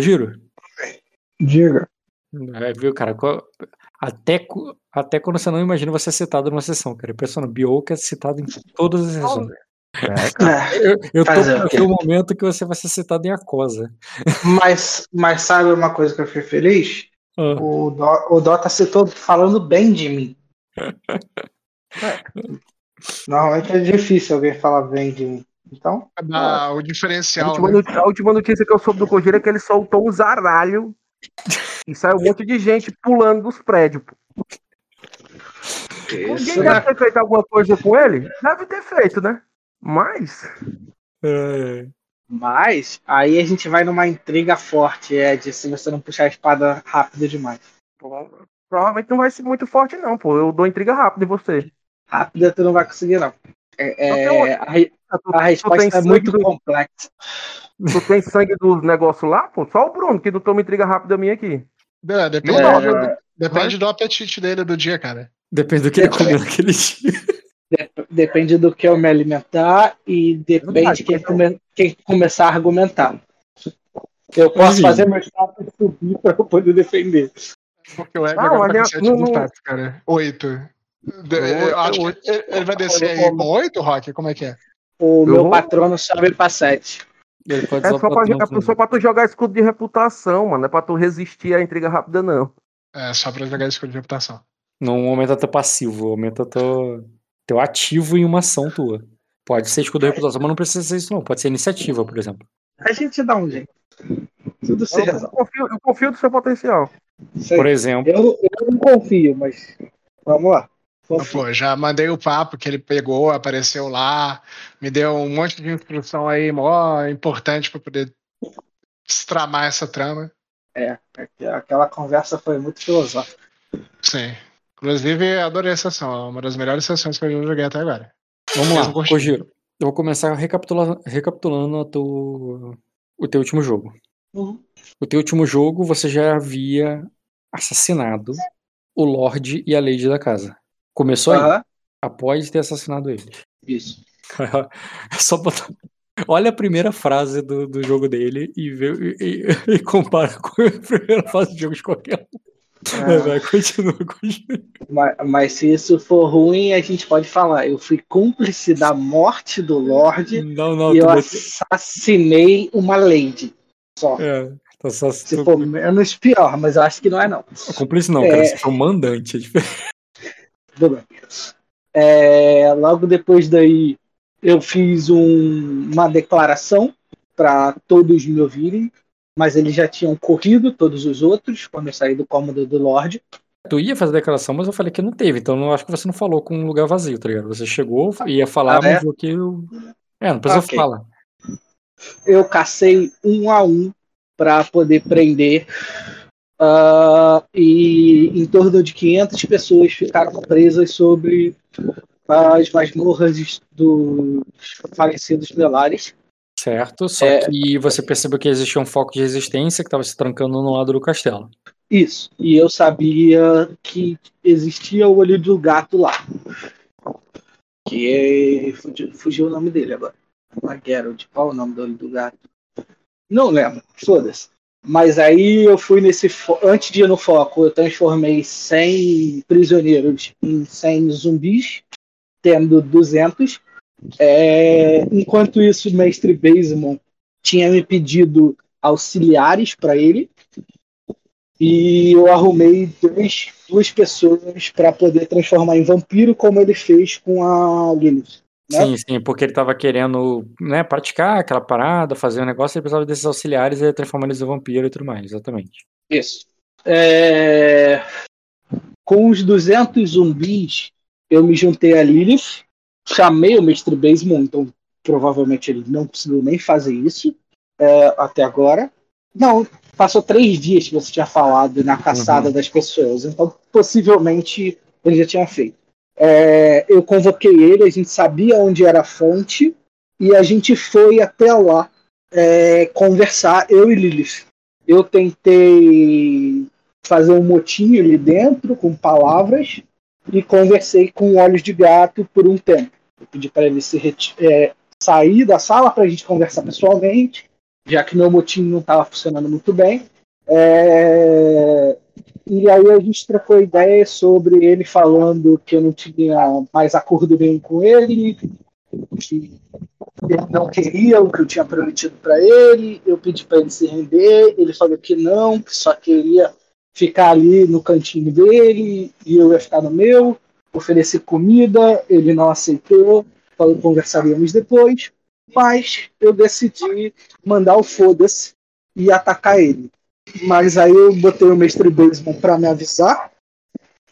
Giro. Diga. É, viu, cara? Até, até quando você não imagina você é citado numa sessão, cara. Impressionante. Bioka é citado em todas as sessões. É. Eu, eu tô no momento que você vai ser citado em Acosa. Mas, mas sabe uma coisa que eu fiquei feliz? Ah. O, Dó, o Dota citou falando bem de mim. é. Normalmente é difícil alguém falar bem de mim. Então. Ah, o diferencial. A última, né? notícia, a última, notícia, que eu soube do Kojiro é que ele soltou um zaralho e saiu um monte de gente pulando dos prédios. Isso, Ninguém né? deve ter feito alguma coisa com ele? Deve ter feito, né? Mas. É. Mas, aí a gente vai numa intriga forte, é de se você não puxar a espada rápido demais. Provavelmente não vai ser muito forte, não, pô. Eu dou intriga rápida em você. Rápida tu não vai conseguir, não. É, é, a, a, resposta é muito do... complexa. Tu tem sangue dos negócios lá, pô? Só o Bruno, que não toma intriga rápida minha aqui. É, depende, é, depende do apetite dele do dia, cara. Depende do que ele comeu naquele dia. Depende do que eu me alimentar e depende de quem, come, quem começar a argumentar. Eu posso Sim. fazer meu status subir para eu poder defender. Porque o Ego agora tá com 7 no status, cara. 8. Eu acho que ele vai descer aí com 8, Rock? Como é que é? O meu patrono sobe pra 7. É só pra, é só pra tu jogar escudo de reputação, mano. Não é pra tu resistir à intriga rápida, não. É, só pra jogar escudo de reputação. Não aumenta teu passivo, aumenta teu, teu ativo em uma ação tua. Pode ser escudo de reputação, mas não precisa ser isso, não. Pode ser iniciativa, por exemplo. A gente dá um jeito. Tudo certo. Eu confio, eu confio no seu potencial. Sei. Por exemplo. Eu, eu não confio, mas vamos lá. Pô, já mandei o papo que ele pegou, apareceu lá, me deu um monte de instrução aí, mó importante para poder destramar essa trama. É, aquela conversa foi muito filosófica. Sim. Inclusive, adorei a sessão, é uma das melhores sessões que eu joguei até agora. Vamos lá, Kojiro. Eu vou começar recapitulando, recapitulando tu, o teu último jogo. Uhum. O teu último jogo, você já havia assassinado o Lorde e a Lady da casa. Começou aí? Após ter assassinado ele. Isso. Só botar. Olha a primeira frase do, do jogo dele e, vê, e, e, compara com a primeira frase do jogo de qualquer um. É. Vai, continua, continua. Mas, mas, se isso for ruim, a gente pode falar. Eu fui cúmplice da morte do Lorde não, não, e eu assassinei uma lady. Só. É, então só se, se for menos pior, mas eu acho que não é não. Cúmplice não, é... cara, foi o mandante. É diferente. Bem. É, logo depois daí, eu fiz um, uma declaração para todos me ouvirem, mas eles já tinham corrido, todos os outros, quando eu saí do cômodo do Lorde. Tu ia fazer a declaração, mas eu falei que não teve, então eu acho que você não falou com um lugar vazio, tá ligado? Você chegou, ia falar, ah, é? mas o que. Eu... É, não precisa okay. falar. Eu cacei um a um para poder prender Uh, e em torno de 500 pessoas ficaram presas sobre as masmorras dos falecidos Belares. Certo, só é, que você percebeu que existia um foco de resistência que estava se trancando no lado do castelo. Isso, e eu sabia que existia o olho do gato lá. Que é... fugiu, fugiu o nome dele agora. Geralt, qual é o nome do olho do gato? Não lembro, foda-se. Mas aí eu fui nesse. Antes de ir no foco, eu transformei 100 prisioneiros em 100 zumbis, tendo 200. É, enquanto isso, o mestre Basemon tinha me pedido auxiliares para ele. E eu arrumei dois, duas pessoas para poder transformar em vampiro, como ele fez com a Lilith. Né? Sim, sim, porque ele estava querendo né, praticar aquela parada, fazer um negócio, ele precisava desses auxiliares e transformar eles em vampiro e tudo mais, exatamente. Isso. É... Com os 200 zumbis, eu me juntei a Lilith, chamei o Mestre Basemon, então provavelmente ele não conseguiu nem fazer isso é, até agora. Não, passou três dias que você tinha falado na caçada uhum. das pessoas, então possivelmente ele já tinha feito. É, eu convoquei ele, a gente sabia onde era a fonte e a gente foi até lá é, conversar, eu e Lilith. Eu tentei fazer um motim ali dentro com palavras e conversei com olhos de gato por um tempo. Eu pedi para ele se é, sair da sala para a gente conversar pessoalmente já que meu motim não estava funcionando muito bem. É... E aí a gente trocou ideia sobre ele falando que eu não tinha mais acordo nenhum com ele, que ele não queria o que eu tinha prometido para ele. Eu pedi para ele se render, ele falou que não, que só queria ficar ali no cantinho dele e eu ia ficar no meu. Ofereci comida, ele não aceitou, falou que conversaríamos depois, mas eu decidi mandar o foda-se e atacar ele. Mas aí eu botei o mestre Baseman para me avisar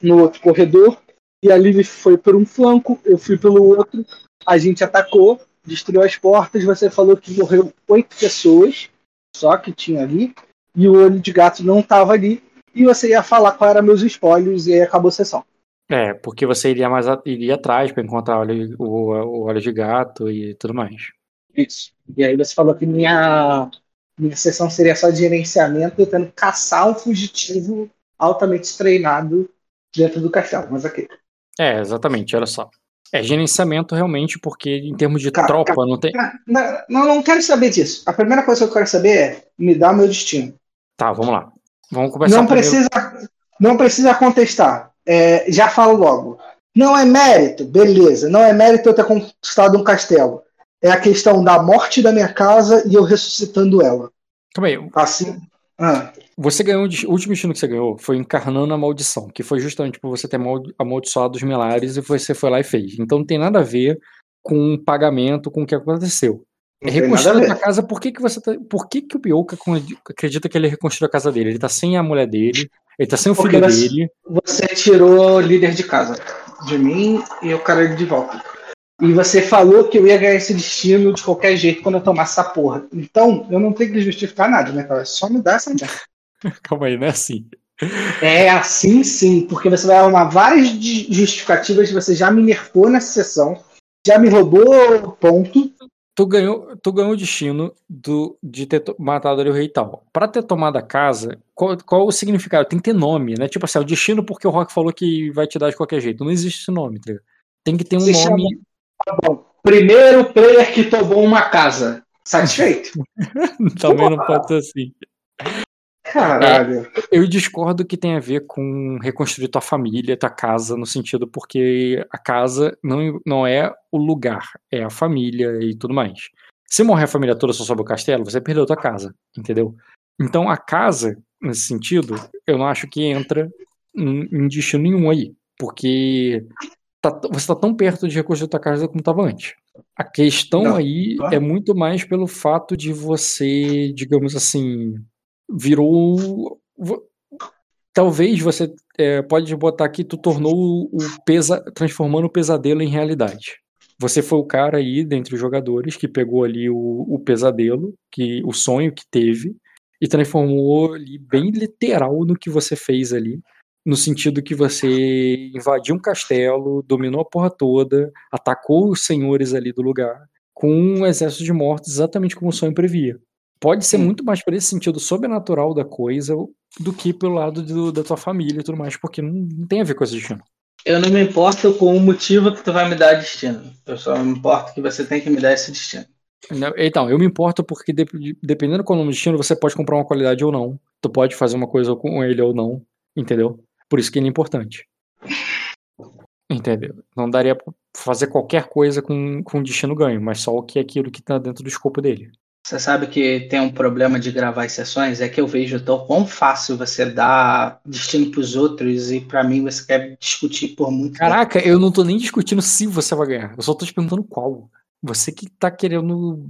no outro corredor. E a Liv foi por um flanco, eu fui pelo outro. A gente atacou, destruiu as portas. Você falou que morreu oito pessoas, só que tinha ali. E o olho de gato não estava ali. E você ia falar qual eram meus spoilers e aí acabou a sessão. É, porque você iria mais iria atrás para encontrar o, o, o olho de gato e tudo mais. Isso. E aí você falou que minha minha sessão seria só de gerenciamento, que caçar um fugitivo altamente treinado dentro do castelo. Mas aqui. É, exatamente, olha só. É gerenciamento realmente, porque em termos de cara, tropa não tem. Não, não, não quero saber disso. A primeira coisa que eu quero saber é me dar meu destino. Tá, vamos lá. Vamos começar Não primeiro... precisa, não precisa contestar. É, já falo logo. Não é mérito, beleza. Não é mérito eu ter conquistado um castelo é a questão da morte da minha casa e eu ressuscitando ela. Calma aí. Assim. Ah. Você ganhou. O último destino que você ganhou foi encarnando a maldição, que foi justamente por você ter amaldiçoado os milares e você foi lá e fez. Então não tem nada a ver com o pagamento, com o que aconteceu. É reconstruir a casa, por que, que você tá, Por que, que o Bioka acredita que ele reconstruiu a casa dele? Ele tá sem a mulher dele, ele tá sem o Porque filho você, dele. Você tirou o líder de casa de mim e eu quero ele de volta. E você falou que eu ia ganhar esse destino de qualquer jeito quando eu tomasse essa porra. Então, eu não tenho que justificar nada, né, cara? É só me dar essa merda. Calma aí, não é assim. É assim sim, porque você vai arrumar várias justificativas que você já me nerfou nessa sessão, já me roubou ponto. Tu ganhou, tu ganhou o destino do, de ter matado ali o rei tal. Pra ter tomado a casa, qual, qual o significado? Tem que ter nome, né? Tipo assim, é o destino porque o Rock falou que vai te dar de qualquer jeito. Não existe esse nome, tá Tem que ter um Você nome. Chama Tá bom. Primeiro player que tomou uma casa. Satisfeito? Também não pode ser assim. Caralho. É, eu discordo que tem a ver com reconstruir tua família, tua casa, no sentido porque a casa não, não é o lugar, é a família e tudo mais. Se morrer a família toda só sobre o castelo, você perdeu tua casa, entendeu? Então a casa, nesse sentido, eu não acho que entra em, em destino nenhum aí. Porque tá, você está tão perto de reconstruir a casa como estava antes. A questão Não, aí é muito mais pelo fato de você, digamos assim, virou. Talvez você é, pode botar aqui, tu tornou o pesa, transformando o pesadelo em realidade. Você foi o cara aí dentre os jogadores que pegou ali o, o pesadelo, que o sonho que teve e transformou ali bem literal no que você fez ali no sentido que você invadiu um castelo, dominou a porra toda, atacou os senhores ali do lugar, com um exército de mortos, exatamente como o sonho previa. Pode ser Sim. muito mais por esse sentido sobrenatural da coisa do que pelo lado do, da tua família e tudo mais, porque não, não tem a ver com esse destino. Eu não me importo com o motivo que tu vai me dar destino. Eu só me importo que você tem que me dar esse destino. Então, eu me importo porque dependendo qual é o destino, você pode comprar uma qualidade ou não. Tu pode fazer uma coisa com ele ou não, entendeu? Por isso que ele é importante. Entendeu? Não daria pra fazer qualquer coisa com, com destino ganho, mas só o que é aquilo que tá dentro do escopo dele. Você sabe que tem um problema de gravar as sessões? É que eu vejo tão quão fácil você dar destino pros outros e para mim você quer discutir por muito Caraca, tempo. eu não tô nem discutindo se você vai ganhar. Eu só tô te perguntando qual. Você que tá querendo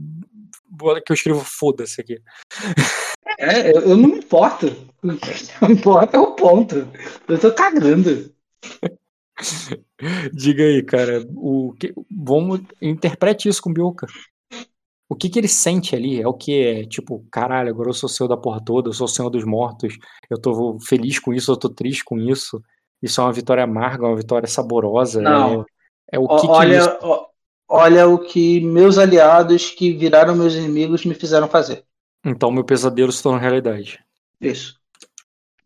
que eu escrevo foda-se aqui. É, eu, não me importo. Não importa é o ponto. Eu tô cagando. Diga aí, cara. O que, vamos interprete isso com o Bioka. O que que ele sente ali? É o que é tipo, caralho, agora eu sou o senhor da porra toda, eu sou o senhor dos mortos, eu tô feliz com isso, eu tô triste com isso. Isso é uma vitória amarga, uma vitória saborosa. Não. É, é o que olha, que isso... olha o que meus aliados que viraram meus inimigos me fizeram fazer. Então meu pesadelo se tornou realidade. Isso.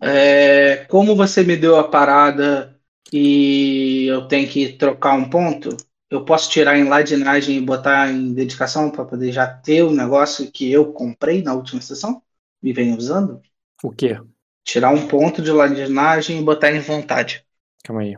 É, como você me deu a parada e eu tenho que trocar um ponto, eu posso tirar em ladinagem e botar em dedicação para poder já ter o negócio que eu comprei na última sessão e venho usando? O quê? Tirar um ponto de ladinagem e botar em vontade. Calma aí.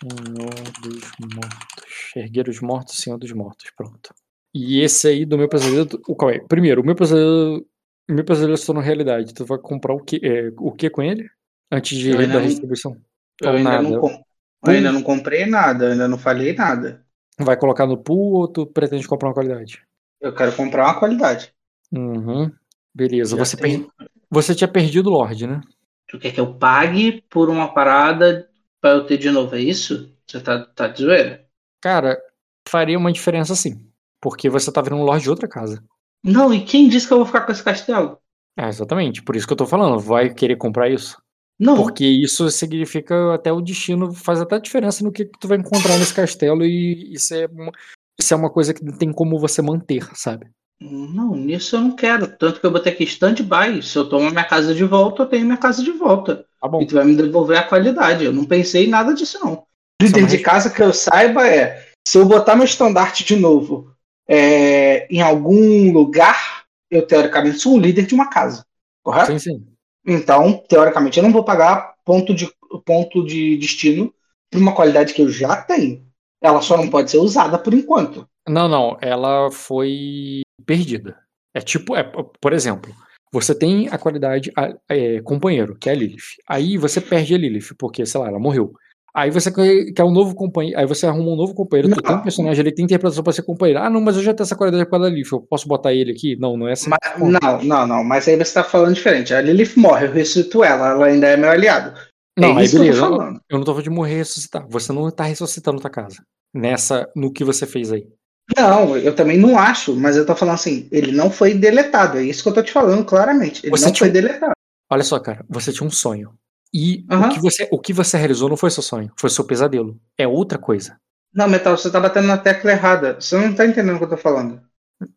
Senhor dos mortos. Erguer os mortos, Senhor dos mortos. Pronto. E esse aí do meu pesadelo. O qual é? Primeiro, o meu pesadelo. O meu pesadelo se tornou realidade. Tu vai comprar o que, é, o que com ele? Antes de Eu da distribuição? Eu Ou ainda, nada? não, com- eu ainda não comprei nada, eu ainda não falei nada. Vai colocar no pool ou tu pretende comprar uma qualidade? Eu quero comprar uma qualidade. Uhum. Beleza. Já Você, per- você tinha perdido o Lorde, né? Tu quer que eu pague por uma parada pra eu ter de novo? É isso? Você tá, tá de zoeira? Cara, faria uma diferença sim. Porque você tá virando Lorde de outra casa. Não, e quem disse que eu vou ficar com esse castelo? É, exatamente. Por isso que eu tô falando. Vai querer comprar isso? Não. Porque isso significa até o destino, faz até diferença no que que tu vai encontrar nesse castelo e isso é uma, isso é uma coisa que tem como você manter, sabe? Não, nisso eu não quero. Tanto que eu botei aqui stand-by. Se eu tomo minha casa de volta, eu tenho minha casa de volta. Tá bom. E tu vai me devolver a qualidade. Eu não pensei em nada disso, não. Uma Líder de casa que eu saiba é: se eu botar meu estandarte de novo é, em algum lugar, eu teoricamente sou um líder de uma casa. Correto? Sim, sim. Então, teoricamente, eu não vou pagar ponto de, ponto de destino para uma qualidade que eu já tenho. Ela só não pode ser usada por enquanto. Não, não, ela foi perdida. É tipo, é, por exemplo, você tem a qualidade é, companheiro, que é a Lilith. Aí você perde a Lilith, porque, sei lá, ela morreu. Aí você quer um novo companheiro, aí você arruma um novo companheiro, tu Não. tem um personagem, ele tem interpretação pra ser companheiro. Ah, não, mas eu já tenho essa qualidade com a Lilith, eu posso botar ele aqui? Não, não é assim. Mas- não, não, não. Mas aí você está falando diferente. A Lilith morre, eu ressuscito ela. Ela ainda é meu aliado. Não, é aí eu beleza. tô Eu, falando. eu não tô falando de morrer e ressuscitar. Você não tá ressuscitando tua casa. Nessa, no que você fez aí. Não, eu também não acho, mas eu tô falando assim, ele não foi deletado. É isso que eu tô te falando claramente. Ele Você não foi deletado. Olha só, cara, você tinha um sonho. E Aham. o, que você, o que você realizou não foi seu sonho, foi seu pesadelo. É outra coisa. Não, Metal, você tá batendo na tecla errada. Você não tá entendendo o que eu tô falando.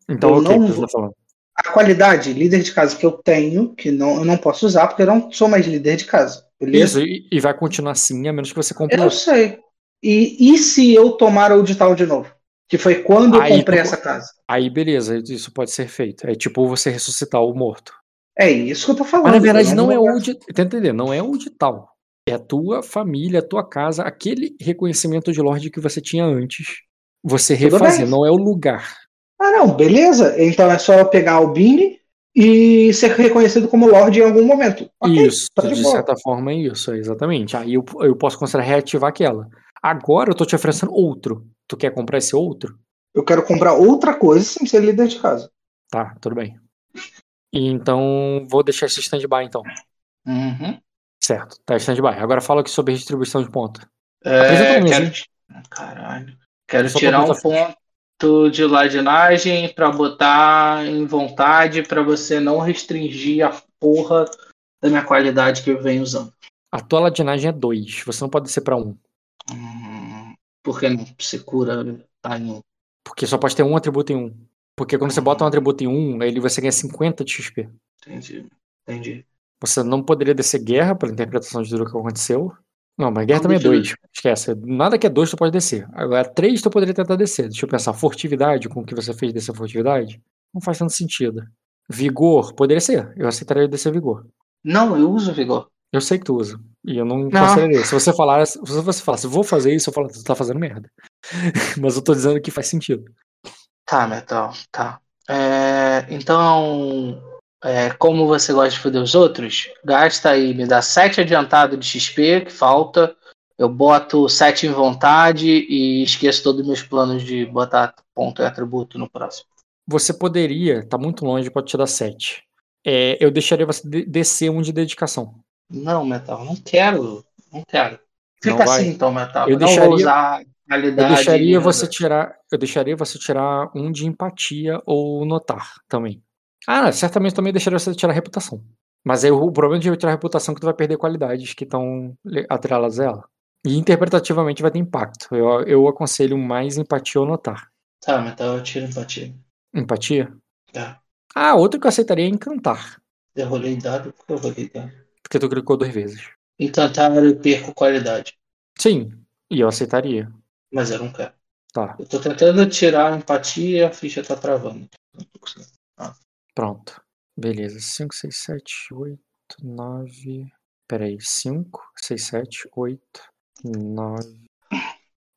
Então, Eu o que não vou- tá falando? A qualidade, líder de casa que eu tenho, que não, eu não posso usar, porque eu não sou mais líder de casa. Beleza? Isso, e, e vai continuar assim, a menos que você compre Eu outro. sei. E, e se eu tomar o de tal de novo? Que foi quando eu Aí comprei tu- essa casa. Aí, beleza, isso pode ser feito. É tipo você ressuscitar o morto. É isso que eu tô falando. Mas na verdade eu não é o de. Tá entendendo? Não é o de tal. É a tua família, a tua casa, aquele reconhecimento de Lorde que você tinha antes. Você Tudo refazer, bem. não é o lugar. Ah, não, beleza. Então é só pegar o Bini e ser reconhecido como Lorde em algum momento. Ok, isso, tá de de certa forma é isso, exatamente. Aí eu, eu posso considerar reativar aquela. Agora eu tô te oferecendo outro. Tu quer comprar esse outro? Eu quero comprar outra coisa sem ser líder de casa. Tá, tudo bem. E Então vou deixar esse stand-by então. Uhum. Certo, tá stand-by. Agora fala aqui sobre redistribuição de ponto. É, quero, ti- Caralho. Quero Só tirar um ponto de ladinagem pra botar em vontade pra você não restringir a porra da minha qualidade que eu venho usando. A tua ladinagem é 2, você não pode descer pra 1. Um, Hum, Por que não? Você cura tá em um. porque só pode ter um atributo em 1. Um. Porque quando você bota um atributo em 1, um, ele você ganha 50 de XP. Entendi. Entendi. Você não poderia descer guerra pela interpretação de tudo que aconteceu. Não, mas guerra Não, também é deixa eu- 2. Esquece. Nada que é 2 tu pode descer. Agora 3 tu poderia tentar descer. Deixa eu pensar. Furtividade, com o que você fez descer furtividade? Não faz tanto sentido. Vigor, poderia ser. Eu aceitaria descer vigor. Não, eu uso vigor. Eu sei que tu usa. E eu não, Não. consideraria. Se você falar, se você falasse, vou fazer isso, eu falo, tu tá fazendo merda. Mas eu tô dizendo que faz sentido. Tá, Metal, tá. É, então, é, como você gosta de foder os outros, gasta aí, me dá 7 adiantado de XP, que falta. Eu boto 7 em vontade e esqueço todos os meus planos de botar ponto e atributo no próximo. Você poderia, tá muito longe, pode te dar 7. É, eu deixaria você de- descer um de dedicação. Não, Metal, não quero. Não quero. Fica assim então, Metal. Eu Eu, não deixaria- vou usar qualidade. Eu deixaria nem você tirar. Eu deixaria você tirar um de empatia ou notar também. Ah, certamente também deixaria você tirar reputação. Mas aí o problema de tirar reputação é que tu vai perder qualidades que estão atreladas a ela. E interpretativamente vai ter impacto. Eu, eu aconselho mais empatia ou notar. Tá, Metal, eu tiro empatia. Empatia? Tá. Ah, outro que eu aceitaria é encantar. Eu rolei dado porque eu rolei dado. Porque tu clicou duas vezes. Encantar eu perco qualidade. Sim, e eu aceitaria. Mas eu não quero. Tá. Eu tô tentando tirar a empatia e a ficha tá travando. Ah. Pronto. Beleza. 5, 6, 7, 8, 9. Peraí. 5, 6, 7, 8, 9.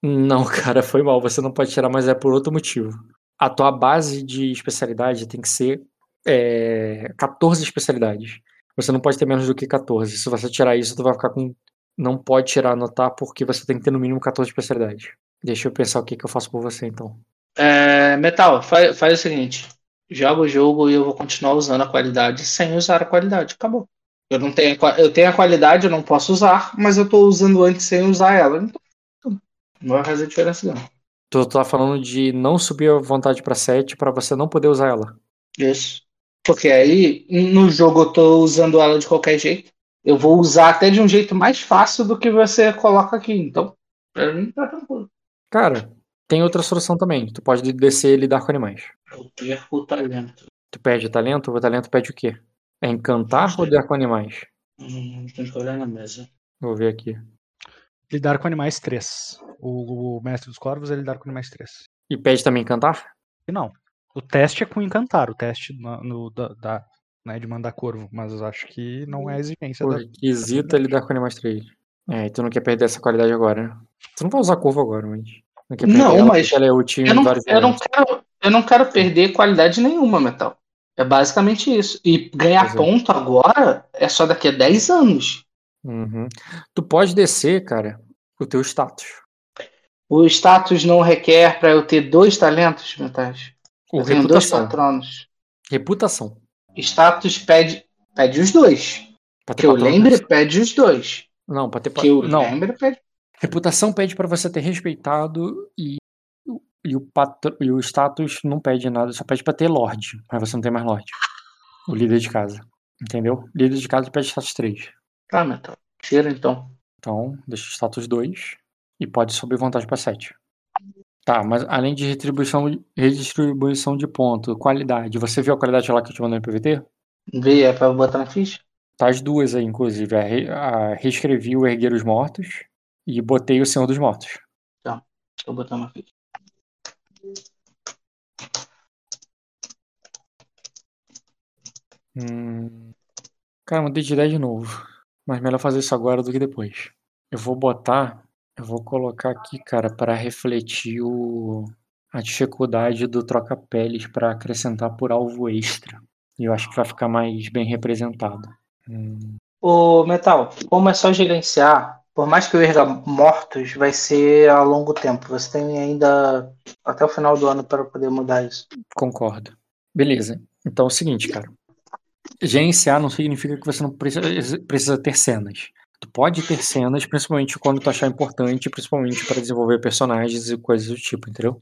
Não, cara, foi mal. Você não pode tirar, mas é por outro motivo. A tua base de especialidade tem que ser é, 14 especialidades. Você não pode ter menos do que 14. Se você tirar isso, tu vai ficar com. Não pode tirar anotar porque você tem que ter no mínimo 14 especialidades. Deixa eu pensar o que, que eu faço por você então. É, Metal, faz, faz o seguinte: joga o jogo e eu vou continuar usando a qualidade sem usar a qualidade. Acabou. Eu não tenho, eu tenho a qualidade, eu não posso usar, mas eu tô usando antes sem usar ela. Então, não vai fazer diferença não. Tu tá falando de não subir a vontade para 7 para você não poder usar ela. Isso. Porque aí, no jogo, eu tô usando ela de qualquer jeito. Eu vou usar até de um jeito mais fácil do que você coloca aqui. Então, pra mim tá tranquilo. Cara, tem outra solução também. Tu pode descer e lidar com animais. Eu perco o talento. Tu pede talento? O talento pede o quê? É encantar ou lidar com animais? Hum, tem que olhar na mesa. Vou ver aqui. Lidar com animais 3. O, o mestre dos corvos é lidar com animais 3. E pede também encantar? Não. O teste é com encantar, o teste no, no da, da, né, de mandar corvo, mas eu acho que não é exigência. O requisito é lidar com animais 3. É, e tu não quer perder essa qualidade agora, né? Tu não vai usar corvo agora, mas. Não, quer não ela, mas. Ela é útil eu, não, eu, não quero, eu não quero perder qualidade nenhuma, Metal. É basicamente isso. E ganhar é. ponto agora é só daqui a 10 anos. Uhum. Tu pode descer, cara, o teu status. O status não requer para eu ter dois talentos mentais. O eu tenho dois patronos. Reputação. Status pede, pede os dois. Que eu lembre, pede os dois. Não, para ter Que eu não. lembre, pede. Reputação pede para você ter respeitado e, e, o patro, e o status não pede nada, só pede para ter Lorde. Mas você não tem mais Lorde. O líder de casa. Entendeu? Líder de casa pede status 3. Tá, então. Tira então. Então, deixa o status 2 e pode subir vantagem para 7. Tá, mas além de retribuição, redistribuição de ponto, qualidade, você viu a qualidade lá que eu te mandei no PVT? Vi, é pra botar na ficha? Tá as duas aí, inclusive. A, re, a, reescrevi o Erguer os Mortos e botei o Senhor dos Mortos. Tá, eu botar na ficha. Hum... Cara, mudei de ideia de novo. Mas melhor fazer isso agora do que depois. Eu vou botar eu vou colocar aqui, cara, para refletir o, a dificuldade do troca-peles para acrescentar por alvo extra. E eu acho que vai ficar mais bem representado. Hum. O Metal, como é só gerenciar, por mais que eu erga mortos, vai ser a longo tempo. Você tem ainda até o final do ano para poder mudar isso. Concordo. Beleza. Então é o seguinte, cara. Gerenciar não significa que você não precisa, precisa ter cenas. Tu pode ter cenas, principalmente quando tu achar importante, principalmente para desenvolver personagens e coisas do tipo, entendeu?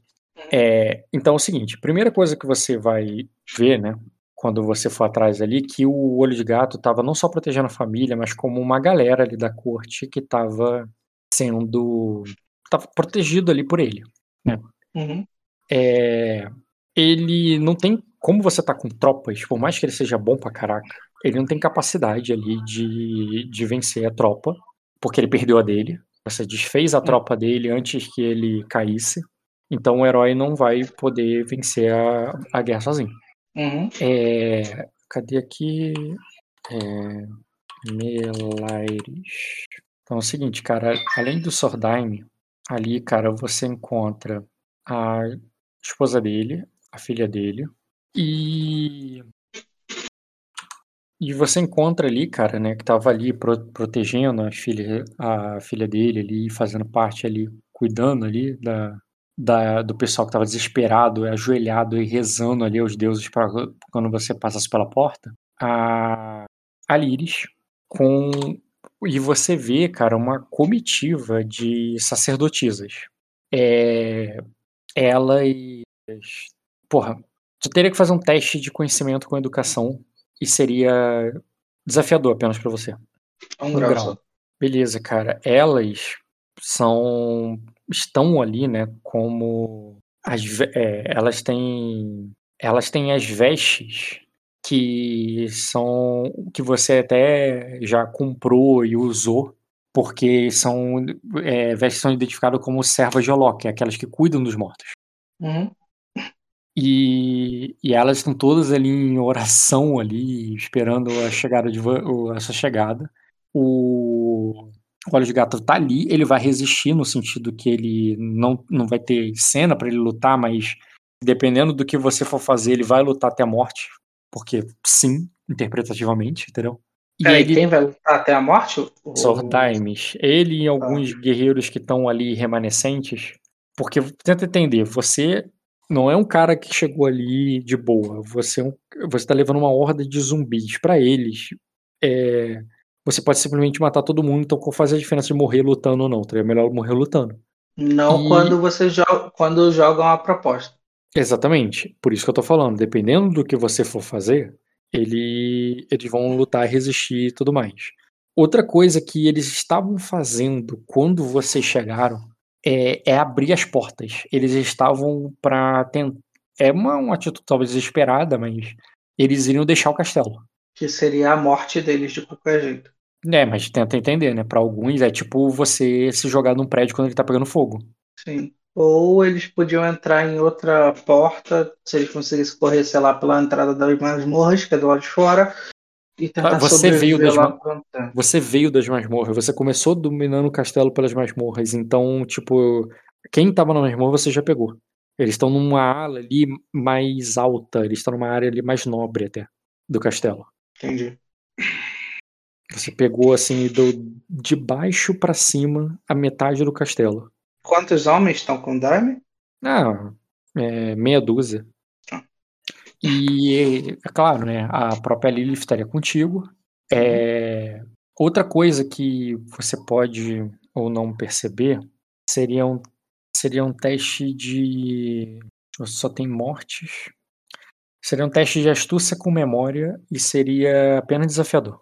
É, então é o seguinte, primeira coisa que você vai ver, né, quando você for atrás ali, que o Olho de Gato estava não só protegendo a família, mas como uma galera ali da corte que estava sendo tava protegido ali por ele, né? Uhum. É, ele não tem como você tá com tropas, por mais que ele seja bom pra caraca, ele não tem capacidade ali de, de vencer a tropa, porque ele perdeu a dele. Você desfez a hum. tropa dele antes que ele caísse. Então o herói não vai poder vencer a, a guerra sozinho. Uhum. É, cadê aqui? É, Melaires. Então é o seguinte, cara, além do Sordaime, ali, cara, você encontra a esposa dele, a filha dele, e e você encontra ali, cara, né, que tava ali pro, protegendo a filha, a filha dele ali, fazendo parte ali, cuidando ali da, da, do pessoal que tava desesperado, ajoelhado e rezando ali aos deuses para quando você passasse pela porta. A, a Liris com e você vê, cara, uma comitiva de sacerdotisas. É, ela e porra, tu teria que fazer um teste de conhecimento com educação e seria desafiador apenas para você. Um, um grau. grau. Beleza, cara. Elas são estão ali, né? Como as, é, elas têm elas têm as vestes que são que você até já comprou e usou porque são é, vestes são identificadas como servas de Olok, aquelas que cuidam dos mortos. Uhum. E, e elas estão todas ali em oração ali, esperando a chegada de essa chegada. O, o Olho de Gato tá ali, ele vai resistir no sentido que ele não, não vai ter cena para ele lutar, mas dependendo do que você for fazer, ele vai lutar até a morte, porque sim, interpretativamente, entendeu? E Peraí, ele... quem vai lutar até a morte? Sordaimes. Ele e alguns ah. guerreiros que estão ali remanescentes. Porque, tenta entender, você não é um cara que chegou ali de boa. Você, é um, você tá levando uma horda de zumbis. para eles, é, você pode simplesmente matar todo mundo. Então, qual faz a diferença de morrer lutando ou não? Tá? É melhor morrer lutando. Não e... quando você joga, quando joga uma proposta. Exatamente. Por isso que eu tô falando. Dependendo do que você for fazer, ele, eles vão lutar, resistir e tudo mais. Outra coisa que eles estavam fazendo quando vocês chegaram é, é abrir as portas. Eles estavam para tentar. É uma, uma atitude talvez desesperada, mas eles iriam deixar o castelo. Que seria a morte deles de qualquer jeito. É, mas tenta entender, né? Para alguns é tipo você se jogar num prédio quando ele tá pegando fogo. Sim. Ou eles podiam entrar em outra porta, se eles conseguissem correr, sei lá, pela entrada das masmorras, que é do lado de fora, e tentar você veio das ma... Você veio das masmorras, você começou dominando o castelo pelas masmorras, então, tipo, quem tava na masmorra você já pegou. Eles estão numa ala ali mais alta, eles estão numa área ali mais nobre até do castelo. Entendi. Você pegou assim do de baixo para cima a metade do castelo. Quantos homens estão com Daime? Ah, é, meia dúzia. E, é claro, né, a própria Lilith estaria contigo. É, outra coisa que você pode ou não perceber seria um, seria um teste de. Só tem mortes. Seria um teste de astúcia com memória e seria apenas desafiador.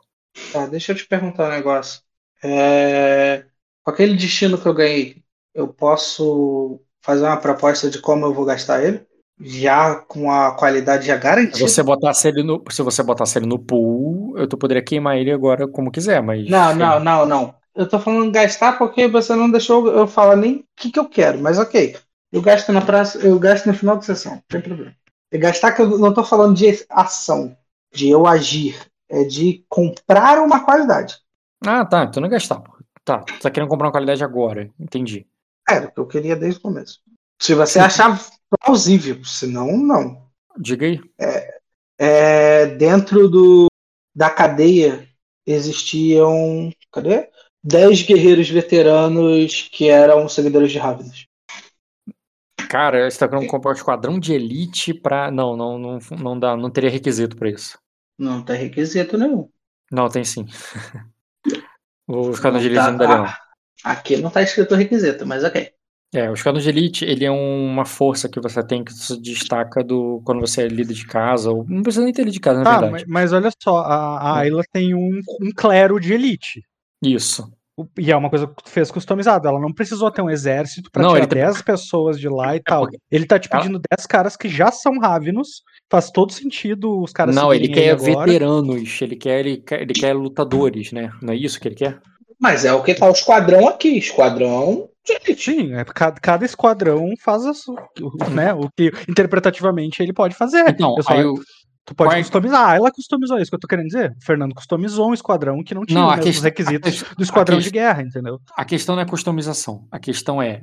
Tá, deixa eu te perguntar um negócio. É... Com aquele destino que eu ganhei, eu posso fazer uma proposta de como eu vou gastar ele, já com a qualidade já garantida. Se você botasse ele no, se você botasse ele no pool, eu poderia queimar ele agora como quiser, mas. Não, não, não, não. Eu tô falando gastar porque você não deixou eu falar nem o que, que eu quero, mas ok. Eu gasto na praça, eu gasto no final da sessão, não tem problema. E gastar que eu não tô falando de ação, de eu agir, é de comprar uma qualidade. Ah, tá. Então não é gastar. Tá, você tá querendo comprar uma qualidade agora, entendi. Era o que eu queria desde o começo. Se você achar plausível, senão, não. Diga aí. É, é, dentro do, da cadeia existiam. Cadê? Dez guerreiros veteranos que eram seguidores de Rávidas. Cara, você tá querendo comprar um esquadrão de elite pra. Não, não, não, não dá, não teria requisito pra isso. Não tem requisito nenhum. Não, tem sim. o esquadrão de elite tá, não daria, não. Aqui não está escrito requisito, mas ok. É, o Esquadrão de Elite, ele é uma força que você tem que se destaca do quando você é líder de casa, ou não precisa nem ter líder de casa, na ah, verdade. Mas, mas olha só, a, a Ayla tem um, um clero de elite. Isso. E é uma coisa que tu fez customizada. Ela não precisou ter um exército pra não, tirar 10 pessoas de lá e é tal. Ele tá te pedindo ela... 10 caras que já são Ravenos. Faz todo sentido os caras Não, ele quer veteranos. Ele quer, ele quer, ele quer lutadores, né? Não é isso que ele quer? Mas é o que tá o esquadrão aqui, esquadrão. Sim, é, cada, cada esquadrão faz a, né, o que interpretativamente ele pode fazer. Então, eu só, eu, tu pode customizar. Ah, ela customizou isso que eu tô querendo dizer. O Fernando customizou um esquadrão que não tinha não, os requisitos do esquadrão de guerra, entendeu? A questão não é customização. A questão é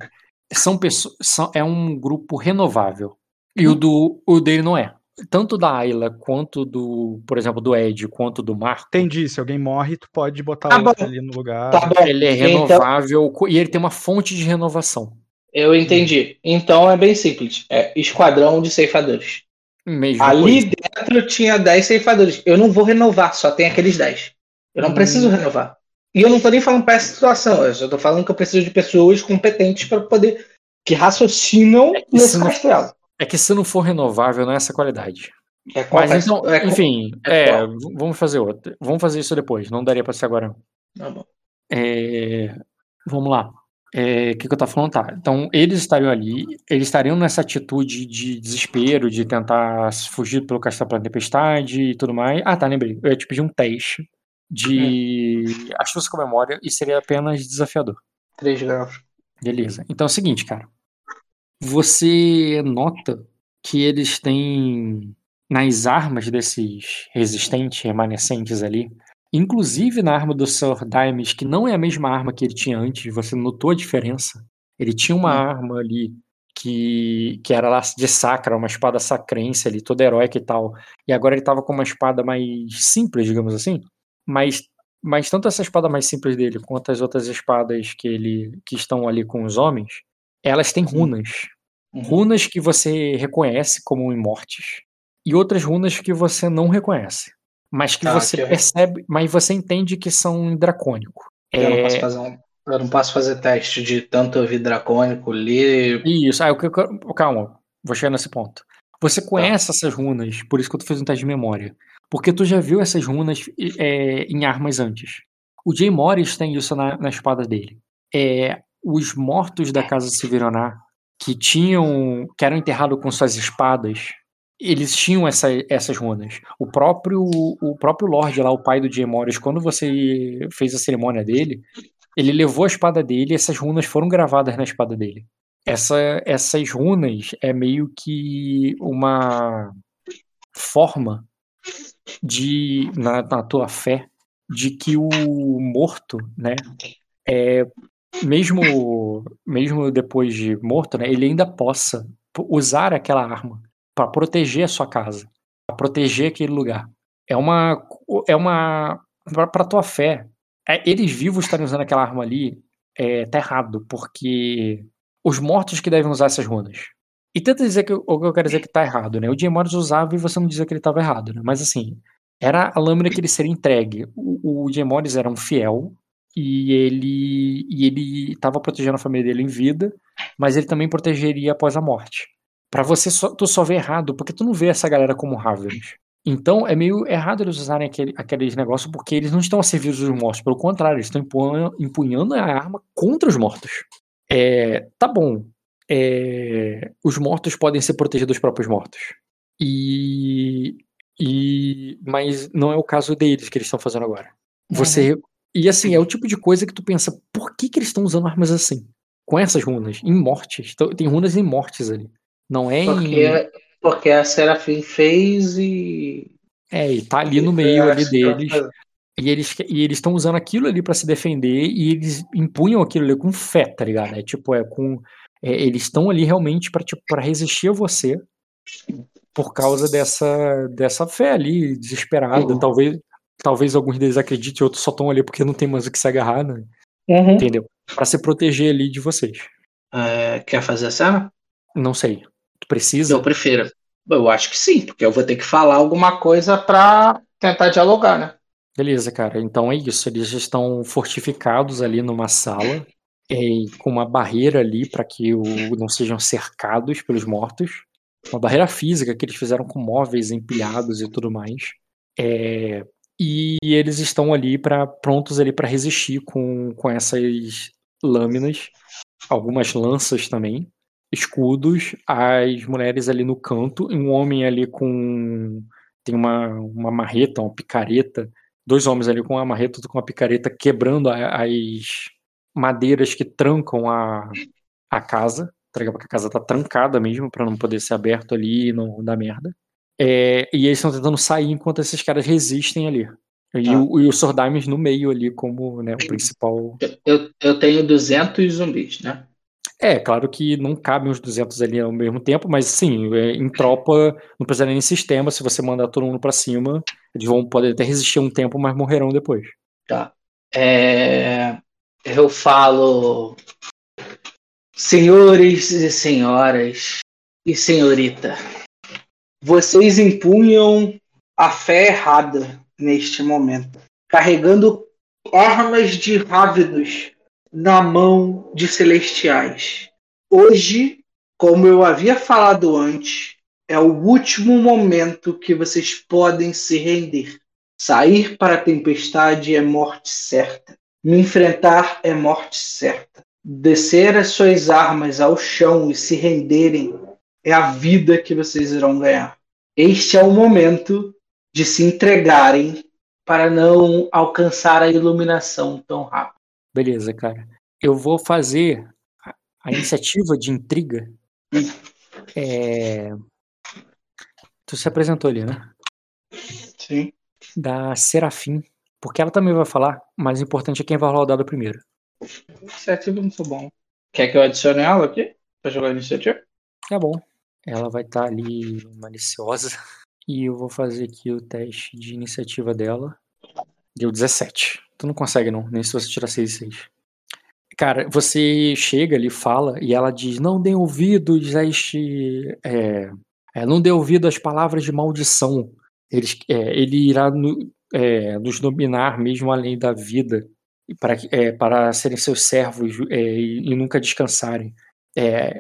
são pessoas, são, é um grupo renovável. E hum. o do o dele não é tanto da Ayla quanto do, por exemplo, do Ed, quanto do Marco. Entendi, se alguém morre, tu pode botar tá outro ali no lugar. Tá bom. Ele é então- renovável então... e ele tem uma fonte de renovação. Eu entendi. Então é bem simples. É esquadrão de ceifadores. Mesmo ali coisa. dentro tinha 10 ceifadores. Eu não vou renovar, só tem aqueles 10. Eu não hum. preciso renovar. E eu não tô nem falando para essa situação, eu só tô falando que eu preciso de pessoas competentes para poder que raciocinam é nesse castelo. É que se não for renovável, não é essa qualidade. É Mas então, é enfim, é, é vamos fazer outra. Vamos fazer isso depois. Não daria para ser agora. Tá bom. É, vamos lá. É, o que, que eu tô falando? Tá. Então, eles estariam ali, eles estariam nessa atitude de desespero, de tentar fugir pelo castelo pela tempestade e tudo mais. Ah, tá, lembrei. Eu ia te pedir um teste de é. astúcia com memória e seria apenas desafiador. 3 graus. Beleza. Então é o seguinte, cara. Você nota que eles têm nas armas desses resistentes remanescentes ali, inclusive na arma do Sir Dimes, que não é a mesma arma que ele tinha antes, você notou a diferença? Ele tinha uma hum. arma ali que, que era lá de sacra, uma espada sacrense ali, toda heróica e tal. E agora ele tava com uma espada mais simples, digamos assim. Mas, mas tanto essa espada mais simples dele, quanto as outras espadas que ele que estão ali com os homens, elas têm runas. Uhum. Runas que você reconhece como imortes. E outras runas que você não reconhece. Mas que ah, você que percebe, mas você entende que são dracônico. Eu é... não posso fazer um, eu não posso fazer teste de tanto ouvir dracônico, ler. Isso, ah, eu, eu, calma, vou chegar nesse ponto. Você tá. conhece tá. essas runas, por isso que eu tô fazendo um teste de memória. Porque tu já viu essas runas é, em armas antes. O Jay Morris tem isso na, na espada dele. É, os mortos da casa Severonar, que tinham. que eram enterrados com suas espadas, eles tinham essa, essas runas. O próprio o próprio Lorde lá, o pai do Jay Morris, quando você fez a cerimônia dele, ele levou a espada dele e essas runas foram gravadas na espada dele. Essa, essas runas é meio que uma forma de na, na tua fé de que o morto, né, é mesmo mesmo depois de morto, né, ele ainda possa usar aquela arma para proteger a sua casa, para proteger aquele lugar. É uma é uma para tua fé é, eles vivos estarem usando aquela arma ali é, tá errado, porque os mortos que devem usar essas runas. E tenta dizer que o que eu quero dizer que tá errado, né? O Jim Morris usava e você não dizia que ele estava errado, né? Mas assim, era a lâmina que ele seria entregue. O, o Jim Morris era um fiel e ele e ele estava protegendo a família dele em vida, mas ele também protegeria após a morte. Para você só, tu só vê errado, porque tu não vê essa galera como Ravenous. Então é meio errado eles usarem aquele, aqueles negócios porque eles não estão a serviço dos mortos. Pelo contrário, eles estão empunhando, empunhando a arma contra os mortos. É, tá bom. É, os mortos podem ser protegidos dos próprios mortos. E, e mas não é o caso deles que eles estão fazendo agora. Você uhum. E assim é o tipo de coisa que tu pensa, por que que eles estão usando armas assim? Com essas runas em mortes, então, tem runas em mortes ali. Não é porque, em porque a Serafim fez e. É, e tá ali no meio ali deles. E eles e eles estão usando aquilo ali para se defender e eles impunham aquilo ali com fé, tá ligado? É tipo, é com. É, eles estão ali realmente para tipo, pra resistir a você por causa dessa, dessa fé ali, desesperada. Uhum. Talvez, talvez alguns deles acreditem, outros só estão ali porque não tem mais o que se agarrar, né? Uhum. Entendeu? Para se proteger ali de vocês. É, quer fazer a cena? Não sei. Tu precisa? Eu prefiro. Eu acho que sim, porque eu vou ter que falar alguma coisa para tentar dialogar, né? Beleza, cara. Então é isso. Eles estão fortificados ali numa sala, é, com uma barreira ali para que o, não sejam cercados pelos mortos. Uma barreira física que eles fizeram com móveis empilhados e tudo mais. É, e eles estão ali para prontos ali para resistir com, com essas lâminas, algumas lanças também escudos, as mulheres ali no canto, um homem ali com. tem uma, uma marreta, uma picareta, dois homens ali com uma marreta com uma picareta quebrando a, as madeiras que trancam a, a casa, porque a casa tá trancada mesmo para não poder ser aberto ali e não dar merda. É, e eles estão tentando sair enquanto esses caras resistem ali. E, ah. o, e o Sordimes no meio ali como né, o principal. Eu, eu tenho 200 zumbis, né? É, claro que não cabem os 200 ali ao mesmo tempo, mas sim, é, em tropa não precisa nem sistema, se você mandar todo mundo para cima, eles vão poder até resistir um tempo, mas morrerão depois. Tá. É, eu falo, senhores e senhoras e senhorita, vocês impunham a fé errada neste momento, carregando armas de rávidos na mão de celestiais. Hoje, como eu havia falado antes, é o último momento que vocês podem se render. Sair para a tempestade é morte certa. Me enfrentar é morte certa. Descer as suas armas ao chão e se renderem é a vida que vocês irão ganhar. Este é o momento de se entregarem para não alcançar a iluminação tão rápido. Beleza, cara. Eu vou fazer a iniciativa de intriga. É... Tu se apresentou ali, né? Sim. Da Serafim. Porque ela também vai falar, mas o importante é quem vai rolar o dado primeiro. Iniciativa não sou bom. Quer que eu adicione ela aqui? Pra jogar iniciativa? É bom. Ela vai estar tá ali maliciosa. E eu vou fazer aqui o teste de iniciativa dela. Deu 17. Tu não consegue, não, nem se você tirar 6 e 6. Cara, você chega ali, fala, e ela diz: Não dê ouvidos a este. É, é, não dê ouvido às palavras de maldição. Ele, é, ele irá no, é, nos dominar mesmo além da vida, para, é, para serem seus servos é, e, e, nunca descansarem.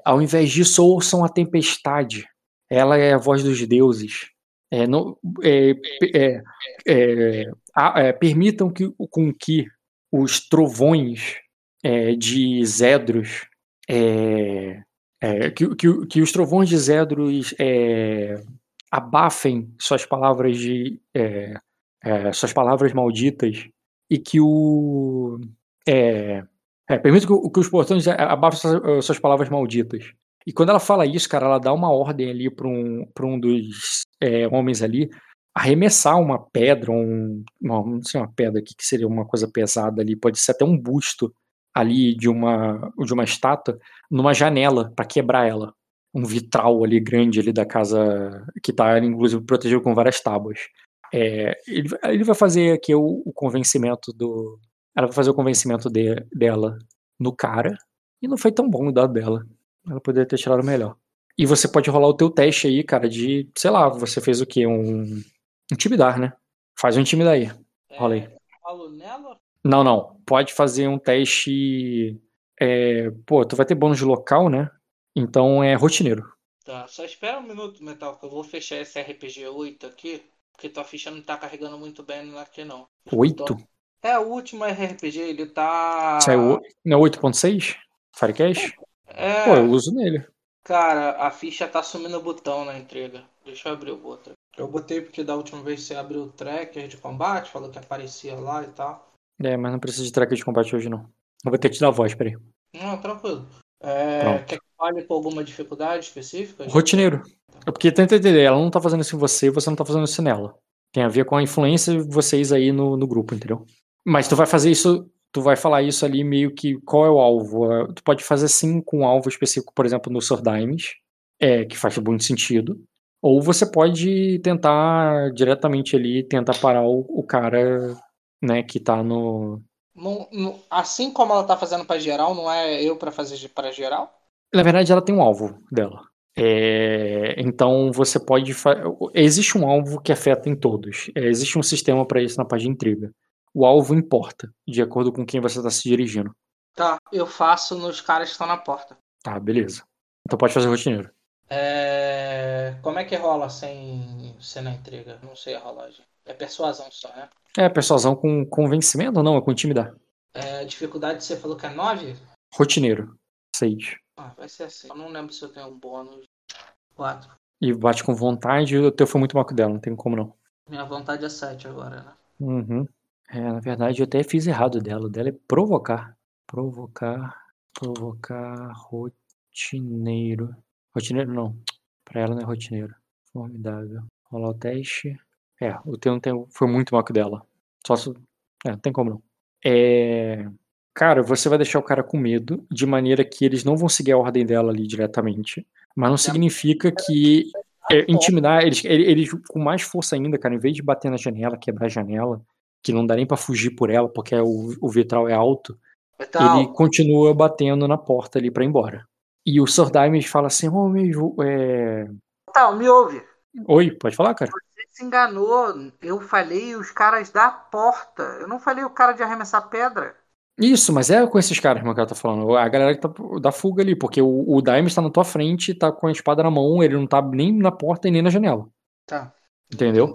Ao invés disso, ouçam a tempestade. Ela é a voz dos deuses. Não, permitam que, com que os trovões de Zedros é, que, que, que, os trovões de Zedros é, abafem suas palavras de é, é suas palavras malditas e que o é, é, permita que, que, os portões abafem suas, suas, palavras malditas. E quando ela fala isso, cara, ela dá uma ordem ali para um, um dos homens ali arremessar uma pedra, um, uma, não sei uma pedra aqui que seria uma coisa pesada ali, pode ser até um busto ali de uma, de uma estátua numa janela para quebrar ela. Um vitral ali grande ali da casa que está inclusive protegido com várias tábuas. É, ele, ele, vai fazer aqui o, o, convencimento do. Ela vai fazer o convencimento de, dela no cara. E não foi tão bom o dado dela. Ela poderia ter tirado melhor. E você pode rolar o teu teste aí, cara, de, sei lá, você fez o quê? Um. Intimidar, né? Faz um intimidar aí. Rola aí. É, nela não, não. Pode fazer um teste. É, pô, tu vai ter bônus de local, né? Então é rotineiro. Tá, só espera um minuto, Metal, que eu vou fechar esse RPG 8 aqui. Porque tua ficha não tá carregando muito bem aqui, não. 8? É, o último RPG, ele tá. Saiu. Não é 8.6? Firecash? É. Pô, eu uso nele. Cara, a ficha tá sumindo o botão na entrega. Deixa eu abrir o outro. Eu botei porque da última vez você abriu o tracker de combate, falou que aparecia lá e tal. É, mas não precisa de tracker de combate hoje, não. Eu vou ter que te dar a voz, peraí. Não, tranquilo. É, quer que fale com alguma dificuldade específica? Rotineiro. É porque tenta entender, ela não tá fazendo isso em você, você não tá fazendo isso nela. Tem a ver com a influência de vocês aí no, no grupo, entendeu? Mas tu vai fazer isso, tu vai falar isso ali meio que qual é o alvo. É, tu pode fazer sim com um alvo específico, por exemplo, no Sordimes, é, que faz muito sentido. Ou você pode tentar diretamente ali, tentar parar o, o cara né, que tá no... no, no assim como ela tá fazendo para geral, não é eu para fazer para geral? Na verdade, ela tem um alvo dela. É, então você pode. Existe um alvo que afeta em todos. É, existe um sistema para isso na página intriga. O alvo importa, de acordo com quem você está se dirigindo. Tá, eu faço nos caras que estão na porta. Tá, beleza. Então pode fazer rotineiro. É... Como é que rola sem, sem na intriga? Não sei a rolagem. É persuasão só, né? É, persuasão com convencimento ou não? É com intimidar. É, dificuldade você falou que é 9? Rotineiro. 6. Ah, vai ser assim. Eu não lembro se eu tenho um bônus. 4. E bate com vontade, o teu foi muito mal dela, não tem como não. Minha vontade é 7 agora, né? Uhum. É, na verdade, eu até fiz errado dela. O dela é provocar. Provocar. Provocar rotineiro. Rotineiro não. Pra ela não é rotineiro. Formidável. Rolar o teste. É, o teu não tem, foi muito mal dela. Só se. É, não tem como não. É. Cara, você vai deixar o cara com medo, de maneira que eles não vão seguir a ordem dela ali diretamente. Mas não significa que é, intimidar eles, eles com mais força ainda, cara, em vez de bater na janela, quebrar a janela, que não dá nem para fugir por ela, porque o, o vitral é alto, então... ele continua batendo na porta ali para ir embora. E o Sir Diamond fala assim: Ô, oh, meu. É... Tá, me ouve. Oi, pode falar, cara se enganou. Eu falei os caras da porta. Eu não falei o cara de arremessar pedra. Isso, mas é com esses caras, meu cara tá falando. A galera que tá da fuga ali, porque o, o Daime está na tua frente, tá com a espada na mão, ele não tá nem na porta e nem na janela. Tá. Entendeu?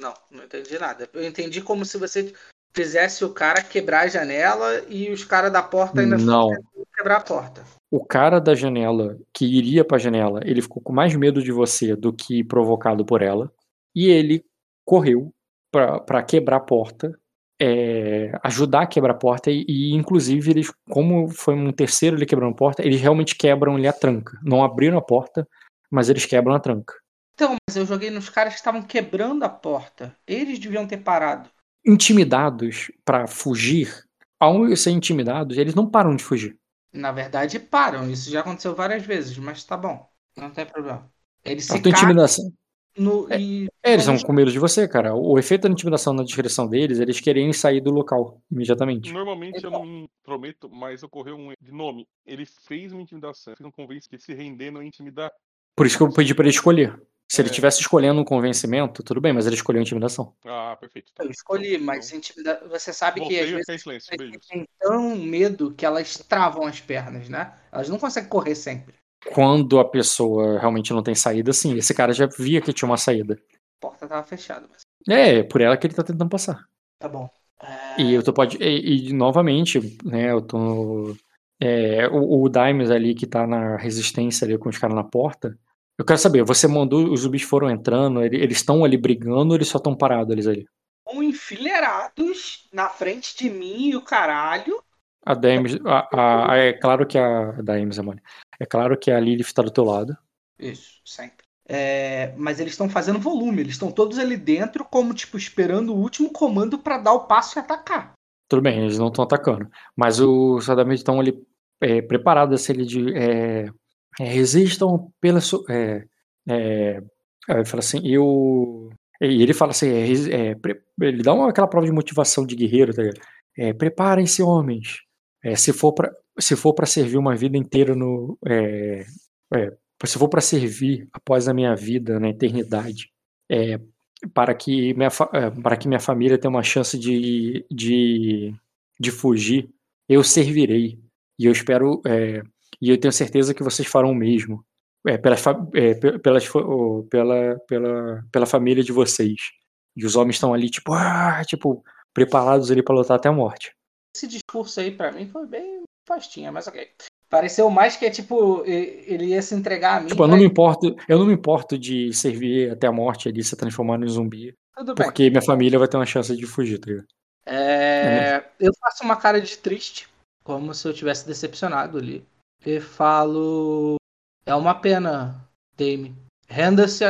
Não, não entendi nada. Eu entendi como se você fizesse o cara quebrar a janela e os caras da porta ainda não. quebrar a porta. O cara da janela que iria pra janela, ele ficou com mais medo de você do que provocado por ela e ele correu para quebrar a porta, é, ajudar a quebrar a porta e, e, inclusive eles, como foi um terceiro ele quebrando a porta, eles realmente quebram ali a tranca. Não abriram a porta, mas eles quebram a tranca. Então, mas eu joguei nos caras que estavam quebrando a porta. Eles deviam ter parado. Intimidados para fugir, ao ser intimidados, eles não param de fugir. Na verdade, param. Isso já aconteceu várias vezes, mas tá bom. Não tem problema. Eles se intimidação. No, é, e... é, eles são com medo de você, cara. O efeito da intimidação na descrição deles, eles querem sair do local imediatamente. Normalmente eu não me prometo, mas ocorreu um de nome. Ele fez uma intimidação, fez um convence que se render não intimidar. Por isso que eu pedi para ele escolher. Se é. ele tivesse escolhendo um convencimento, tudo bem, mas ele escolheu intimidação. Ah, perfeito. Eu escolhi, mas intimida... você sabe Voltei que às vezes têm tão medo que elas travam as pernas, né? Elas não conseguem correr sempre quando a pessoa realmente não tem saída, sim. Esse cara já via que tinha uma saída. A porta tava fechada. Mas... É, por ela que ele tá tentando passar. Tá bom. É... E eu tô pode. E, e, novamente, né, eu tô. É, o, o Dimes ali que tá na resistência ali com os caras na porta. Eu quero saber, você mandou, os zumbis foram entrando, eles estão ali brigando ou eles só estão parados eles ali? Estão enfileirados na frente de mim e o caralho. A Dames, a, a, é claro que a, Dames, amor. É claro que a Lilith está do teu lado. Isso, sempre. É, mas eles estão fazendo volume, eles estão todos ali dentro, como tipo, esperando o último comando para dar o passo e atacar. Tudo bem, eles não estão atacando. Mas os Sadamite estão ali é, preparados se ele de. É, é, resistam pela. É, é, ele fala assim, eu. E ele fala assim, é, ele dá uma, aquela prova de motivação de guerreiro, tá Preparem-se, homens. se for para se for para servir uma vida inteira no. É, é, se for para servir após a minha vida na eternidade, é, para, que minha, é, para que minha família tenha uma chance de, de, de fugir, eu servirei. E eu espero. É, e eu tenho certeza que vocês farão o mesmo. É, pela, é, pela, pela, pela, pela família de vocês. E os homens estão ali, tipo, ah, tipo, preparados ali para lutar até a morte. Esse discurso aí, para mim, foi bem postinha, mas ok. Pareceu mais que é tipo, ele ia se entregar a mim. Tipo, eu não me importo, eu não me importo de servir até a morte ali, se transformar em zumbi. Tudo bem. Porque minha família vai ter uma chance de fugir, tá ligado? É... é. Eu faço uma cara de triste, como se eu tivesse decepcionado ali. E falo. É uma pena, Dame. Renda-se,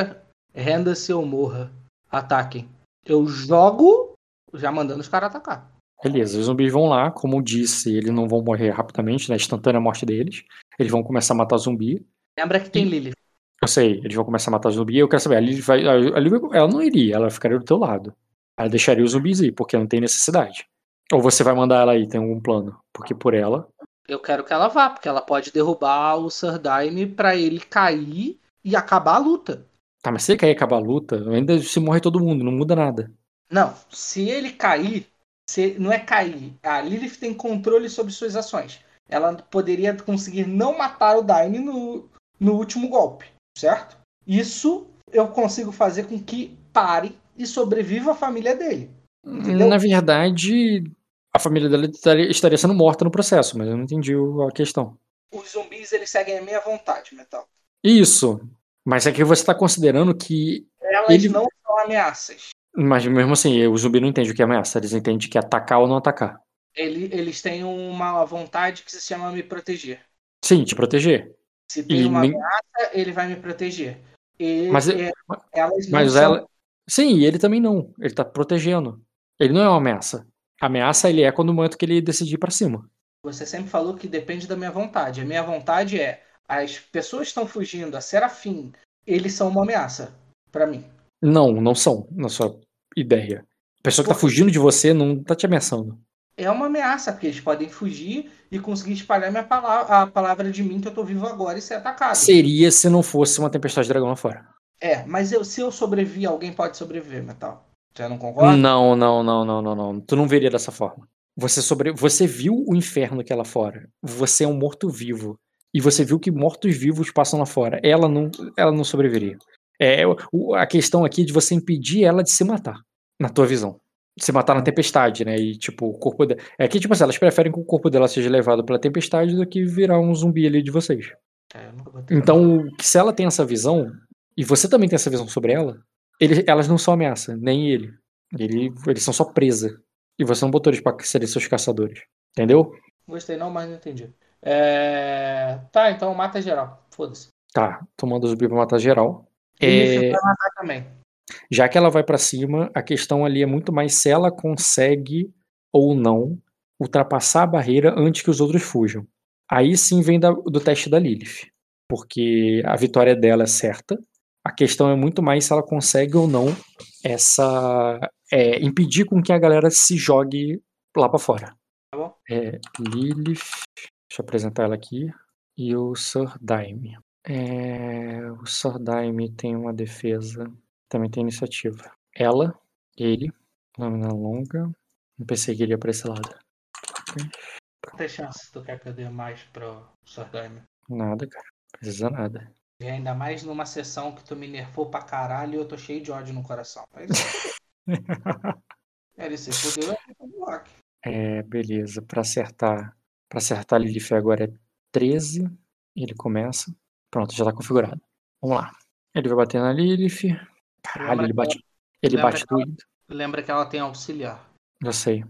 renda-se ou morra. Ataquem. Eu jogo, já mandando os caras atacar. Beleza, os zumbis vão lá, como disse, eles não vão morrer rapidamente, na né, instantânea morte deles. Eles vão começar a matar zumbi. Lembra que tem e... Lily. Eu sei, eles vão começar a matar zumbi. Eu quero saber, a Lily, vai, a Lily, ela não iria, ela ficaria do teu lado. Ela deixaria os zumbis ir, porque não tem necessidade. Ou você vai mandar ela aí, tem algum plano? Porque por ela. Eu quero que ela vá, porque ela pode derrubar o Surdaime pra ele cair e acabar a luta. Tá, mas se ele cair e acabar a luta, ainda se morre todo mundo, não muda nada. Não, se ele cair, se, não é cair. A Lilith tem controle sobre suas ações. Ela poderia conseguir não matar o Daime no, no último golpe, certo? Isso eu consigo fazer com que pare e sobreviva a família dele. Entendeu? Na verdade, a família dele estaria sendo morta no processo, mas eu não entendi a questão. Os zumbis eles seguem a minha vontade, Metal. Isso. Mas é que você está considerando que. Elas ele... não são ameaças. Mas mesmo assim, o zumbi não entende o que é ameaça, eles entendem que é atacar ou não atacar. Ele, eles têm uma vontade que se chama me proteger. Sim, te proteger. Se tem e uma nem... ameaça, ele vai me proteger. E, mas é, elas mas são... ela. Sim, e ele também não. Ele tá protegendo. Ele não é uma ameaça. Ameaça ele é quando o momento que ele decidir para cima. Você sempre falou que depende da minha vontade. A minha vontade é as pessoas estão fugindo, a Serafim, eles são uma ameaça para mim. Não, não são, na sua ideia. A pessoa que tá fugindo de você não tá te ameaçando. É uma ameaça, porque eles podem fugir e conseguir espalhar minha palavra, a palavra de mim que eu tô vivo agora e ser atacado. Seria se não fosse uma tempestade de dragão lá fora. É, mas eu, se eu sobreviver, alguém pode sobreviver, Metal. Você não concorda? Não, não, não, não, não, não. Tu não veria dessa forma. Você sobre... você viu o inferno que é lá fora. Você é um morto-vivo. E você viu que mortos-vivos passam lá fora. Ela não, ela não sobreviveria. É, a questão aqui é de você impedir ela de se matar, na tua visão. Se matar na tempestade, né? E, tipo, o corpo dela. É que, tipo assim, elas preferem que o corpo dela seja levado pela tempestade do que virar um zumbi ali de vocês. É, então, se ela tem essa visão, e você também tem essa visão sobre ela, ele, elas não são ameaça, nem ele. Ele, eles são só presa. E você não botou eles pra serem seus caçadores. Entendeu? Gostei não, mas não entendi. É... Tá, então mata geral. Foda-se. Tá, tomando os pra matar geral. E é... vai matar também. Já que ela vai para cima, a questão ali é muito mais se ela consegue ou não ultrapassar a barreira antes que os outros fujam. Aí sim vem da, do teste da Lilith. Porque a vitória dela é certa. A questão é muito mais se ela consegue ou não essa é, impedir com que a galera se jogue lá para fora. Tá bom. É, Lilith, deixa eu apresentar ela aqui. E o Sir Daime. É, o Sir Daime tem uma defesa, também tem iniciativa. Ela, ele, lâmina longa. Não pensei que iria pra esse lado. Não tem chance, tu quer perder mais pro Sir Daime? Nada, cara. Precisa nada. E ainda mais numa sessão que tu me nerfou pra caralho e eu tô cheio de ódio no coração. Mas... é, ele se fudeu é, beleza. Pra acertar. Pra acertar Lilith agora é 13. Ele começa. Pronto, já tá configurado. Vamos lá. Ele vai bater na Lilith. Caralho, ele bate. Ele lembra bate tudo. Lembra que ela tem auxiliar. Já sei.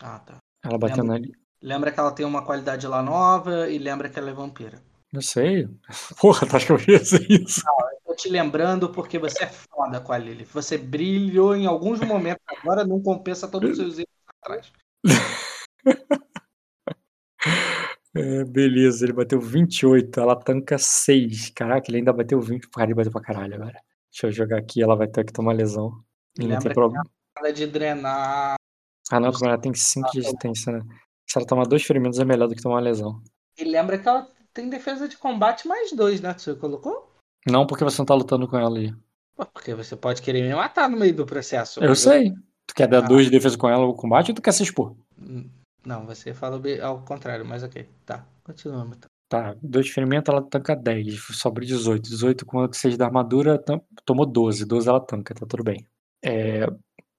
Ah, tá. Ela bateu na Lembra que ela tem uma qualidade lá nova e lembra que ela é vampira. Eu sei. Porra, tá acho que eu ia dizer isso? Não, eu tô te lembrando porque você é foda com a Lilith. Você brilhou em alguns momentos agora, não compensa todos os seus erros atrás. É, beleza, ele bateu 28, ela tanca 6. Caraca, ele ainda bateu 20. Cara, ele bateu pra caralho agora. Deixa eu jogar aqui, ela vai ter que tomar lesão. E não tem problema. de drenar. Ah, não, como ela tem 5 de resistência, né? Se ela tomar dois ferimentos é melhor do que tomar uma lesão. E lembra que ela tem defesa de combate mais dois, né? Você colocou? Não, porque você não tá lutando com ela ali. Porque você pode querer me matar no meio do processo. Eu, sei. Tu quer dar ah. dois de defesa com ela no combate ou tu quer se expor? Hum, não, você falou ao contrário, mas ok. Tá, continua, então. Tá, dois de ferimento ela tanca 10, sobra 18. 18 com 6 da armadura, tomou 12. 12 ela tanca, tá tudo bem. É,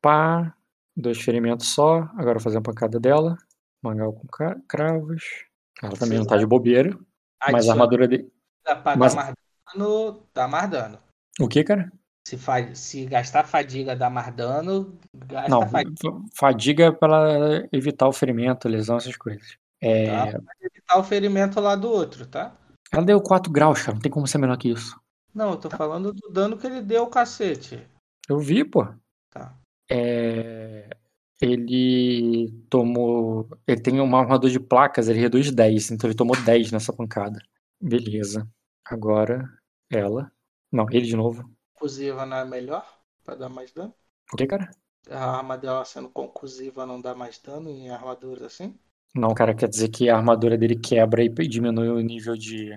pá, dois ferimentos só. Agora fazer a pancada dela. Mangal com cravos. Ela também não tá de bobeira. Mas a armadura dele. Pra mas... mais dano, dá mais dano. O que, cara? Se, fa... se gastar fadiga dá mais dano, gasta não, fadiga. Fadiga é pra evitar o ferimento, lesão, essas coisas. É... Tá, evitar o ferimento lá do outro, tá? Ela deu 4 graus, cara. Não tem como ser menor que isso. Não, eu tô falando do dano que ele deu, cacete. Eu vi, pô. Tá. É... Ele tomou. Ele tem uma armadura de placas, ele reduz 10, então ele tomou 10 nessa pancada. Beleza. Agora, ela. Não, ele de novo. Conclusiva não é melhor? Pra dar mais dano? O que, cara? A arma dela sendo conclusiva não dá mais dano em armaduras assim? Não, cara, quer dizer que a armadura dele quebra e diminui o nível de.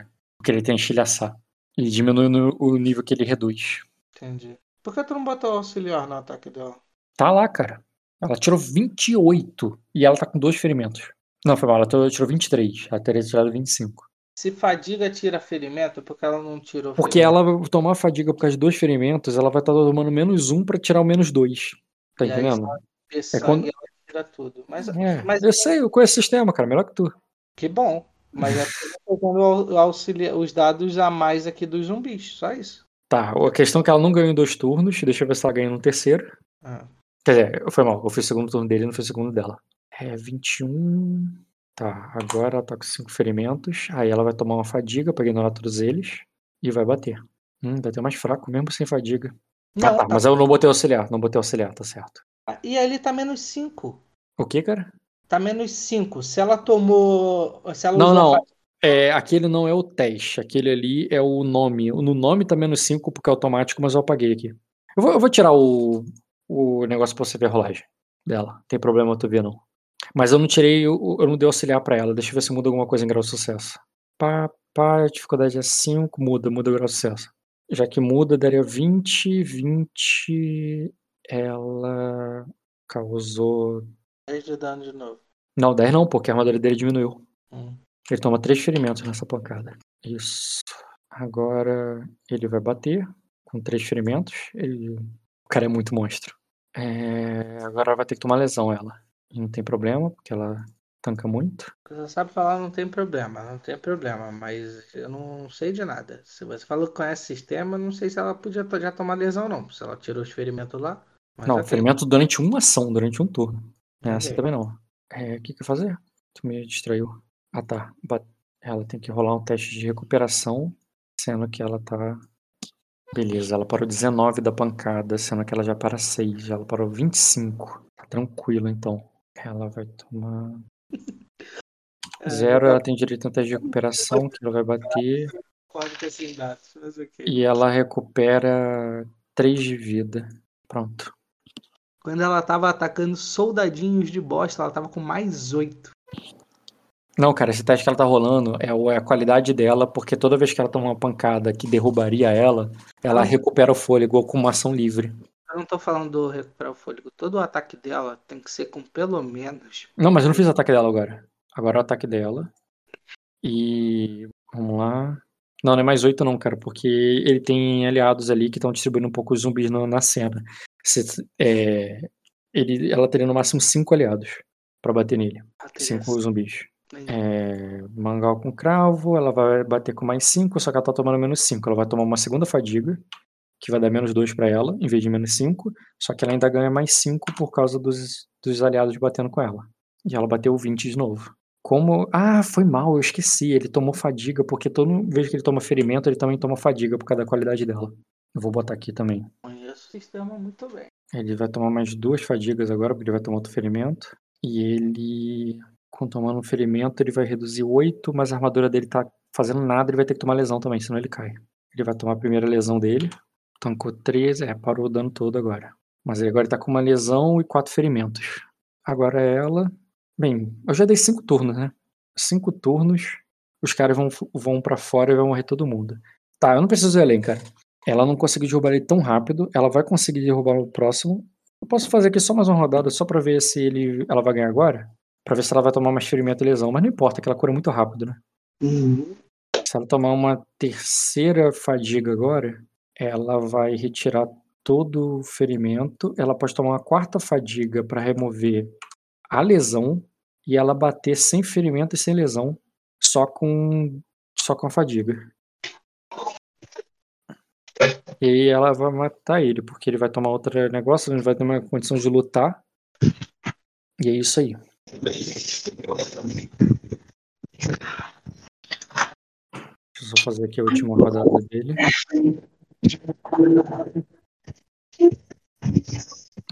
que ele tem estilhaçar. E diminui o nível que ele reduz. Entendi. Por que tu não botou auxiliar no ataque dela? Tá lá, cara. Ela tirou 28 e ela tá com dois ferimentos. Não, foi mal, ela tirou 23. Ela teria tirado 25. Se fadiga tira ferimento, porque ela não tirou Porque ferimento. ela tomar fadiga por causa de dois ferimentos, ela vai estar tá tomando menos um pra tirar o menos dois. Tá e entendendo? Aí, é quando... ela tira tudo. Mas, é, mas... Eu sei, eu conheço o sistema, cara, melhor que tu. Que bom. Mas é pegando auxilia... os dados a mais aqui dos zumbis, só isso. Tá, a questão é que ela não ganhou em dois turnos, deixa eu ver se ela ganha no terceiro. Ah. Quer dizer, foi mal, eu fiz o segundo turno dele e não fiz o segundo dela. É, 21. Tá, agora ela tá com 5 ferimentos. Aí ela vai tomar uma fadiga pra ignorar todos eles. E vai bater. Hum, vai ter mais fraco mesmo sem fadiga. Não, ah, tá, tá, mas eu não botei auxiliar, não botei auxiliar, tá certo. Ah, e ali tá menos 5. O que, cara? Tá menos 5. Se ela tomou. Se ela não, não. É, aquele não é o teste. Aquele ali é o nome. No nome tá menos 5 porque é automático, mas eu apaguei aqui. Eu vou, eu vou tirar o, o negócio pra você ver a rolagem dela. Tem problema tu ver, não. Mas eu não tirei, eu, eu não dei auxiliar pra ela. Deixa eu ver se muda alguma coisa em grau de sucesso. Pá, pá, a dificuldade é 5, muda, muda o grau de sucesso. Já que muda, daria 20, 20. Ela causou. 10 de dano de novo. Não, 10 não, porque a armadura dele diminuiu. Hum. Ele toma 3 ferimentos nessa pancada. Isso. Agora ele vai bater com 3 ferimentos. Ele... O cara é muito monstro. É... Agora vai ter que tomar lesão ela. Não tem problema, porque ela tanca muito. Você sabe falar não tem problema, não tem problema, mas eu não sei de nada. Se você falou que conhece o sistema, não sei se ela podia já tomar lesão não. Se ela tirou os ferimentos lá. Não, ferimento durante uma ação, durante um turno. É, essa okay. também não. É, o que que eu fazer? Tu me distraiu. Ah tá. Ela tem que rolar um teste de recuperação, sendo que ela tá. Beleza, ela parou 19 da pancada, sendo que ela já para 6. Ela parou 25. Tá tranquilo então. Ela vai tomar. Zero, ela tem direito a um teste de recuperação, que ela vai bater. Pode ter sem dados, mas ok. E ela recupera 3 de vida. Pronto. Quando ela tava atacando soldadinhos de bosta, ela tava com mais 8. Não, cara, esse teste que ela tá rolando é, é a qualidade dela, porque toda vez que ela toma uma pancada que derrubaria ela, ela recupera o fôlego com uma ação livre. Eu não tô falando do recuperar o fôlego. Todo o ataque dela tem que ser com pelo menos. Não, mas eu não fiz o ataque dela agora. Agora é o ataque dela. E. Vamos lá. Não, não é mais oito não, cara, porque ele tem aliados ali que estão distribuindo um pouco os zumbis no, na cena. Se, é, ele, ela teria no máximo cinco aliados para bater nele. Ah, cinco zumbis. É, mangal com cravo, ela vai bater com mais 5, só que ela tá tomando menos 5. Ela vai tomar uma segunda fadiga, que vai dar menos 2 para ela, em vez de menos 5. Só que ela ainda ganha mais 5 por causa dos, dos aliados batendo com ela. E ela bateu 20 de novo. Como. Ah, foi mal, eu esqueci. Ele tomou fadiga, porque todo vez que ele toma ferimento, ele também toma fadiga por causa da qualidade dela. Eu vou botar aqui também. Conheço o sistema muito bem. Ele vai tomar mais duas fadigas agora, porque ele vai tomar outro ferimento. E ele com tomando um ferimento, ele vai reduzir 8, mas a armadura dele tá fazendo nada, ele vai ter que tomar lesão também, senão ele cai. Ele vai tomar a primeira lesão dele. Tancou 13, é, parou o dano todo agora. Mas ele agora tá com uma lesão e quatro ferimentos. Agora ela. Bem, eu já dei cinco turnos, né? Cinco turnos, os caras vão, vão para fora e vai morrer todo mundo. Tá, eu não preciso ler, cara. Ela não conseguiu derrubar ele tão rápido. Ela vai conseguir derrubar o próximo. Eu posso fazer aqui só mais uma rodada, só pra ver se ele, ela vai ganhar agora? Pra ver se ela vai tomar mais ferimento e lesão. Mas não importa, que ela cura muito rápido, né? Uhum. Se ela tomar uma terceira fadiga agora, ela vai retirar todo o ferimento. Ela pode tomar uma quarta fadiga para remover a lesão e ela bater sem ferimento e sem lesão, só com só com a fadiga. E ela vai matar ele, porque ele vai tomar outro negócio, ele vai ter uma condição de lutar. E é isso aí. Deixa eu só fazer aqui a última rodada dele.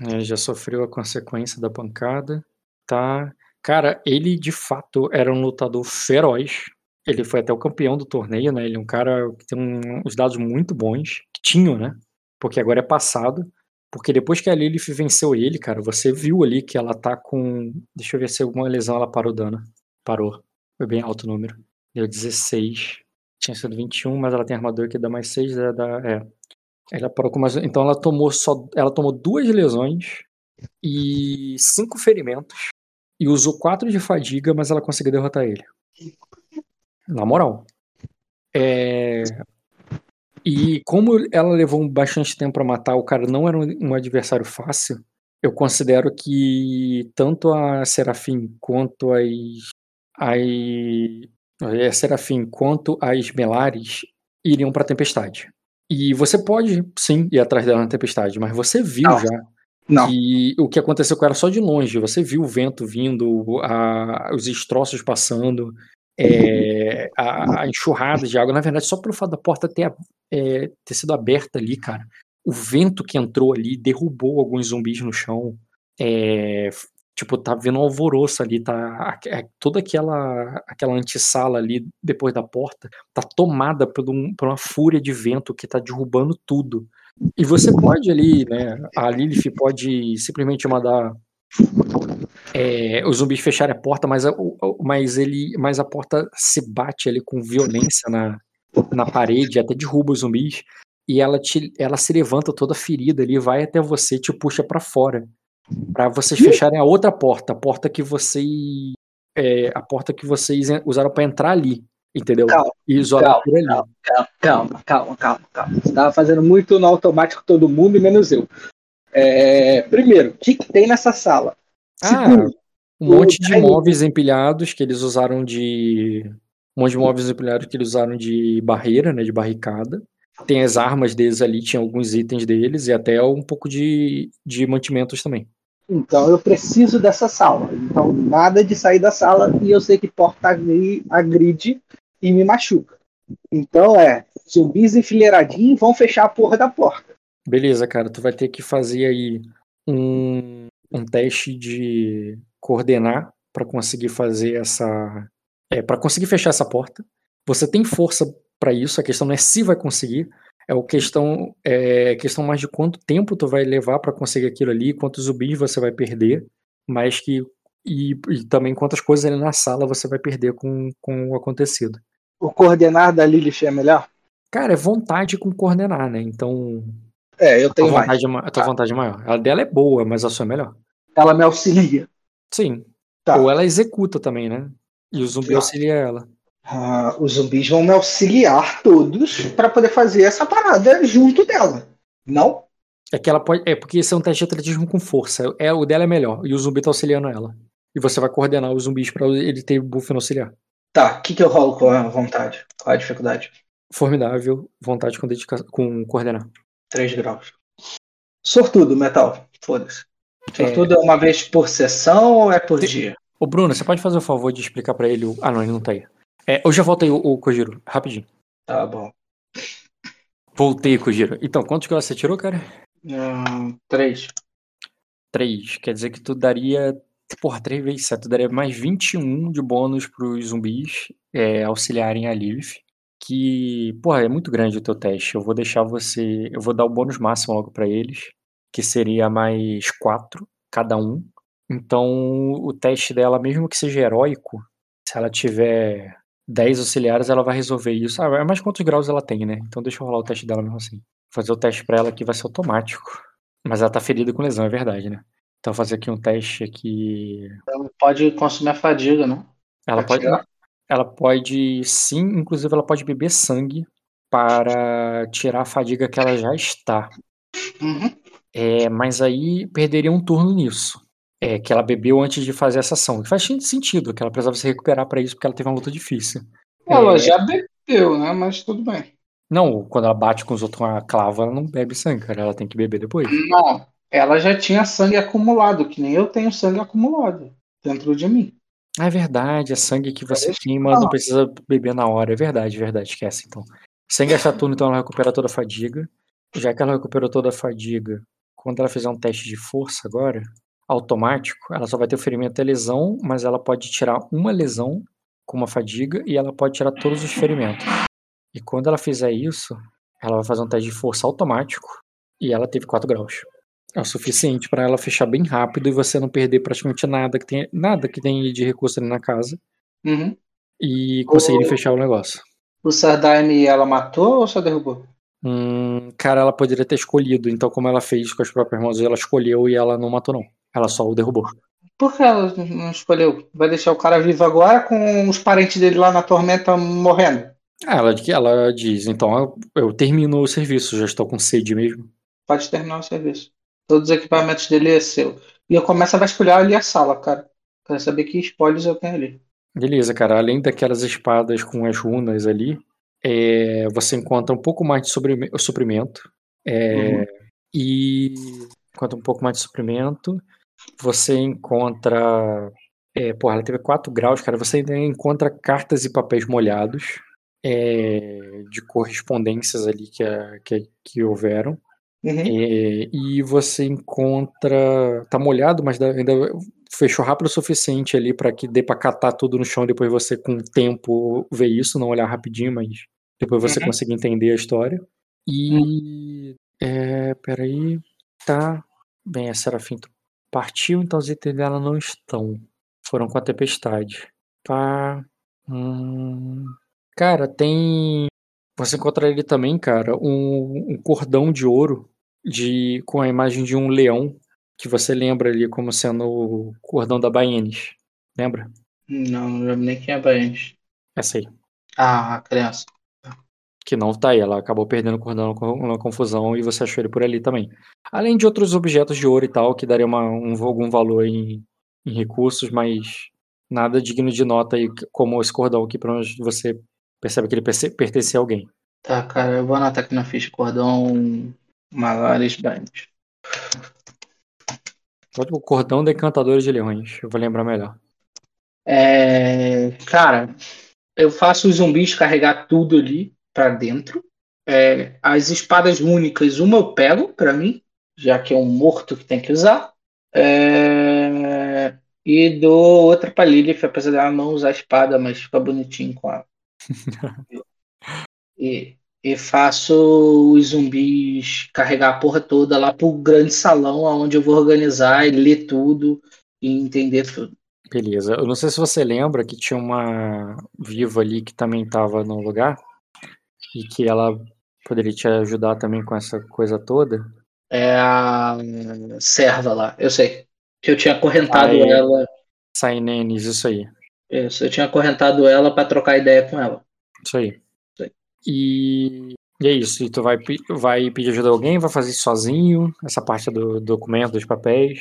Ele já sofreu a consequência da pancada. Tá. Cara, ele de fato era um lutador feroz. Ele foi até o campeão do torneio, né? Ele é um cara que tem um, uns dados muito bons. Que tinham, né? Porque agora é passado. Porque depois que a Lilith venceu ele, cara, você viu ali que ela tá com. Deixa eu ver se alguma lesão ela parou dano. Parou. Foi bem alto o número. Deu 16. Tinha sido 21, mas ela tem armadura que dá mais 6. É, é. Ela parou com mais. Então ela tomou só. Ela tomou duas lesões e cinco ferimentos. E usou quatro de fadiga, mas ela conseguiu derrotar ele. Na moral. É, e como ela levou bastante tempo para matar, o cara não era um adversário fácil. Eu considero que tanto a Serafim quanto as, as a Serafim quanto as Melares iriam para a Tempestade. E você pode, sim, ir atrás dela na Tempestade, mas você viu não. já não. que o que aconteceu com ela só de longe. Você viu o vento vindo, a, os destroços passando, é, a, a, enxurrada de água. Na verdade, só pelo fato da porta ter, é, ter sido aberta ali, cara, o vento que entrou ali derrubou alguns zumbis no chão. É, tipo, tá vendo um alvoroço ali, tá é, toda aquela aquela antessala ali depois da porta tá tomada por, um, por uma fúria de vento que tá derrubando tudo. E você pode ali, né, a Lilith pode simplesmente mandar é, os zumbis fecharem a porta, mas a, mas ele, mas a porta se bate ali com violência na, na parede, até derruba os zumbis e ela te, ela se levanta toda ferida ali, vai até você, te puxa para fora, para vocês fecharem a outra porta, a porta que vocês é, a porta que vocês usaram para entrar ali, entendeu? Calma, e isolar por ali. Calma, calma, calma, calma, calma. Você tava fazendo muito no automático todo mundo, menos eu. É, primeiro, o que, que tem nessa sala? Ah, um monte de móveis empilhados que eles usaram de. Um monte de móveis empilhados que eles usaram de barreira, né? De barricada. tem as armas deles ali, tinha alguns itens deles e até um pouco de, de mantimentos também. Então eu preciso dessa sala. Então nada de sair da sala e eu sei que porta agride e me machuca. Então é, zumbis enfileiradinhos vão fechar a porra da porta. Beleza, cara, tu vai ter que fazer aí um, um teste de coordenar para conseguir fazer essa. É, para conseguir fechar essa porta. Você tem força para isso, a questão não é se vai conseguir, é o questão é questão mais de quanto tempo tu vai levar para conseguir aquilo ali, quantos zumbis você vai perder, mas que e, e, também quantas coisas ali na sala você vai perder com, com o acontecido. O coordenar da Lilith é melhor? Cara, é vontade com coordenar, né? Então. É, eu tenho a vontade, mais. A tua tá. vontade é maior. A dela é boa, mas a sua é melhor. Ela me auxilia. Sim. Tá. Ou ela executa também, né? E o zumbi tá. auxilia ela. Uh, os zumbis vão me auxiliar todos para poder fazer essa parada junto dela. Não? É que ela pode. É porque esse é um teste de atletismo com força. É, o dela é melhor. E o zumbi tá auxiliando ela. E você vai coordenar os zumbis para ele ter buff no auxiliar. Tá, o que, que eu rolo com a vontade? Qual a dificuldade? Formidável, vontade com, dedica... com coordenar. 3 graus. Sortudo, metal. Foda-se. Sortudo é... é... uma vez por sessão ou é por dia? Ô, Bruno, você pode fazer o favor de explicar para ele o. Ah, não, ele não tá aí. É, eu já voltei o, o Kojiro, rapidinho. Tá bom. Voltei, Kojiro. Então, quantos que você tirou, cara? Um, três. Três. Quer dizer que tu daria. Porra, três vezes sete. Tu daria mais 21 de bônus pros zumbis é, auxiliarem a Lilith. Que, porra, é muito grande o teu teste. Eu vou deixar você. Eu vou dar o bônus máximo logo para eles. Que seria mais quatro cada um. Então, o teste dela, mesmo que seja heróico, se ela tiver 10 auxiliares, ela vai resolver isso. Ah, mas quantos graus ela tem, né? Então deixa eu rolar o teste dela mesmo assim. Fazer o teste pra ela aqui vai ser automático. Mas ela tá ferida com lesão, é verdade, né? Então fazer aqui um teste aqui. Ela pode consumir a fadiga, né? Ela pode. Ela pode sim, inclusive ela pode beber sangue para tirar a fadiga que ela já está. Uhum. É, mas aí perderia um turno nisso é, que ela bebeu antes de fazer essa ação. Que faz sentido, que ela precisava se recuperar para isso, porque ela teve uma luta difícil. Ela é... já bebeu, né? Mas tudo bem. Não, quando ela bate com os outros com a clava, ela não bebe sangue, cara. Ela tem que beber depois. Não, ela já tinha sangue acumulado, que nem eu tenho sangue acumulado dentro de mim. É verdade, é sangue que você queima, não precisa beber na hora. É verdade, é verdade, esquece então. Sem gastar turno, então ela recupera toda a fadiga. Já que ela recuperou toda a fadiga, quando ela fizer um teste de força agora, automático, ela só vai ter o ferimento e lesão, mas ela pode tirar uma lesão com uma fadiga e ela pode tirar todos os ferimentos. E quando ela fizer isso, ela vai fazer um teste de força automático e ela teve 4 graus. É o suficiente para ela fechar bem rápido e você não perder praticamente nada que tem, nada que tem de recurso ali na casa. Uhum. E conseguir o... fechar o negócio. O Sardaime ela matou ou só derrubou? Hum, cara, ela poderia ter escolhido. Então, como ela fez com as próprias mãos, ela escolheu e ela não matou, não. Ela só o derrubou. Por que ela não escolheu? Vai deixar o cara vivo agora com os parentes dele lá na tormenta morrendo? Ah, ela, ela diz, então eu, eu termino o serviço, já estou com sede mesmo. Pode terminar o serviço. Todos os equipamentos dele é seu. E eu começo a vasculhar ali a sala, cara. Pra saber que spoilers eu tenho ali. Beleza, cara. Além daquelas espadas com as runas ali, é, você encontra um pouco mais de suprimento. É, uhum. E encontra um pouco mais de suprimento você encontra. É, porra, ela teve 4 graus, cara. Você ainda encontra cartas e papéis molhados é, de correspondências ali que, que, que houveram. Uhum. É, e você encontra. Tá molhado, mas ainda fechou rápido o suficiente ali para que dê pra catar tudo no chão depois você, com o tempo, ver isso, não olhar rapidinho, mas depois você uhum. conseguir entender a história. E. Uhum. É, peraí. Tá. Bem, a Serafim Partiu, então os itens dela não estão. Foram com a tempestade. Pá. Hum, cara, tem. Você encontra ali também, cara, um, um, cordão de ouro de com a imagem de um leão que você lembra ali como sendo o cordão da Baenis. Lembra? Não, não lembro nem quem é a Baenis. Essa aí. Ah, a criança que não tá aí. Ela acabou perdendo o cordão na confusão e você achou ele por ali também. Além de outros objetos de ouro e tal, que daria uma, um, algum valor em, em, recursos, mas nada digno de nota aí, como esse cordão aqui, pra onde você percebe que ele pertence a alguém. Tá, cara, eu vou anotar aqui na ficha cordão Malares Band. O cordão decantadores de leões, eu vou lembrar melhor. É, cara, eu faço os zumbis carregar tudo ali para dentro. É, as espadas únicas, uma eu pego para mim, já que é um morto que tem que usar. É, e dou outra pra Lilith, apesar dela não usar espada, mas fica bonitinho com ela. e, e faço os zumbis carregar a porra toda lá pro grande salão, onde eu vou organizar e ler tudo e entender tudo. Beleza. Eu não sei se você lembra que tinha uma viva ali que também estava no lugar e que ela poderia te ajudar também com essa coisa toda. É a serva lá, eu sei. Que eu tinha acorrentado aí, ela. Sainenes, isso aí. Isso, eu tinha acorrentado ela para trocar ideia com ela. Isso aí. Isso aí. E... e é isso. E tu vai, vai pedir ajuda a alguém? Vai fazer isso sozinho? Essa parte do documento, dos papéis?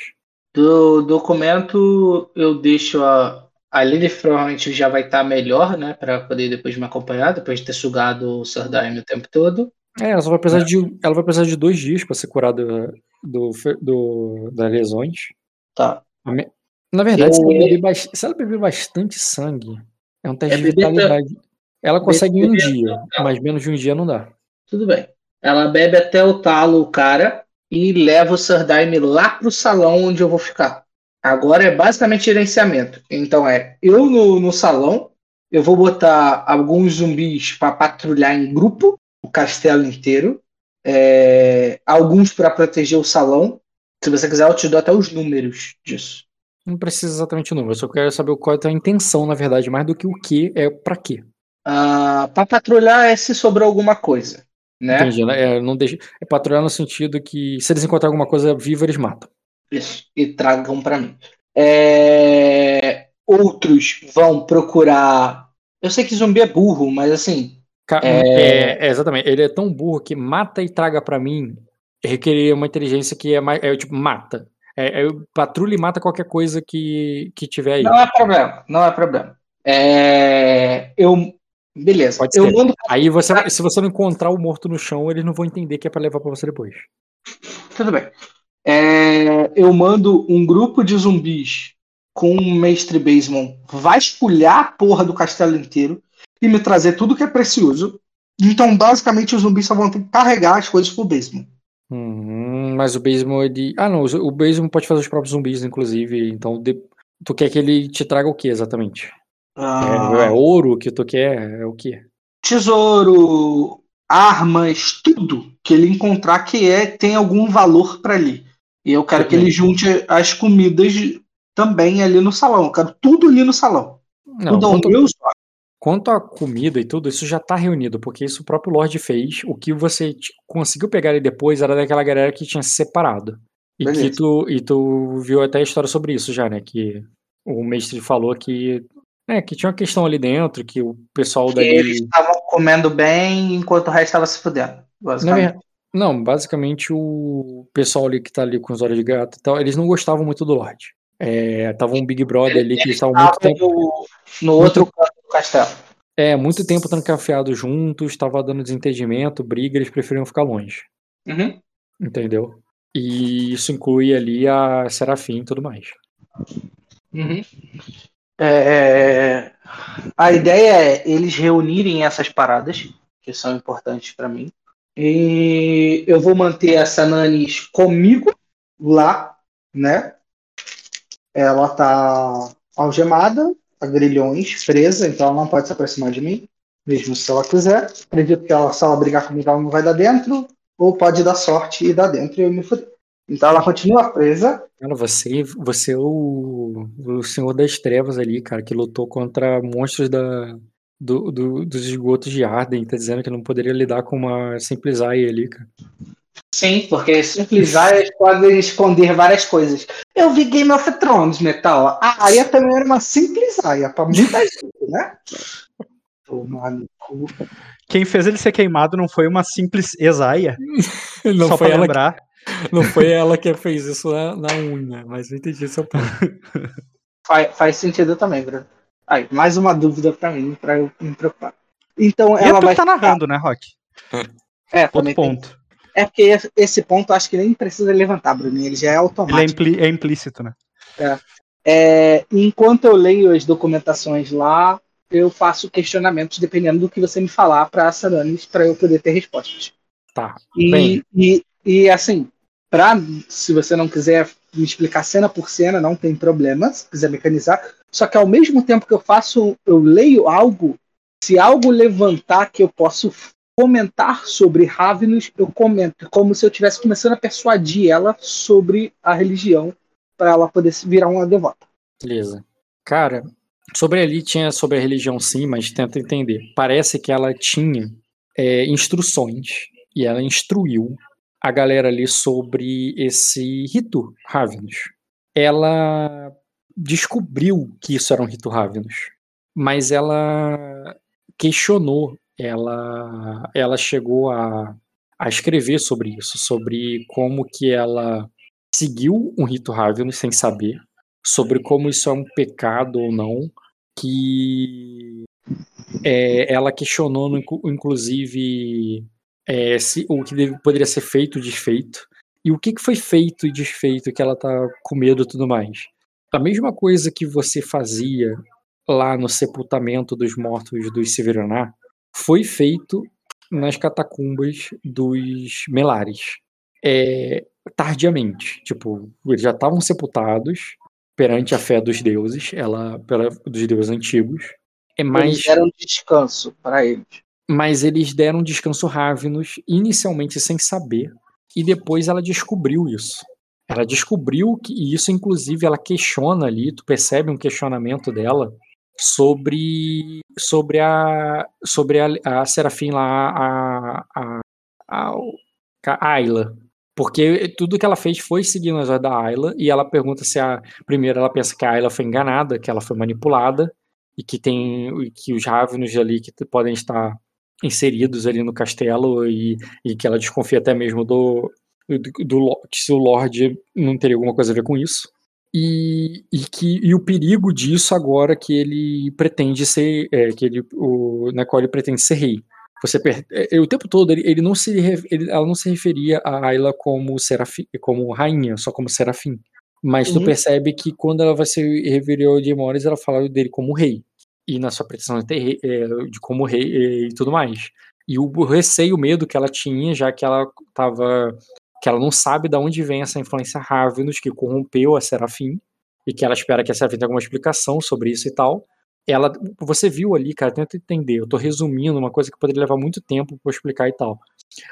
Do documento, eu deixo a. A Lilith provavelmente já vai estar tá melhor, né? Para poder depois me acompanhar, depois de ter sugado o Sardaim o tempo todo. É, ela vai precisar, é. de, ela vai precisar de dois dias para ser curada do, do, das lesões. Tá. Na verdade, eu... se, ela beber, se, ela beber, bastante sangue, é um teste é de vitalidade. Ela consegue em um dia, mas menos de um dia não dá. Tudo bem. Ela bebe até o talo o cara e leva o Sardaime lá pro salão onde eu vou ficar. Agora é basicamente gerenciamento. Então é eu no, no salão, eu vou botar alguns zumbis para patrulhar em grupo o castelo inteiro, é, alguns para proteger o salão. Se você quiser, eu te dou até os números disso. Não precisa exatamente o número, eu só quero saber qual é a intenção, na verdade, mais do que o que é para quê. Uh, para patrulhar é se sobrou alguma coisa. Né? Entendi, né? É, não deixa, é patrulhar no sentido que se eles encontrarem alguma coisa viva, eles matam. Isso, e tragam para mim. É... Outros vão procurar. Eu sei que zumbi é burro, mas assim. É... É, é... exatamente. Ele é tão burro que mata e traga para mim requereria uma inteligência que é mais. É tipo, mata. É, é, patrulha e mata qualquer coisa que, que tiver aí. Não é problema, não é problema. É, eu Beleza. Pode eu mando... Aí você, se você não encontrar o morto no chão, eles não vão entender que é para levar para você depois. Tudo bem. É, eu mando um grupo de zumbis com o mestre Baseman vasculhar a porra do castelo inteiro e me trazer tudo que é precioso. Então, basicamente, os zumbis só vão ter que carregar as coisas pro Baseman. Hum, mas o Baseman, ele. Ah, não. O Baseman pode fazer os próprios zumbis, inclusive. Então, de... tu quer que ele te traga o que exatamente? Ah, é, é, ouro que tu quer? É o que? Tesouro, armas, tudo que ele encontrar que é tem algum valor para ali. E eu quero que ele junte as comidas também ali no salão. Eu quero tudo ali no salão. Não, tudo quanto, meu quanto à comida e tudo, isso já tá reunido, porque isso o próprio Lorde fez. O que você conseguiu pegar ali depois era daquela galera que tinha se separado. E que tu, e tu viu até a história sobre isso já, né? Que o mestre falou que é, que tinha uma questão ali dentro, que o pessoal que dali. Eles estavam comendo bem enquanto o resto estava se fudendo. Basicamente. Não, basicamente o pessoal ali que tá ali com os olhos de gato e tal, eles não gostavam muito do Lorde. É, tava um Big Brother ali que estavam muito tempo. No, no outro muito, canto do castelo. É, muito tempo trancafiados juntos, estava dando desentendimento, briga, eles preferiam ficar longe. Uhum. Entendeu? E isso inclui ali a Serafim e tudo mais. Uhum. É, a ideia é eles reunirem essas paradas, que são importantes para mim. E eu vou manter essa Nanis comigo lá, né? Ela tá algemada, a grilhões, presa, então ela não pode se aproximar de mim, mesmo se ela quiser. Acredito que ela, se ela brigar comigo, ela não vai dar dentro, ou pode dar sorte e dar dentro e eu me fuder. Então ela continua presa. Cara, você, você é o, o senhor das trevas ali, cara, que lutou contra monstros da, do, do, dos esgotos de Arden, tá dizendo que não poderia lidar com uma simples Aya ali, cara. Sim, porque simples Aya podem esconder várias coisas. Eu vi Game of Thrones, Metal. A Aya também era uma simples Aya, pra muita gente, né? Quem fez ele ser queimado não foi uma simples Esaia. não Só foi pra lembrar. Não foi ela que fez isso na, na unha, mas eu entendi seu ponto. Faz, faz sentido também, Bruno. Aí, mais uma dúvida para mim, para eu me preocupar. Então, e ela tu vai tá narrando, né, Rock? É, Outro ponto. Tem. É porque esse ponto acho que nem precisa levantar, Bruno. Ele já é automático. Ele é, é implícito, né? É. é. Enquanto eu leio as documentações lá, eu faço questionamentos dependendo do que você me falar para Saranis para eu poder ter respostas. Tá. E, e, e, assim, pra, se você não quiser me explicar cena por cena, não tem problema, se quiser mecanizar. Só que ao mesmo tempo que eu faço, eu leio algo, se algo levantar que eu posso comentar sobre Ravenous, eu comento, como se eu estivesse começando a persuadir ela sobre a religião, para ela poder virar uma devota. Beleza. Cara, sobre ali tinha sobre a religião sim, mas tenta entender. Parece que ela tinha é, instruções e ela instruiu a galera ali sobre esse rito Ravenous. Ela descobriu que isso era um rito Ravenous, mas ela questionou ela, ela chegou a, a escrever sobre isso, sobre como que ela seguiu um rito Ravenous sem saber, sobre como isso é um pecado ou não, que é, ela questionou, inclusive, é, se, o que deve, poderia ser feito e desfeito, e o que, que foi feito e desfeito que ela tá com medo e tudo mais. A mesma coisa que você fazia lá no sepultamento dos mortos dos Severaná, foi feito nas catacumbas dos Melares. É, tardiamente. Tipo, eles já estavam sepultados perante a fé dos deuses, ela pela, dos deuses antigos. É mais, eles deram descanso para eles. Mas eles deram descanso Ravenos inicialmente sem saber, e depois ela descobriu isso. Ela descobriu que e isso, inclusive, ela questiona ali, tu percebe um questionamento dela sobre sobre a sobre a, a Serafim lá a a, a, a Ayla. Porque tudo que ela fez foi seguindo as ordens da Ayla e ela pergunta se a primeiro ela pensa que a Ayla foi enganada que ela foi manipulada e que tem que os Ravenos ali que podem estar inseridos ali no castelo e, e que ela desconfia até mesmo do, do, do que se o Lorde não teria alguma coisa a ver com isso e, e, que, e o perigo disso agora que ele pretende ser, é, que ele, o, na qual ele pretende ser rei. Você é, o tempo todo ele, ele não se ele, ela não se referia a Ayla como serafim, como rainha, só como serafim. Mas uhum. tu percebe que quando ela vai ser revelou de Mores, ela fala dele como rei e na sua pretensão de, ter, é, de como rei e tudo mais. E o receio, o medo que ela tinha, já que ela estava que ela não sabe de onde vem essa influência Ravenous que corrompeu a Serafim e que ela espera que a Serafim tenha alguma explicação sobre isso e tal. Ela, você viu ali, cara, tenta entender. Eu tô resumindo uma coisa que poderia levar muito tempo para explicar e tal.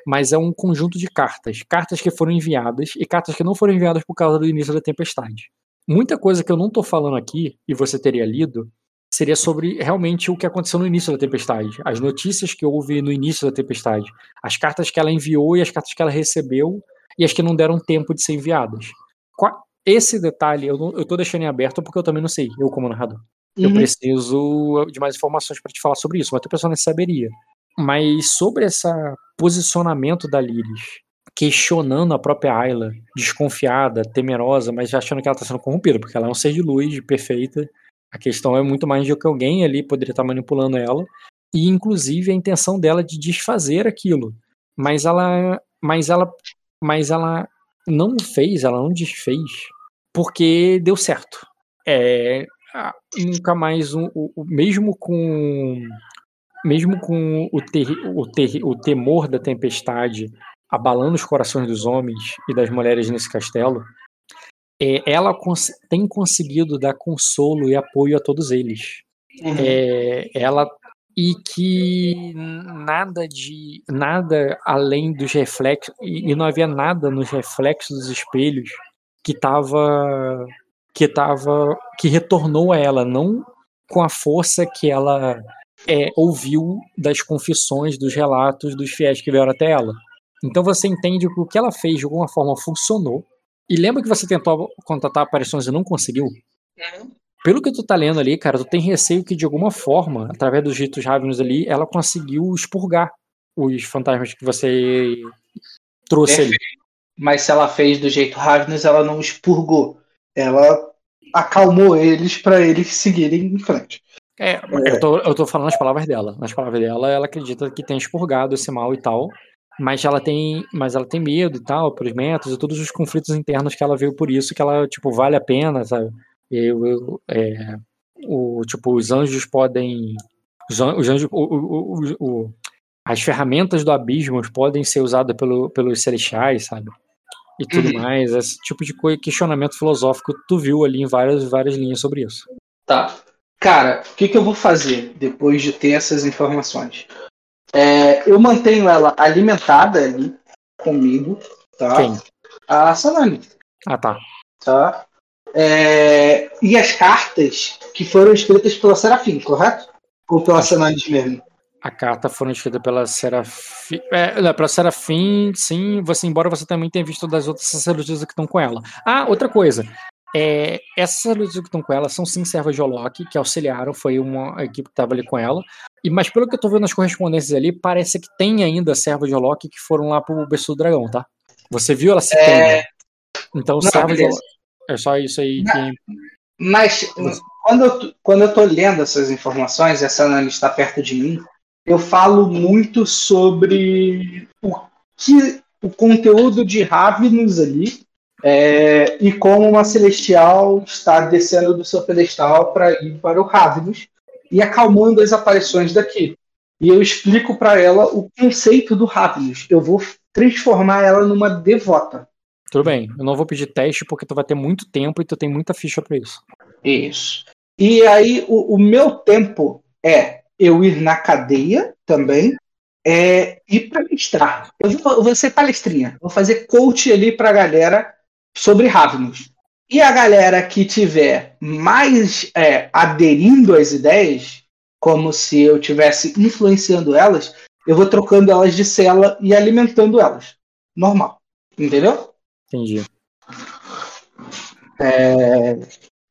Mas é um conjunto de cartas, cartas que foram enviadas e cartas que não foram enviadas por causa do início da tempestade. Muita coisa que eu não tô falando aqui e você teria lido seria sobre realmente o que aconteceu no início da tempestade, as notícias que houve no início da tempestade, as cartas que ela enviou e as cartas que ela recebeu e as que não deram tempo de ser enviadas. Esse detalhe eu, não, eu tô deixando em aberto porque eu também não sei, eu como narrador. Uhum. Eu preciso de mais informações para te falar sobre isso, mas outra pessoa nem saberia. Mas sobre esse posicionamento da Lyris, questionando a própria Ayla, desconfiada, temerosa, mas já achando que ela está sendo corrompida, porque ela é um ser de luz, perfeita. A questão é muito mais de que alguém ali poderia estar manipulando ela, e inclusive a intenção dela de desfazer aquilo. Mas ela, mas ela mas ela não fez, ela não desfez, porque deu certo. É, nunca mais um, o, mesmo com mesmo com o, ter, o, ter, o temor da tempestade abalando os corações dos homens e das mulheres nesse castelo, é, ela cons tem conseguido dar consolo e apoio a todos eles. Uhum. É, ela e que nada de nada além dos reflexos e não havia nada nos reflexos dos espelhos que estava que tava que retornou a ela não com a força que ela é, ouviu das confissões dos relatos dos fiéis que vieram até ela então você entende que o que ela fez de alguma forma funcionou e lembra que você tentou contatar aparições e não conseguiu uhum pelo que tu tá lendo ali, cara, tu tem receio que de alguma forma, através dos ritos Ravenous ali, ela conseguiu expurgar os fantasmas que você trouxe Perfeito. ali. Mas se ela fez do jeito Ravenous, ela não expurgou. Ela acalmou eles para eles seguirem em frente. É, eu tô, eu tô falando as palavras dela. Nas palavras dela, ela acredita que tem expurgado esse mal e tal. Mas ela tem, mas ela tem medo e tal, pelos métodos e todos os conflitos internos que ela veio por isso, que ela, tipo, vale a pena, sabe? Eu, eu é, o, tipo, os anjos podem. Os, anjos. O, o, o, as ferramentas do abismo podem ser usadas pelo, pelos celestiais, sabe? E tudo uhum. mais. Esse tipo de questionamento filosófico tu viu ali em várias, várias linhas sobre isso. Tá. Cara, o que, que eu vou fazer depois de ter essas informações? É, eu mantenho ela alimentada ali comigo, tá? Quem? A Sanani. Ah, tá. Tá? É, e as cartas que foram escritas pela Serafim, correto? Ou pela Sanani mesmo? A carta foram escritas pela Serafim. É, pela Serafim, sim, você, embora você também tenha visto das outras sacerdotisas que estão com ela. Ah, outra coisa. É, essas sacerdotisas que estão com ela são sim servas de Olok, que auxiliaram, foi uma equipe que estava ali com ela. E, mas pelo que eu tô vendo nas correspondências ali, parece que tem ainda servas de Olok que foram lá pro berço do dragão, tá? Você viu ela se é... Então, servas de Olok. É só isso aí que. Mas quando eu, quando eu tô lendo essas informações, essa análise está perto de mim, eu falo muito sobre o que o conteúdo de Ravenous ali é, e como uma celestial está descendo do seu pedestal para ir para o Ravenous e acalmando as aparições daqui. E eu explico para ela o conceito do Ravenous. Eu vou transformar ela numa devota. Tudo bem, eu não vou pedir teste porque tu vai ter muito tempo e tu tem muita ficha para isso. Isso. E aí o, o, meu tempo é eu ir na cadeia também é ir palestrar. Eu vou, eu vou ser palestrinha, vou fazer coach ali pra galera sobre Ravnus. E a galera que tiver mais é, aderindo às ideias, como se eu tivesse influenciando elas, eu vou trocando elas de cela e alimentando elas. Normal. Entendeu? Entendi. É,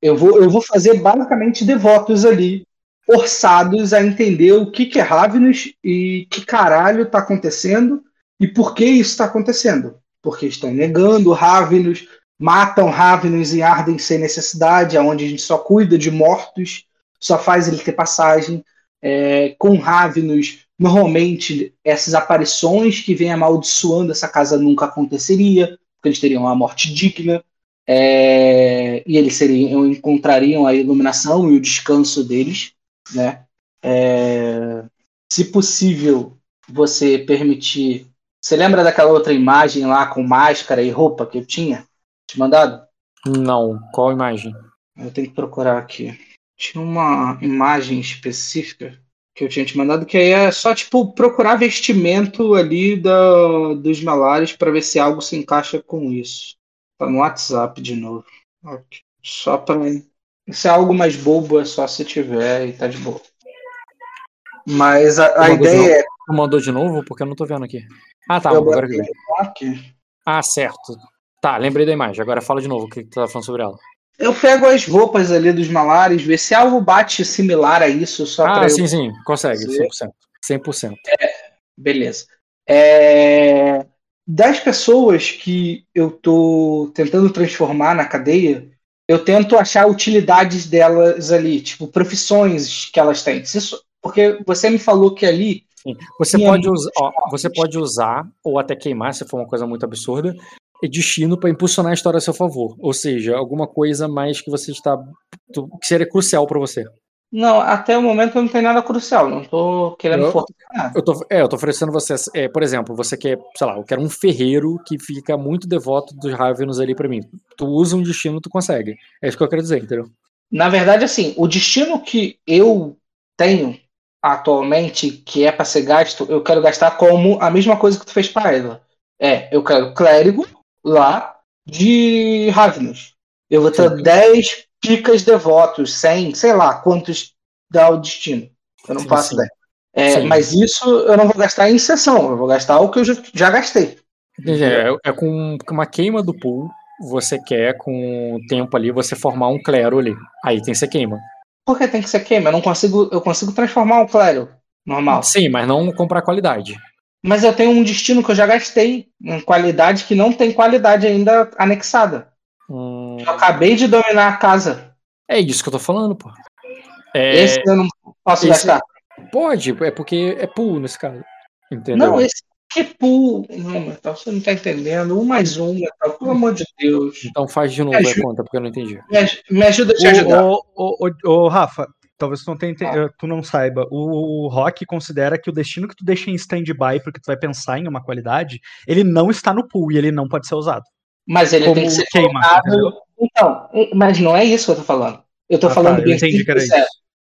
eu, vou, eu vou fazer basicamente devotos ali, forçados a entender o que, que é Ravenous e que caralho está acontecendo e por que isso está acontecendo. Porque estão negando Ravenous, matam Ravenous e ardem sem necessidade, aonde a gente só cuida de mortos, só faz ele ter passagem. É, com Ravenous, normalmente essas aparições que vêm amaldiçoando essa casa nunca aconteceria porque eles teriam uma morte digna, é, e eles seriam, encontrariam a iluminação e o descanso deles, né? É, se possível, você permitir. Você lembra daquela outra imagem lá com máscara e roupa que eu tinha te mandado? Não, qual imagem? Eu tenho que procurar aqui. Tinha uma imagem específica que eu tinha te mandado, que aí é só, tipo, procurar vestimento ali da, dos malares para ver se algo se encaixa com isso. Tá no WhatsApp de novo. Só para Se é algo mais bobo, é só se tiver e tá de boa. Mas a, a ideia é. Tu mandou de novo? Porque eu não tô vendo aqui. Ah, tá. agora que aqui. Ah, certo. Tá, lembrei da imagem. Agora fala de novo o que tu tá falando sobre ela. Eu pego as roupas ali dos malares, ver se algo bate similar a isso. Só ah, sim, eu... sim, consegue, 100%. 100%. É, beleza. É... Das pessoas que eu tô tentando transformar na cadeia, eu tento achar utilidades delas ali, tipo, profissões que elas têm. Porque você me falou que ali. Sim. Você, pode usar, ó, você pode usar, ou até queimar, se for uma coisa muito absurda, destino para impulsionar a história a seu favor. Ou seja, alguma coisa mais que você está. que seria crucial para você. Não, até o momento não tem nada crucial, não tô querendo eu, Eu tô, é, eu tô oferecendo você, é, por exemplo, você quer, sei lá, eu quero um ferreiro que fica muito devoto dos Ravenos ali para mim. Tu usa um destino, tu consegue. É isso que eu quero dizer, entendeu? Na verdade, assim, o destino que eu tenho atualmente, que é para ser gasto, eu quero gastar como a mesma coisa que tu fez para ela. É, eu quero clérigo, lá de Ravnus. Eu vou ter Sim. 10 picas devotos, 100, sei lá quantos dá o destino. Eu não faço ideia. É, mas isso eu não vou gastar em sessão, eu vou gastar o que eu já, já gastei. É, é com uma queima do pool, você quer, com o tempo ali, você formar um clero ali. Aí tem que ser queima. Por que tem que ser queima? Eu não consigo, eu consigo transformar um clero normal. Sim, mas não comprar qualidade. Mas eu tenho um destino que eu já gastei em qualidade que não tem qualidade ainda anexada. Hum... Eu acabei de dominar a casa. É isso que eu tô falando, pô. É... Esse eu não posso esse... gastar. Pode, é porque é pool nesse caso. Entendeu? Não, esse que pool. Não, Metal, você não tá entendendo. Um mais um, Metal, pelo amor de Deus. Então faz de novo a conta, porque eu não entendi. Me, me ajuda a te ajudar. Ô, ô, ô, ô, Rafa, talvez tu não, tenha, ah. tu não saiba. O, Rock considera que o destino que tu deixa em stand-by porque tu vai pensar em uma qualidade, ele não está no pool e ele não pode ser usado. Mas ele Como tem que ser queima, colocado... Então, mas não é isso que eu tô falando. Eu tô ah, falando tá, bem eu entendi que era isso.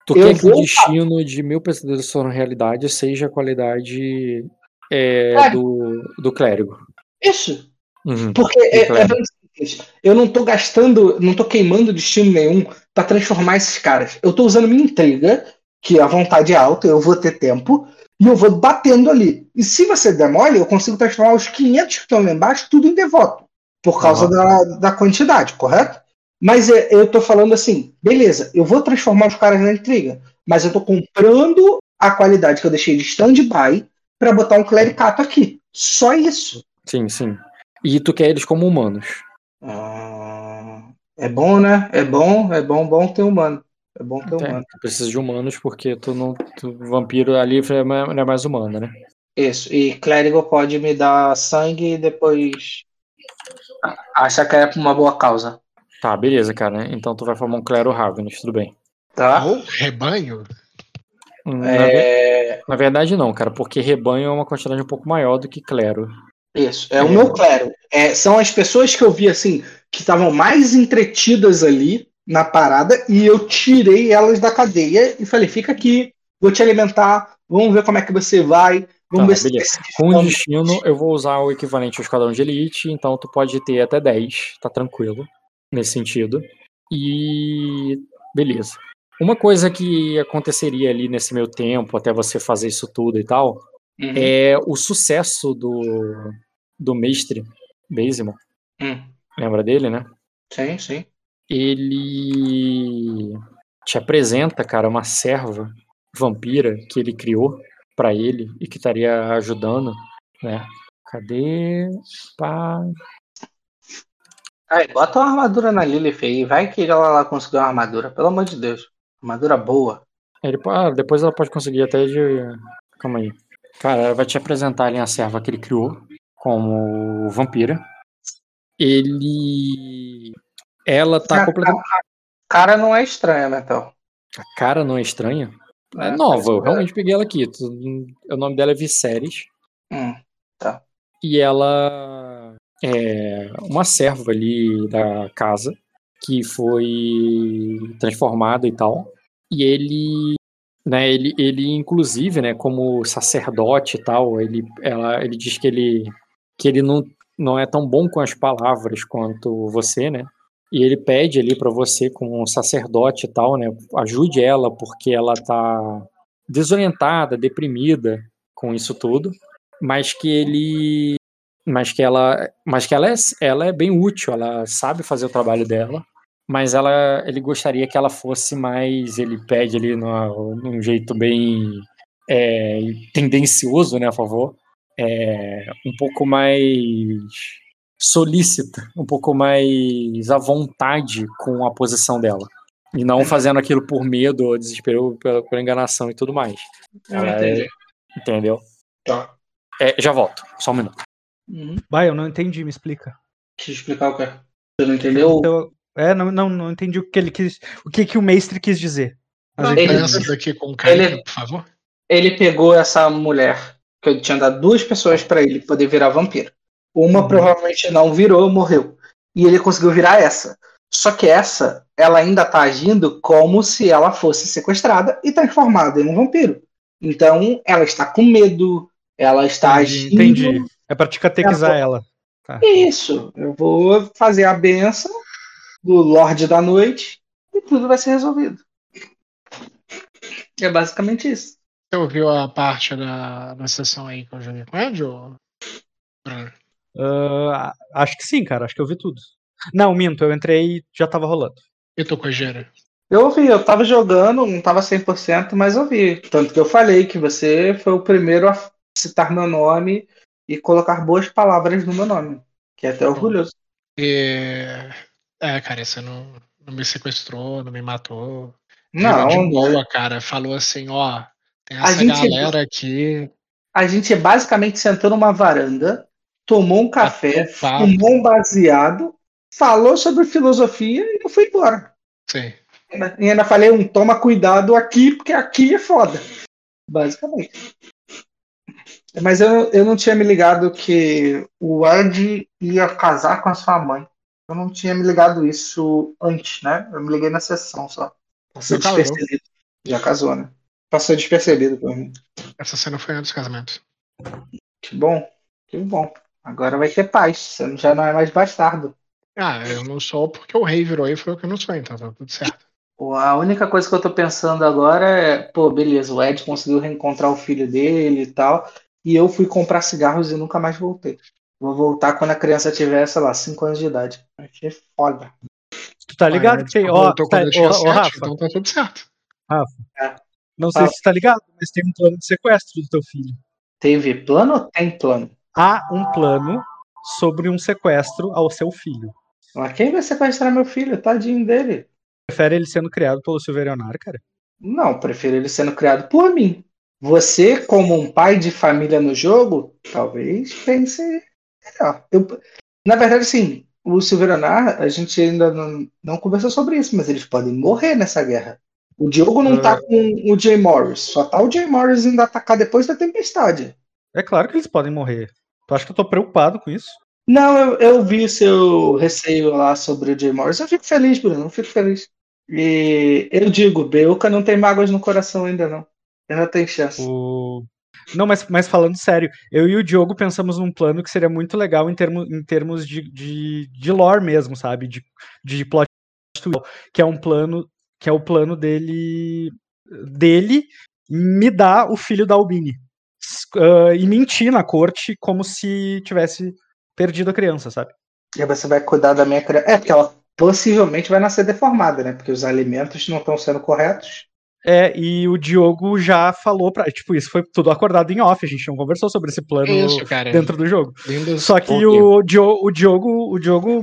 Tu eu quer que o destino de mil pesadelos foram realidade seja a qualidade é, do, do clérigo. Isso. Uhum, Porque é, é bem simples. Eu não tô gastando, não tô queimando destino nenhum para transformar esses caras. Eu tô usando minha intriga, que a vontade é alta, eu vou ter tempo, e eu vou batendo ali. E se você demole, eu consigo transformar os 500 que estão lá embaixo tudo em devoto. Por causa da, da quantidade, correto? Mas é, eu tô falando assim, beleza, eu vou transformar os caras na intriga, mas eu tô comprando a qualidade que eu deixei de stand-by para botar um clericato aqui. Só isso. Sim, sim. E tu quer eles como humanos. Ah, é bom, né? É bom, é bom, bom ter humano. É bom ter humano. Tu precisa de humanos porque tu não. Tu, vampiro ali não é mais humano, né? Isso. E clérigo pode me dar sangue e depois. Acha que é por uma boa causa. Tá, beleza, cara. Então tu vai formar um clero Ravenous, tudo bem. Tá. Ou rebanho? Na, é... na, verdade, não, cara, porque rebanho é uma quantidade um pouco maior do que clero. Isso, é, é. o meu clero. É, são as pessoas que eu vi, assim, que estavam mais entretidas ali na parada e eu tirei elas da cadeia e falei: fica aqui, vou te alimentar, vamos ver como é que você vai. Vamos tá, ver se Com o destino, eu vou usar o equivalente ao esquadrão de elite, então tu pode ter até 10, tá tranquilo nesse sentido. E beleza. Uma coisa que aconteceria ali nesse meu tempo, até você fazer isso tudo e tal, uhum. é o sucesso do, do mestre Basimon. Uhum. Lembra dele, né? Sim, sim. Ele te apresenta, cara, uma serva vampira que ele criou para ele e que estaria ajudando, né? Cadê? Pá. Aí, bota uma armadura na Lilith aí. Vai que ela lá conseguiu uma armadura, pelo amor de Deus. Armadura boa. Ele, ah, depois ela pode conseguir até de. Calma aí. Cara, ela vai te apresentar ali a serva que ele criou como vampira. Ele. Ela tá completamente. A cara não é estranha, Metal. A cara não é estranha? É, é nova, eu realmente peguei ela aqui. O nome dela é Viserys. Hum, tá. E ela é, uma serva ali da casa que foi transformada e tal. E ele, né, ele, ele inclusive, né, como sacerdote e tal, ele, ela, ele diz que ele, que ele não, não é tão bom com as palavras quanto você, né? E ele pede ali para você, como sacerdote e tal, né, ajude ela porque ela tá desorientada, deprimida com isso tudo, mas que ele mas que ela, mas que ela é, ela é bem útil, ela sabe fazer o trabalho dela, mas ela, ele gostaria que ela fosse mais, ele pede ali no, num jeito bem é, tendencioso, né, a favor, é, um pouco mais solícita, um pouco mais à vontade com a posição dela. E não fazendo aquilo por medo ou desespero pela, pela enganação e tudo mais. Ela é, entendeu? Tá. É, já volto, só um minuto. Uhum. Vai, eu não entendi, me explica. Deixa eu explicar o que é. Você não entendeu? Eu, é, não, não, não entendi o que ele quis. O que, que o mestre quis dizer. Não, ele, daqui com ele, por favor. Ele pegou essa mulher, que eu tinha dado duas pessoas para ele poder virar vampiro. Uma uhum. provavelmente não virou, morreu. E ele conseguiu virar essa. Só que essa, ela ainda tá agindo como se ela fosse sequestrada e transformada em um vampiro. Então, ela está com medo, ela está entendi, agindo. Entendi. É pra te catequizar ela. Tá. Isso. Eu vou fazer a benção do Lorde da Noite e tudo vai ser resolvido. É basicamente isso. Você ouviu a parte da, da sessão aí que eu joguei com ele, ou... Uh, acho que sim, cara. Acho que eu vi tudo. Não, minto. Eu entrei e já tava rolando. E tô com a Gera? Eu ouvi, eu tava jogando, não tava 100%, mas ouvi. Tanto que eu falei que você foi o primeiro a citar meu nome e colocar boas palavras no meu nome, que é até orgulhoso. E... É, cara, você não, não me sequestrou, não me matou. Não, de boa, cara. Falou assim, ó, tem essa gente, galera aqui. A gente basicamente sentou numa varanda, tomou um café, fumou um baseado, falou sobre filosofia e eu fui embora. Sim. E ainda falei um toma cuidado aqui, porque aqui é foda. Basicamente. Mas eu, eu não tinha me ligado que o Ed ia casar com a sua mãe. Eu não tinha me ligado isso antes, né? Eu me liguei na sessão só. Passou Já despercebido. Casou. Já casou, né? Passou despercebido por mim. Essa cena foi antes do casamento. Que bom. Que bom. Agora vai ter paz. Você já não é mais bastardo. Ah, eu não sou porque o rei virou e foi o que eu não sou, então tá tudo certo. A única coisa que eu tô pensando agora é, pô, beleza, o Ed conseguiu reencontrar o filho dele e tal, e eu fui comprar cigarros e nunca mais voltei. Vou voltar quando a criança tiver, sei lá, 5 anos de idade. Achei foda. Tu tá ligado que, ó, tá, ó, ó, Rafa, então tá tudo certo. Rafa, é. não sei se você tá ligado, mas tem um plano de sequestro do teu filho. Teve plano ou tem plano? Há um plano sobre um sequestro ao seu filho. Mas quem vai sequestrar meu filho? Tadinho dele. Prefere ele sendo criado pelo Silverionar, cara? Não, prefiro ele sendo criado por mim. Você, como um pai de família no jogo, talvez pense melhor. Eu, na verdade, sim, o Silverionar, a gente ainda não, não conversou sobre isso, mas eles podem morrer nessa guerra. O Diogo não tá com o Jay Morris, só tá o Jay Morris indo atacar depois da tempestade. É claro que eles podem morrer. Tu acha que eu tô preocupado com isso? Não, eu, eu vi seu receio lá sobre o Jay Morris. Eu fico feliz, Bruno, eu fico feliz. E eu digo, Beuca não tem mágoas no coração ainda não. Ainda tem chance. O... Não, mas, mas falando sério, eu e o Diogo pensamos num plano que seria muito legal em, termo, em termos de, de, de lore mesmo, sabe? De, de plot que é um plano que é o plano dele dele me dar o filho da Albini uh, e mentir na corte como se tivesse perdido a criança, sabe? E você vai cuidar da minha criança. É, porque ela possivelmente vai nascer deformada, né? Porque os alimentos não estão sendo corretos. É, e o Diogo já falou pra. Tipo, isso foi tudo acordado em off, a gente não conversou sobre esse plano isso, dentro do jogo. Lindo Só que o, Dio, o Diogo. O Diogo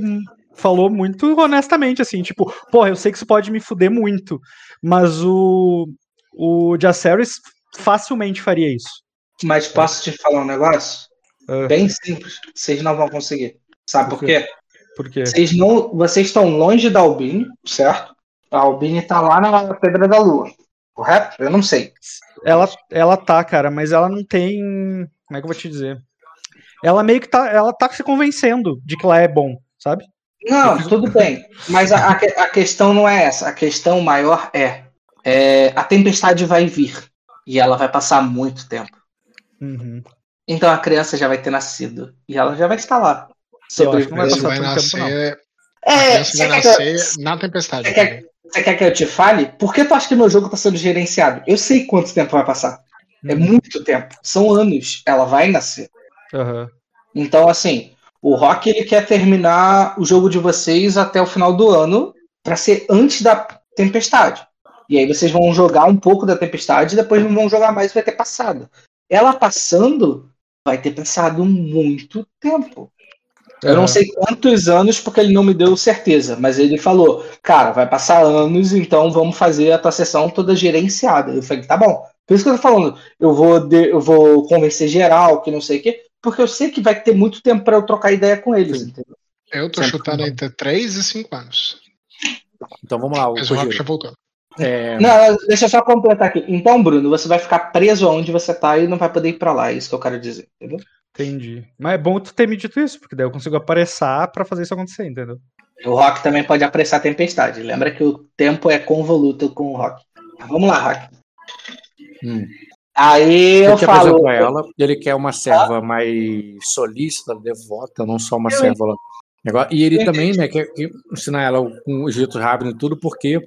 falou muito honestamente, assim, tipo, porra, eu sei que isso pode me fuder muito, mas o. O Jaceres facilmente faria isso. Mas posso te falar um negócio? Uh. Bem simples. Vocês não vão conseguir. Sabe por, por quê? Por quê? Vocês, não, vocês estão longe da Albini, certo? A Albini tá lá na Pedra da Lua correto? Eu não sei. Ela, ela tá, cara, mas ela não tem. Como é que eu vou te dizer? Ela meio que tá. Ela tá se convencendo de que lá é bom, sabe? Não, tudo bem. Mas a, a questão não é essa. A questão maior é, é, a tempestade vai vir. E ela vai passar muito tempo. Uhum. Então a criança já vai ter nascido. E ela já vai estar lá. Eu acho que não vai passar vai nascer, tempo, não. É, a criança vai nascer eu, na tempestade. Você quer, você quer que eu te fale? Por que tu acha que meu jogo está sendo gerenciado? Eu sei quanto tempo vai passar. É uhum. muito tempo. São anos. Ela vai nascer. Uhum. Então, assim, o Rock ele quer terminar o jogo de vocês até o final do ano para ser antes da tempestade. E aí vocês vão jogar um pouco da tempestade e depois não vão jogar mais, vai ter passado. Ela passando, vai ter passado muito tempo. Eu não sei quantos anos, porque ele não me deu certeza, mas ele falou, cara, vai passar anos, então vamos fazer a tua sessão toda gerenciada. Eu falei, tá bom. Por isso que eu tô falando, eu vou, de, eu vou convencer geral, que não sei o quê, porque eu sei que vai ter muito tempo para eu trocar ideia com eles, entendeu? Eu tô Sempre chutando entre 3 e 5 anos. Então vamos lá, o Mas o já voltou. É... Não, deixa eu só completar aqui. Então, Bruno, você vai ficar preso aonde você tá e não vai poder ir para lá, é isso que eu quero dizer, entendeu? Entendi. Mas é bom tu ter me dito isso, porque daí eu consigo apressar para fazer isso acontecer, entendeu? O Rock também pode apressar a tempestade. Lembra que o tempo é convoluto com o Rock. Vamos lá, Rock. Hum. Aí eu falo. Pra ela, ele quer uma serva ah? mais solícita, devota, não só uma eu serva lá. E ele também, né, quer, quer ensinar ela com os ritos rápidos e tudo, porque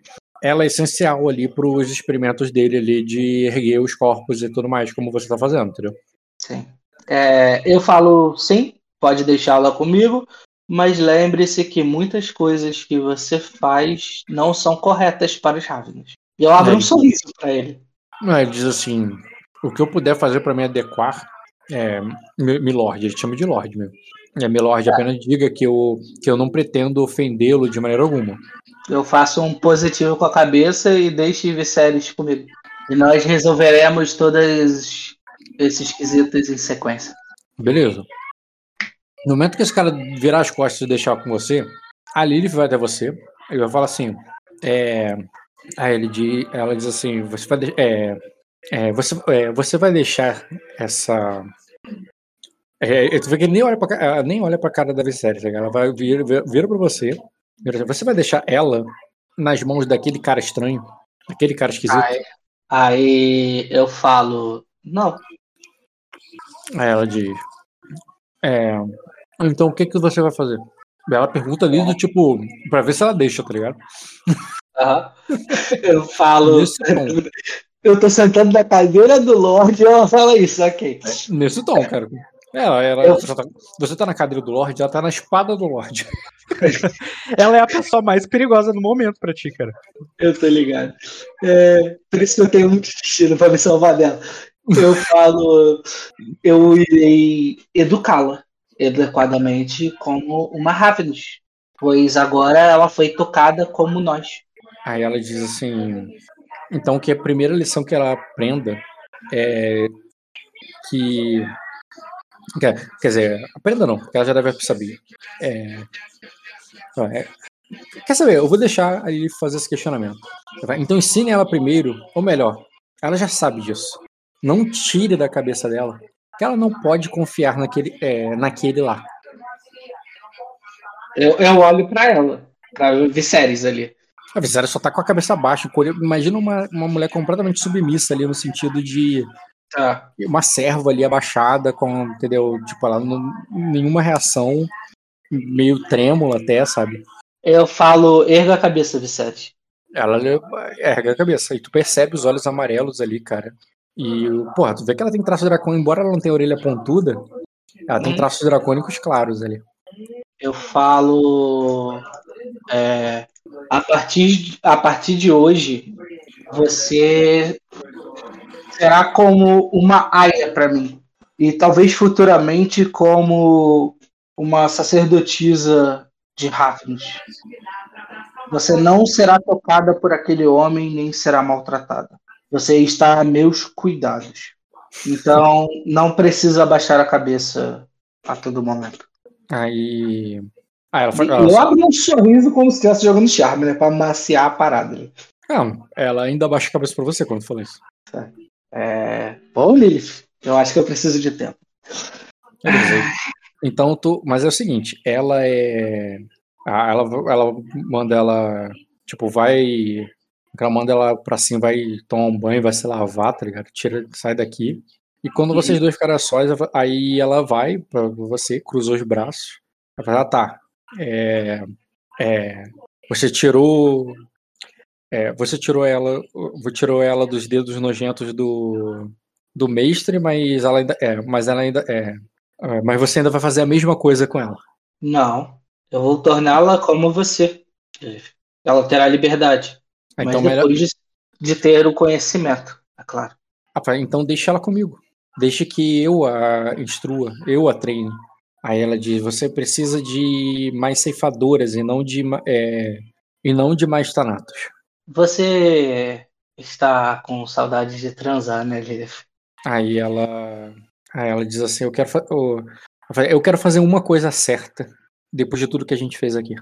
ela é essencial ali para os experimentos dele ali de erguer os corpos e tudo mais, como você está fazendo, entendeu? Sim. É, eu falo sim, pode deixá-la comigo, mas lembre-se que muitas coisas que você faz não são corretas para os Ravens. E eu abro é, um sorriso para ele. Não, ele diz assim: o que eu puder fazer para me adequar, é, Milord, ele chama de Lord mesmo. É, Milord, é. apenas diga que eu, que eu não pretendo ofendê-lo de maneira alguma. Eu faço um positivo com a cabeça e deixe Viserys comigo. E nós resolveremos todos esses quesitos em sequência. Beleza. No momento que esse cara virar as costas e deixar com você, a Lilith vai até você. Ele vai falar assim: é, Aí ele diz, ela diz assim: você vai, é, é, você, é, você vai deixar essa. É, tu vê que ele nem olha pra, nem olha pra cara da Viserys, tá ela vai vir, vir, vira pra você. Você vai deixar ela nas mãos daquele cara estranho, daquele cara esquisito. Aí, aí eu falo: não. Aí ela diz: é, então o que, que você vai fazer? Ela pergunta ali do tipo, pra ver se ela deixa, tá ligado? Uhum. Eu falo. Eu tô sentando na cadeira do Lorde e ela fala isso, ok. Nesse tom, cara. Ela, ela, eu... você, tá, você tá na cadeira do Lorde, ela tá na espada do Lorde. ela é a pessoa mais perigosa no momento pra ti, cara. Eu tô ligado. É, por isso que eu tenho muito destino pra me salvar dela. Eu falo, eu irei educá-la adequadamente como uma Ravenous, pois agora ela foi tocada como nós. Aí ela diz assim: então que a primeira lição que ela aprenda é que. Quer, quer dizer, aprenda não, porque ela já deve saber. É, é, quer saber? Eu vou deixar aí fazer esse questionamento. Então ensine ela primeiro, ou melhor, ela já sabe disso. Não tire da cabeça dela que ela não pode confiar naquele, é, naquele lá. Eu, eu olho para ela, pra Viserys ali. A Viserys só tá com a cabeça baixa. Imagina uma, uma mulher completamente submissa ali no sentido de tá. uma serva ali abaixada, com, entendeu? Tipo, ela não, nenhuma reação, meio trêmula até, sabe? Eu falo, erga a cabeça, Vicente. Ela erga a cabeça. E tu percebe os olhos amarelos ali, cara. E, porra, tu vê que ela tem traço dracônico, embora ela não tenha orelha pontuda, ela tem uhum. traços dracônicos claros ali. Eu falo. É, a, partir, a partir de hoje, você será como uma aia para mim. E talvez futuramente como uma sacerdotisa de Ravens. Você não será tocada por aquele homem, nem será maltratada. Você está a meus cuidados. Então, não precisa baixar a cabeça a todo momento. Aí ah, ela, ela, eu abro um sorriso como se estivesse jogando charme, né? Pra maciar a parada. Né? Não, ela ainda baixa a cabeça pra você quando fala isso. É. Bom, Lilith, eu acho que eu preciso de tempo. Então, tu. Mas é o seguinte, ela é. Ela, ela manda ela. Tipo, vai. Ela manda ela pra cima, vai tomar um banho, vai se lavar, tá ligado? Tira, sai daqui. E quando vocês dois ficarem sós, aí ela vai pra você, cruzou os braços. Ela fala, ah, tá, é, é, você tirou é, você tirou ela tirou ela dos dedos nojentos do do mestre mas ela ainda é mas ela ainda é, é mas você ainda vai fazer a mesma coisa com ela não eu vou torná-la como você ela terá liberdade ah, então, mas depois melhor... de, de, ter o conhecimento é claro ah, então deixa ela comigo deixe que eu a instrua eu a treine Aí ela diz: você precisa de mais ceifadoras e não de, é, e não de mais tanatos. Você está com saudade de transar, né, Lilith? Aí ela, aí ela diz assim: eu quero, eu quero fazer uma coisa certa depois de tudo que a gente fez aqui.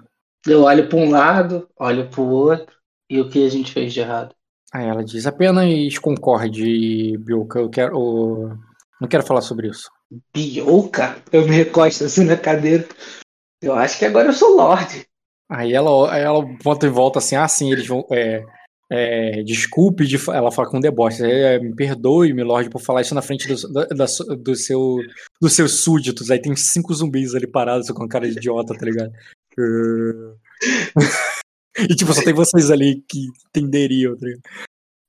Eu olho para um lado, olho para o outro e o que a gente fez de errado. Aí ela diz: apenas concorde, Bilka. Eu quero, não quero falar sobre isso. Bioca? Eu me recosto assim na cadeira. Eu acho que agora eu sou Lorde. Aí ela, aí ela volta e volta assim, ah, sim, eles vão. É, é, desculpe, de, ela fala com deboche, é, me perdoe, Lorde, por falar isso na frente do, da, do seu, dos seus súditos. Aí tem cinco zumbis ali parados com cara de idiota, tá ligado? e tipo, só tem vocês ali que entenderiam, tá?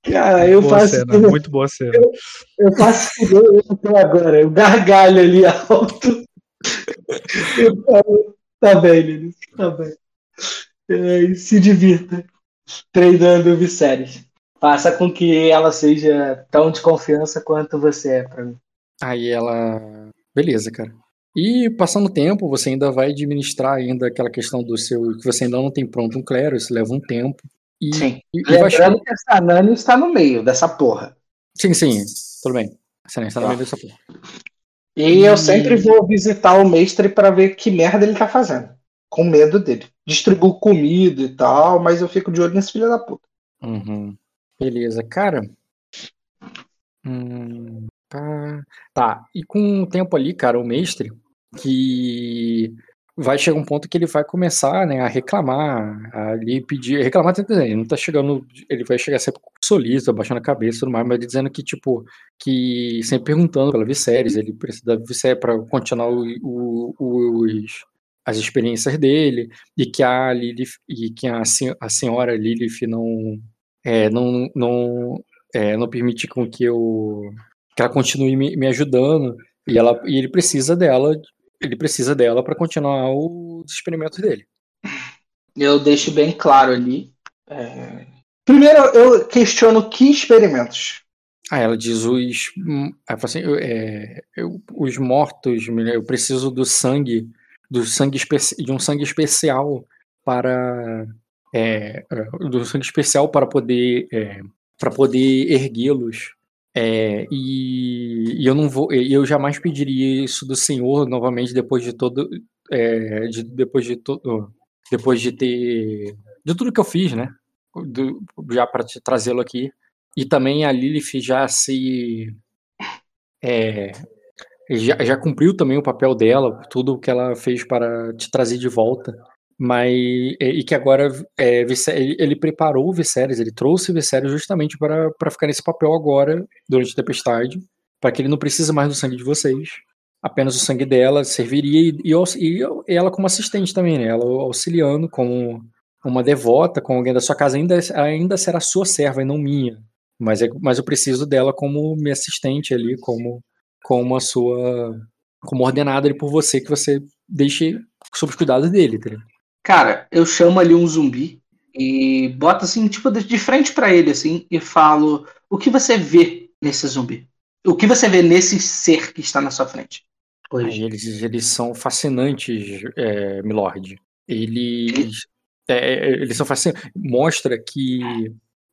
Cara, eu boa faço. Cena, muito boa cena. Eu, eu faço eu agora, eu gargalho ali alto. Eu falo, tá bem, Lilis, tá bem. É, se divirta treinando Viserys. Faça com que ela seja tão de confiança quanto você é pra mim. Aí ela. Beleza, cara. E passando o tempo, você ainda vai administrar ainda aquela questão do seu. que você ainda não tem pronto um clero, isso leva um tempo. E, sim. E, Lembrando vai... que essa Nani está no meio dessa porra. Sim, sim, tudo bem. Essa Nani está no meio dessa porra. E, e eu sempre vou visitar o mestre para ver que merda ele tá fazendo. Com medo dele. Distribuo comida e tal, mas eu fico de olho nesse filho da puta. Uhum. Beleza, cara. Hum, tá. tá, e com o tempo ali, cara, o mestre, que vai chegar um ponto que ele vai começar, né, a reclamar, a ali pedir, reclamar, ele não tá chegando, ele vai chegar sempre solista, baixando a cabeça tudo mais, mas dizendo que, tipo, que sempre perguntando pela Viserys, ele precisa da Viserys pra continuar o, o, os, as experiências dele, e que a Lilith, e que a, a senhora Lilith não, é, não, não, é, não permite com que eu, que ela continue me, me ajudando, e, ela, e ele precisa dela ele precisa dela para continuar os experimentos dele. Eu deixo bem claro ali. É... Primeiro, eu questiono que experimentos. Ah, ela diz os. Hum, assim, é, eu, os mortos. Eu preciso do sangue, do sangue de um sangue especial para é, do sangue especial para poder é, para poder erguê-los é, e, e, eu não vou, eu jamais pediria isso do Senhor novamente depois de todo, é, de, depois de todo, depois de ter de tudo que eu fiz, né? Do, já para trazê-lo aqui e também a Lilith já se é, já, já cumpriu também o papel dela, tudo o que ela fez para te trazer de volta mas e que agora é, ele preparou o Viserys, ele trouxe o Viserys justamente para, ficar nesse papel agora, durante a tempestade, para que ele não precise mais do sangue de vocês. Apenas o sangue dela serviria e, e, e ela como assistente também, né? Ela auxiliando como uma devota, com alguém da sua casa, ainda, ainda será sua serva e não minha. Mas, é, mas eu preciso dela como minha assistente ali, como, como a sua. como ordenada ali por você, que você deixe sob os cuidados dele, tá Cara, eu chamo ali um zumbi e boto assim, tipo, de frente para ele, assim, e falo: O que você vê nesse zumbi? O que você vê nesse ser que está na sua frente? Hoje? Eles, eles são fascinantes, é, Milord. Eles, é, eles são fascinantes. Mostra que.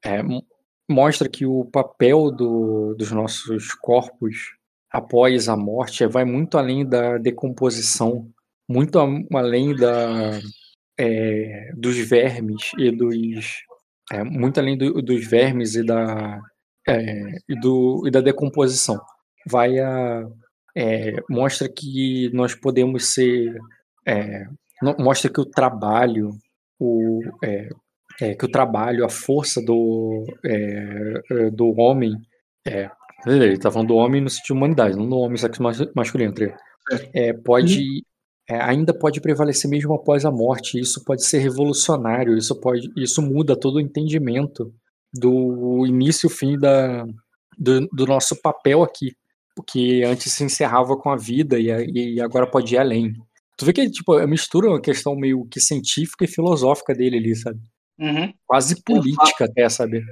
É, mostra que o papel do, dos nossos corpos após a morte vai muito além da decomposição, muito além da, é, dos vermes e dos. É, muito além do, dos vermes e da, é, e, do, e da decomposição. Vai a. Mostra que nós podemos ser. É, mostra que o trabalho, o, que o trabalho, a força do, do homem. ele está falando do homem no sentido de humanidade, não do homem sexo masculino. É, pode é, ainda pode prevalecer mesmo após a morte. Isso pode ser revolucionário. Isso pode, isso muda todo o entendimento do início e fim da, do, do, nosso papel aqui, porque antes se encerrava com a vida e, e agora pode ir além. Tu vê que tipo mistura uma questão meio que científica e filosófica dele ali, sabe? Uhum. Quase política falo, até, sabe?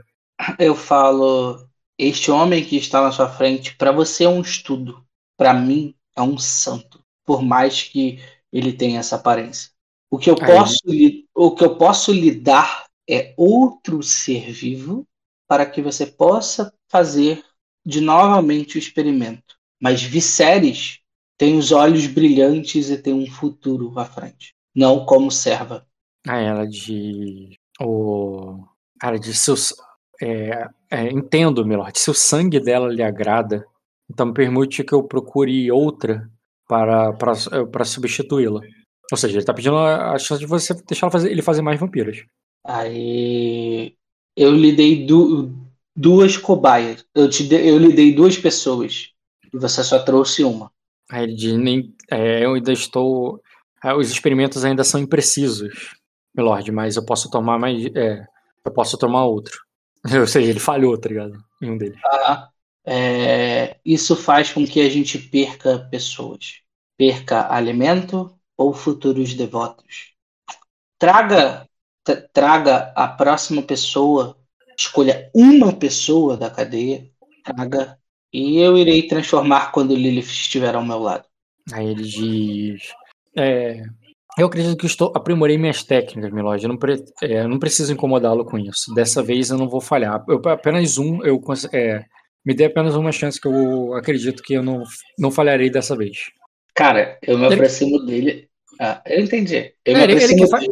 Eu falo, este homem que está na sua frente, para você é um estudo, para mim é um santo por mais que ele tenha essa aparência. O que eu posso, o que eu posso lhe dar é outro ser vivo para que você possa fazer de novamente o experimento. Mas Viserys tem os olhos brilhantes e tem um futuro à frente, não como serva. Ah, ela de o cara de seus é, é, entendo, Milord, se o sangue dela lhe agrada, então permite que eu procure outra para, para, eh, para substituí-la. Ou seja, ele está pedindo a chance de você deixar ele fazer mais vampiros. Aí eu lhe dei du duas cobaias. Eu, te de eu lhe dei duas pessoas. E você só trouxe uma. Aí ele diz, nem, é, eu ainda estou. É, os experimentos ainda são imprecisos, Milord, mas eu posso tomar mais. É, eu posso tomar outro. Ou seja, ele falhou, tá ligado? Em um deles. Ah, é, isso faz com que a gente perca pessoas, perca alimento ou futuros devotos. Traga, traga a próxima pessoa, escolha uma pessoa da cadeia, traga, e eu irei transformar quando Lilith estiver ao meu lado. Aí ele diz. É, eu acredito que estou aprimorei minhas técnicas, Milord. Eu não, pre, é, não preciso incomodá-lo com isso. Dessa vez eu não vou falhar. Eu, apenas um, eu é, me dê apenas uma chance que eu acredito que eu não, não falharei dessa vez. Cara, eu me aproximo ele... dele. Ah, eu entendi. Eu é, ele, ele, fala,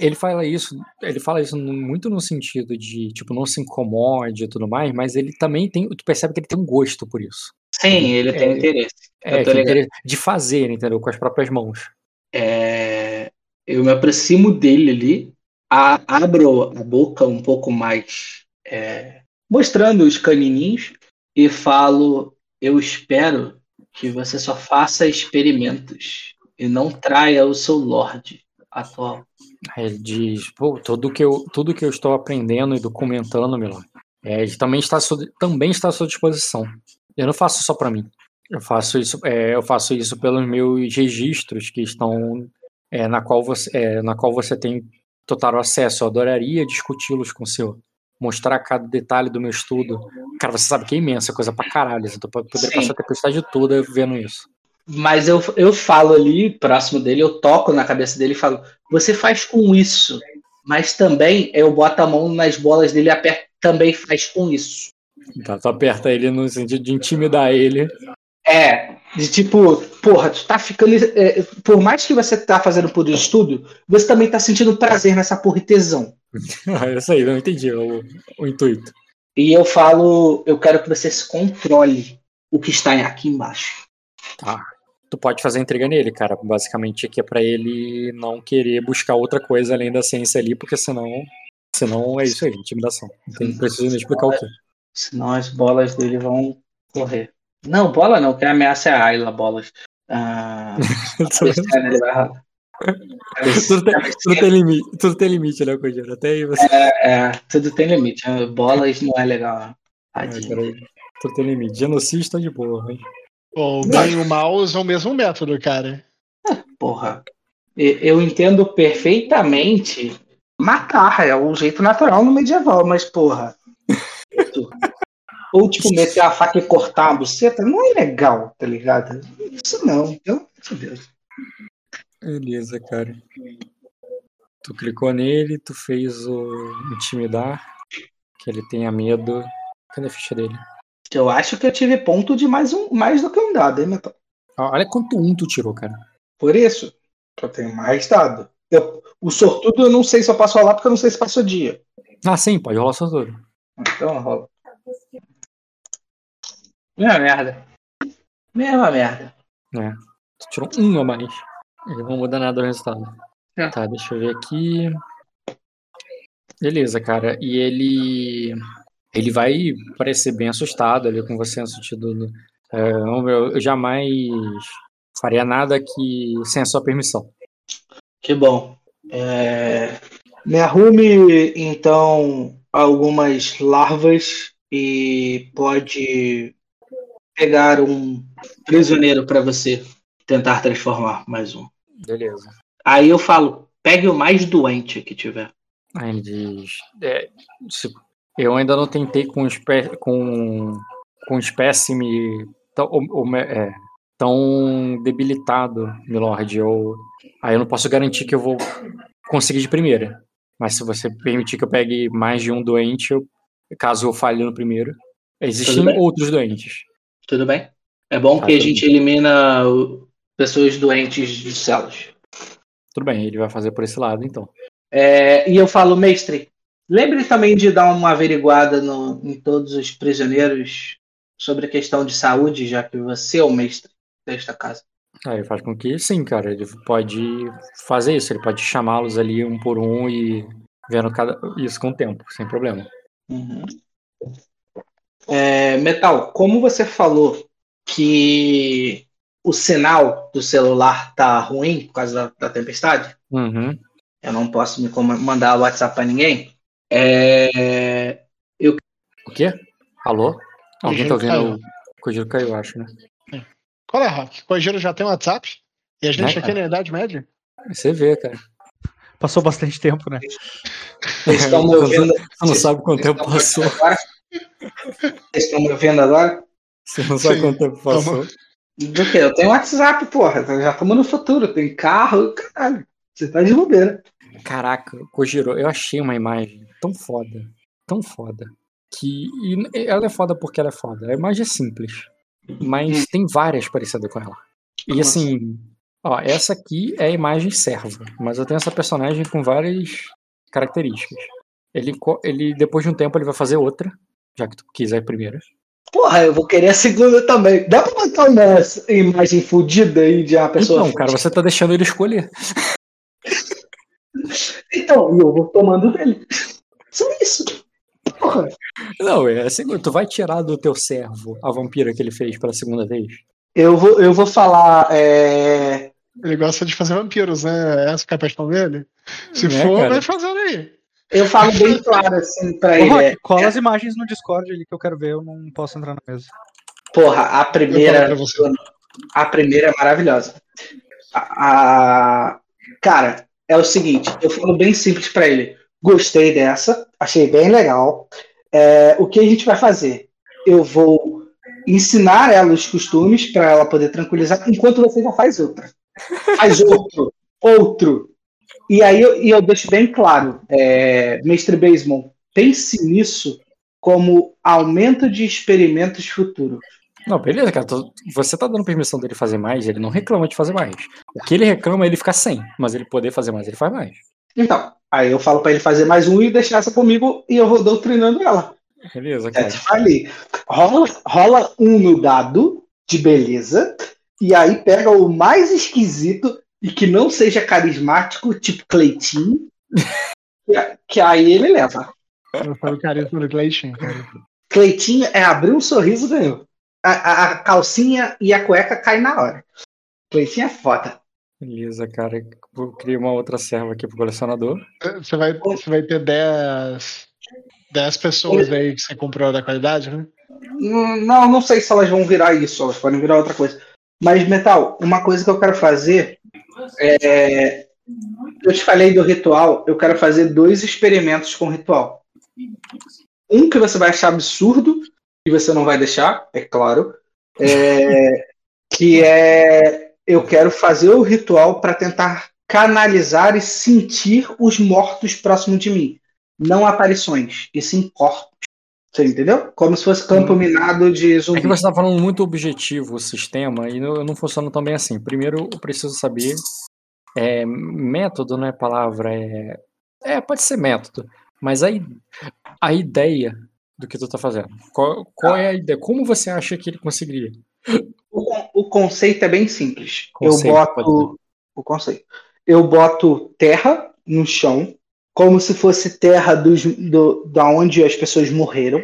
ele, fala isso, ele fala isso muito no sentido de, tipo, não se incomode e tudo mais, mas ele também tem, tu percebe que ele tem um gosto por isso. Sim, ele tem é, interesse. É, interesse de fazer, entendeu? Com as próprias mãos. É, eu me aproximo dele ali, a, abro a boca um pouco mais, é, mostrando os canininhos e falo: Eu espero que você só faça experimentos e não traia o seu Lorde atual. Ele diz, tudo que eu, tudo que eu estou aprendendo e documentando, Milan, é, também está também está à sua disposição. Eu não faço só para mim. Eu faço isso, é, eu faço isso pelos meus registros que estão é, na qual você, é, na qual você tem total acesso. Eu adoraria discuti-los com o senhor mostrar cada detalhe do meu estudo. Cara, você sabe que é imensa, coisa pra caralho. Então poder passar a tempestade toda vendo isso. Mas eu, eu falo ali, próximo dele, eu toco na cabeça dele e falo: Você faz com isso. Mas também eu boto a mão nas bolas dele e aperto, também faz com isso. Tá, tu aperta ele no sentido de intimidar ele. É, de tipo, porra, tu tá ficando. É, por mais que você tá fazendo por estudo, você também tá sentindo prazer nessa porra e tesão. É isso aí, não entendi o, o intuito. E eu falo, eu quero que você se controle o que está aqui embaixo. Tá. Tu pode fazer entrega nele, cara. Basicamente aqui é para ele não querer buscar outra coisa além da ciência ali, porque senão, senão é isso aí, intimidação. Não tem, preciso me explicar o quê. Senão as bolas dele vão correr. Não, bola não, que a ameaça é a Ayla, bolas. Ah, tudo, tem, tudo, tem, limite, tudo tem limite, né, Kojiro? Até aí você. É, é, tudo tem limite. Bolas não é legal. Ah, tudo tem limite. Genocídio tá de boa, hein? O bem e o mal usam o mesmo método, cara. É, porra. Eu entendo perfeitamente matar, é o jeito natural no medieval, mas porra. Ou, tipo, meter a faca e cortar a buceta, não é legal, tá ligado? Isso não, pelo amor de Deus. Beleza, cara. Tu clicou nele, tu fez o intimidar, que ele tenha medo. Cadê a ficha dele? Eu acho que eu tive ponto de mais, um, mais do que um dado, hein, Metal? Olha quanto um tu tirou, cara. Por isso, eu tenho mais dado. Eu, o sortudo eu não sei se eu posso rolar, porque eu não sei se passou dia. Ah, sim, pode rolar sortudo. Então rola. Mesma merda. Mesma merda. É. Tu tirou um a mais. Ele não muda nada o resultado. É. Tá, deixa eu ver aqui. Beleza, cara. E ele. Ele vai parecer bem assustado ali com você no sentido. Do, é, eu jamais faria nada que sem a sua permissão. Que bom. É... Me arrume então algumas larvas e pode pegar um prisioneiro para você tentar transformar mais um. Beleza. Aí eu falo, pegue o mais doente que tiver. Aí ele diz, é, eu ainda não tentei com, espé com, com espécime tão, é, tão debilitado, Milord. Eu, aí eu não posso garantir que eu vou conseguir de primeira. Mas se você permitir que eu pegue mais de um doente, eu, caso eu falhe no primeiro, existem outros doentes. Tudo bem? É bom tá, que a gente bem. elimina pessoas doentes de células. Tudo bem, ele vai fazer por esse lado, então. É, e eu falo, mestre, lembre também de dar uma averiguada no, em todos os prisioneiros sobre a questão de saúde, já que você é o mestre desta casa. Ah, ele faz com que sim, cara. Ele pode fazer isso, ele pode chamá-los ali um por um e vendo cada, isso com o tempo, sem problema. Uhum. É, Metal, como você falou que o sinal do celular tá ruim por causa da, da tempestade, uhum. eu não posso me mandar WhatsApp para ninguém. É, eu... O quê? Alô? Alguém tá ouvindo? O Kojiro caiu, acho, né? É. Qual é, Rock? O Kojiro já tem WhatsApp? E a gente é, aqui na Idade Média? Você vê, cara. Passou bastante tempo, né? Vocês estão me ouvindo? Você não sabe quanto tempo passou. Vocês estão me ouvindo agora? Você não sabe Sim. quanto tempo passou. Do que? Eu tenho WhatsApp, porra. Já estamos no futuro. Tem carro, caralho. Você tá de bobeira. Caraca, Kojiro, eu achei uma imagem tão foda, tão foda, que ela é foda porque ela é foda. A imagem é simples, mas hum. tem várias parecidas com ela. E assim, ó, essa aqui é a imagem serva, mas eu tenho essa personagem com várias características. Ele, ele depois de um tempo ele vai fazer outra, já que tu quiser a primeira. Porra, eu vou querer a segunda também. Dá pra botar uma imagem fodida aí de uma pessoa? Não, cara, você tá deixando ele escolher. Então, eu vou tomando dele. Só isso. Porra. Não, é assim, tu vai tirar do teu servo a vampira que ele fez pela segunda vez? Eu vou, eu vou falar. É... Ele gosta de fazer vampiros, né? Essa é a paixão dele. Se é, for, cara. vai fazendo aí. Eu falo bem claro assim pra Ô, ele. Rock, é, cola as imagens no Discord ali que eu quero ver, eu não posso entrar na mesa. Porra, a primeira. A primeira é maravilhosa. A, a, Cara, é o seguinte, eu falo bem simples para ele. Gostei dessa, achei bem legal. É, o que a gente vai fazer? Eu vou ensinar ela os costumes para ela poder tranquilizar, enquanto você já faz outra. Faz outro, outro. E aí eu, e eu deixo bem claro, é, Mestre Baseman, pense nisso como aumento de experimentos futuros. Não, beleza, cara. Você tá dando permissão dele fazer mais, ele não reclama de fazer mais. O que ele reclama é ele ficar sem, mas ele poder fazer mais, ele faz mais. Então, aí eu falo para ele fazer mais um e deixar essa comigo e eu vou doutrinando ela. Beleza, cara. É, rola, rola um no dado de beleza e aí pega o mais esquisito e que não seja carismático, tipo Cleitinho, que, que aí ele leva. Eu falo carisma do Cleitinho. Cleitinho é abrir um sorriso ganhou a, a, calcinha e a cueca caem na hora. Cleitinho é foda. Beleza, cara. Vou criar uma outra serva aqui pro colecionador. Você vai, você vai ter 10, 10 pessoas aí que você comprou da qualidade, né? Hum, não, não sei se elas vão virar isso, elas podem virar outra coisa. Mas, Metal, uma coisa que eu quero fazer é. Eu te falei do ritual, eu quero fazer dois experimentos com ritual. Um que você vai achar absurdo que você não vai deixar, é claro, é, que é eu quero fazer o ritual para tentar canalizar e sentir os mortos próximo de mim. Não aparições, e sim corpos. Você entendeu? Como se fosse campo minado de zumbi. É que você está falando muito objetivo o sistema e não, não funciona tão bem assim. Primeiro, eu preciso saber. É, método não é palavra, é. É, pode ser método. Mas a, a ideia do que tu tá fazendo. Qual, qual é a ideia? Como você acha que ele conseguiria? O, o conceito é bem simples. Conceito, eu boto o conceito. Eu boto terra no chão, como se fosse terra dos, do, da onde as pessoas morreram,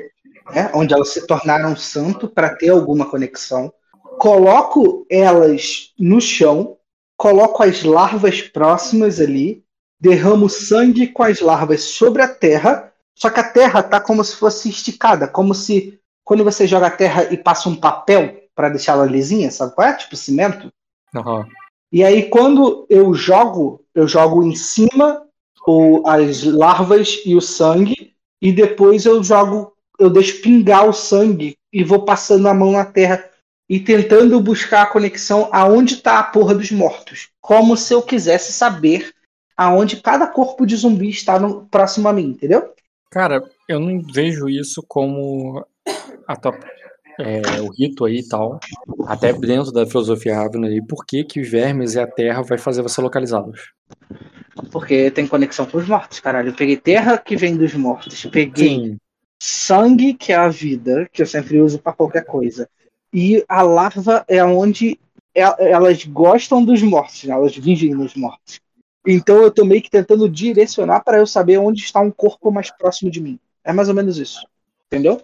né? onde elas se tornaram santo para ter alguma conexão. Coloco elas no chão, coloco as larvas próximas ali, derramo sangue com as larvas sobre a terra só que a terra tá como se fosse esticada, como se quando você joga a terra e passa um papel para deixar ela lisinha, sabe qual é? Tipo cimento. Uhum. E aí quando eu jogo, eu jogo em cima o, as larvas e o sangue e depois eu jogo, eu deixo pingar o sangue e vou passando a mão na terra e tentando buscar a conexão aonde está a porra dos mortos, como se eu quisesse saber aonde cada corpo de zumbi está no, próximo a mim, entendeu? Cara, eu não vejo isso como a tua, é, o rito aí e tal, até dentro da filosofia Ravenel aí, por que, que os vermes e a terra vai fazer você localizá-los? Porque tem conexão com os mortos, caralho. Eu peguei terra que vem dos mortos, peguei Sim. sangue, que é a vida, que eu sempre uso para qualquer coisa. E a larva é onde elas gostam dos mortos, né? elas vivem nos mortos. Então eu tô meio que tentando direcionar para eu saber onde está um corpo mais próximo de mim. É mais ou menos isso. Entendeu?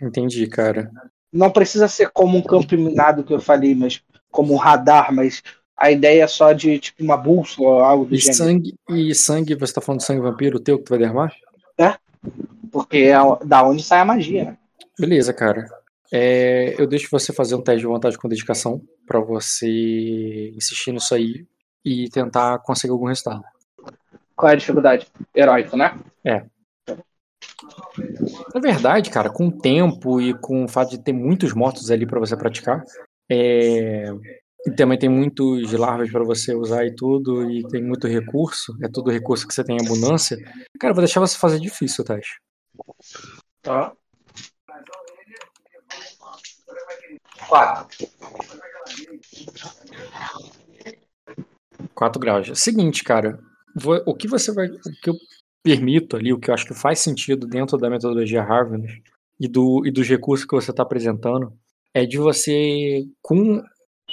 Entendi, cara. Não precisa ser como um campo minado que eu falei, mas como um radar, mas a ideia é só de tipo uma bússola ou algo do e gênero. Sangue, e sangue, você tá falando de sangue vampiro, o teu que tu vai derramar? É. Porque é da onde sai a magia, né? Beleza, cara. É, eu deixo você fazer um teste de vontade com dedicação para você insistir nisso aí e tentar conseguir algum resultado. Qual é a dificuldade? Heróico, né? É. Na verdade, cara, com o tempo e com o fato de ter muitos mortos ali para você praticar, É, também tem muitos larvas para você usar e tudo, e tem muito recurso, é tudo recurso que você tem em abundância. Cara, vou deixar você fazer difícil teste. Tá. Quatro. Quatro graus. Seguinte, cara, o que você vai. O que eu permito ali, o que eu acho que faz sentido dentro da metodologia Harvard e, do, e dos recursos que você está apresentando é de você, com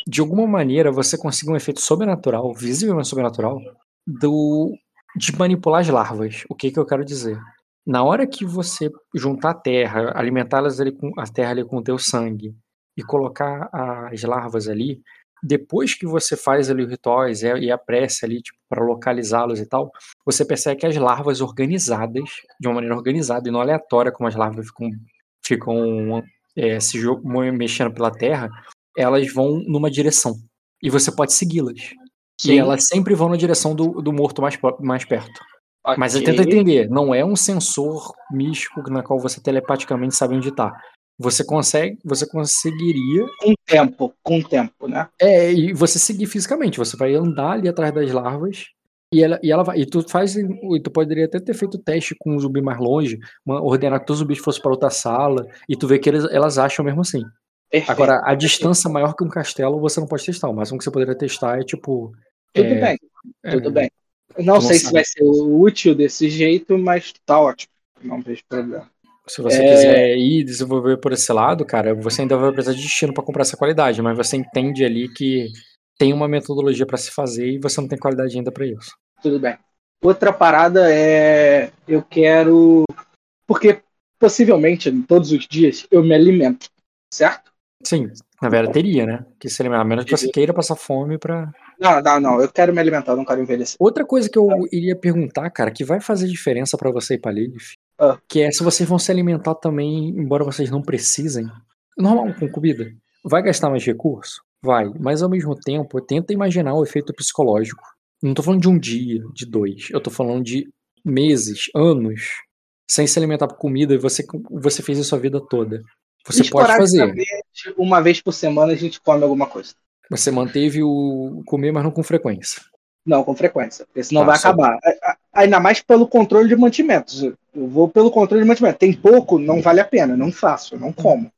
de alguma maneira, você conseguir um efeito sobrenatural, visivelmente sobrenatural, do, de manipular as larvas. O que, que eu quero dizer? Na hora que você juntar a terra, alimentá-las ali com a terra ali com o teu sangue e colocar as larvas ali, depois que você faz ali os rituais e a prece ali tipo, para localizá-los e tal, você percebe que as larvas organizadas, de uma maneira organizada e não aleatória, como as larvas ficam, ficam é, se mexendo pela terra, elas vão numa direção. E você pode segui-las. E elas sempre vão na direção do, do morto mais, mais perto. Okay. Mas tenta entender, não é um sensor místico na qual você telepaticamente sabe onde está. Você consegue, você conseguiria. Com tempo, com tempo, né? É, e você seguir fisicamente. Você vai andar ali atrás das larvas e ela, e ela vai. E tu faz. E tu poderia até ter feito teste com um zumbi mais longe, uma, ordenar que todos os zumbis fossem para outra sala, e tu vê que eles, elas acham mesmo assim. Perfeito. Agora, a distância maior que um castelo você não pode testar. O máximo que você poderia testar é tipo. Tudo é, bem, é, tudo bem. não sei se vai ser útil desse jeito, mas tá ótimo. Não vejo problema. Se você é... quiser ir desenvolver por esse lado, cara, você ainda vai precisar de destino para comprar essa qualidade, mas você entende ali que tem uma metodologia para se fazer e você não tem qualidade ainda para isso. Tudo bem. Outra parada é eu quero porque possivelmente todos os dias eu me alimento, certo? Sim, na verdade teria, né? Que se alimentar, a menos que você queira passar fome para não, não, não. Eu quero me alimentar, não quero envelhecer. Outra coisa que eu iria perguntar, cara, que vai fazer diferença para você e pra Lilith, ah. que é se vocês vão se alimentar também, embora vocês não precisem. Normal com comida. Vai gastar mais recurso? Vai. Mas ao mesmo tempo, tenta imaginar o efeito psicológico. Não tô falando de um dia, de dois. Eu tô falando de meses, anos, sem se alimentar por comida e você, você fez isso a vida toda. Você pode fazer. Uma vez por semana a gente come alguma coisa. Você manteve o comer, mas não com frequência. Não, com frequência, porque senão tá, vai só... acabar. Ainda mais pelo controle de mantimentos. Eu vou pelo controle de mantimentos. Tem pouco, não vale a pena, não faço, não como.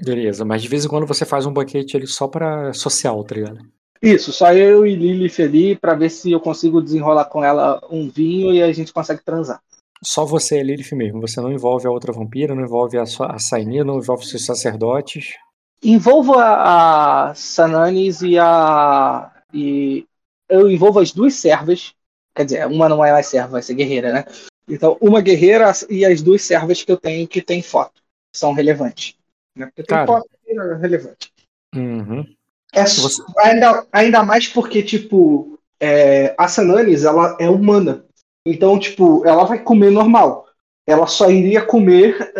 Beleza, mas de vez em quando você faz um banquete ali só para social, tá ligado? Isso, só eu e Lilith ali para ver se eu consigo desenrolar com ela um vinho e a gente consegue transar. Só você é Lilith mesmo, você não envolve a outra vampira, não envolve a, a Saini, não envolve os seus sacerdotes. Envolvo a, a Sananis e a. E eu envolvo as duas servas. Quer dizer, uma não é mais serva, vai ser guerreira, né? Então, uma guerreira e as duas servas que eu tenho que tem foto. São relevantes. Né? Porque tem Cara. foto é relevante. Uhum. É, Você... ainda, ainda mais porque, tipo, é, a Sananis, ela é humana. Então, tipo, ela vai comer normal. Ela só iria comer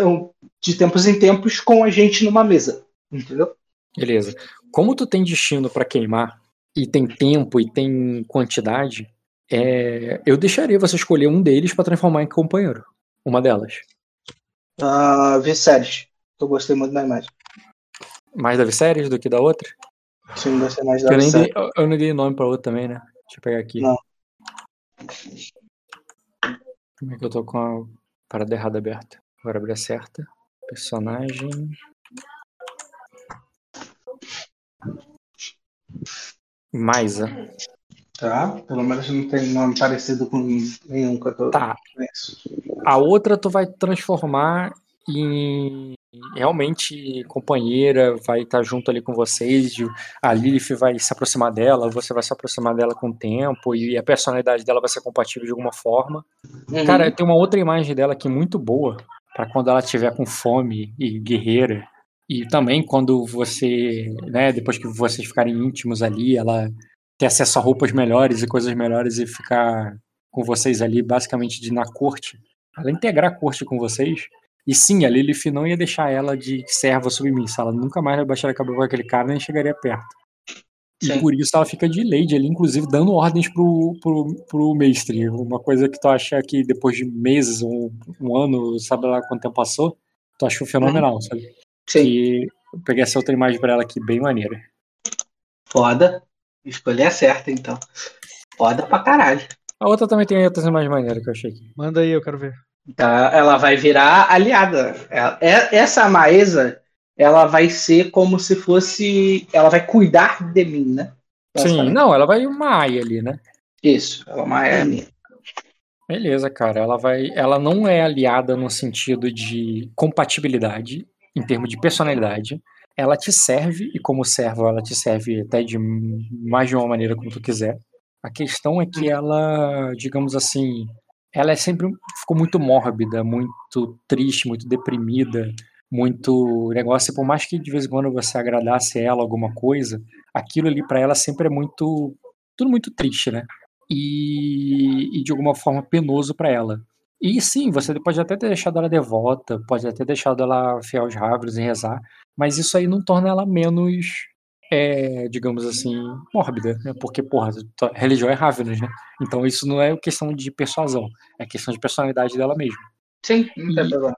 de tempos em tempos com a gente numa mesa. Entendeu? Beleza. Como tu tem destino para queimar, e tem tempo, e tem quantidade, é... eu deixaria você escolher um deles para transformar em companheiro. Uma delas. Uh, Viserys. Eu gostei muito da imagem. Mais da Viserys do que da outra? Sim, gostei mais da eu Viserys. Dei, eu não dei nome pra outra também, né? Deixa eu pegar aqui. Não. Como é que eu tô com a parada errada aberta? Agora abrir a certa. Personagem. Maisa. Tá, pelo menos não tem nome parecido com nenhum que eu tô Tá. A outra tu vai transformar em realmente companheira, vai estar junto ali com vocês, a Lilith vai se aproximar dela, você vai se aproximar dela com o tempo, e a personalidade dela vai ser compatível de alguma forma. Uhum. Cara, tem uma outra imagem dela aqui muito boa, para quando ela estiver com fome e guerreira, e também quando você, né, depois que vocês ficarem íntimos ali, ela ter acesso a roupas melhores e coisas melhores e ficar com vocês ali, basicamente de na corte, ela integrar a corte com vocês. E sim, a Lilith não ia deixar ela de serva submissa, ela nunca mais vai baixar a cabeça com aquele cara nem chegaria perto. Sim. E por isso ela fica de lady ali, inclusive dando ordens pro, pro, pro mestre. Uma coisa que tu acha que depois de meses, um, um ano, sabe lá quanto tempo passou, tu achou fenomenal, sabe? Sim. Que peguei essa outra imagem pra ela aqui, bem maneira. Foda. Escolhi a certa, então. Foda pra caralho. A outra também tem outras imagens maneiras que eu achei aqui. Manda aí, eu quero ver. Tá, ela vai virar aliada. Ela- é- Essa Maesa, ela vai ser como se fosse. Ela vai cuidar de mim, né? Sim, não, ela vai uma AI ali, né? Isso, ela é uma é minha. Beleza, cara. Ela vai. Ela não é aliada no sentido de compatibilidade, em termos de personalidade. Ela te serve, e como servo, ela te serve até de mais de uma maneira como tu quiser. A questão é que ela, digamos assim, ela é sempre. ficou muito mórbida, muito triste, muito deprimida, muito negócio. Por mais que de vez em quando você agradasse ela alguma coisa, aquilo ali pra ela sempre é muito. tudo muito triste, né? e, e de alguma forma penoso pra ela. E sim, você pode até ter deixado ela devota, pode até ter deixado ela fiel aos Ravens e rezar, mas isso aí não torna ela menos, é, digamos assim, mórbida, né? Porque, porra, religião é Ravens, né? Então isso não é questão de persuasão, é questão de personalidade dela mesmo. Sim, não tem E- problema.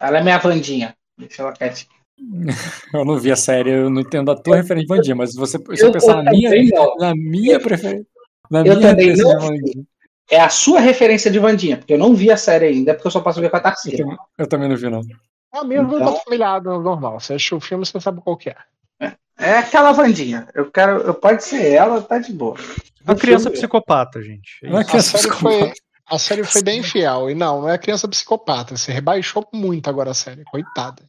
Ela é minha Vandinha. Deixa ela quietinha. Eu não vi a série, eu não entendo a tua referência de Vandinha, mas você, se eu Eu pensar na minha, não. na minha preferência, na Eu minha também referência não. de Vandinha, É a sua referência de Vandinha, porque eu não vi a série ainda, porque eu só posso ver com a eu, Tarsila. tam- eu também não vi não. É o mesmo Então- familiado normal. Você assistiu o filme, você sabe qual que é. É aquela Vandinha. Eu quero. Eu, pode ser ela, tá de boa. A No criança psicopata, gente. É é isso. que A série, psicopata. foi, a série foi bem fiel. E não, não é criança psicopata. Você rebaixou muito agora a série. Coitada.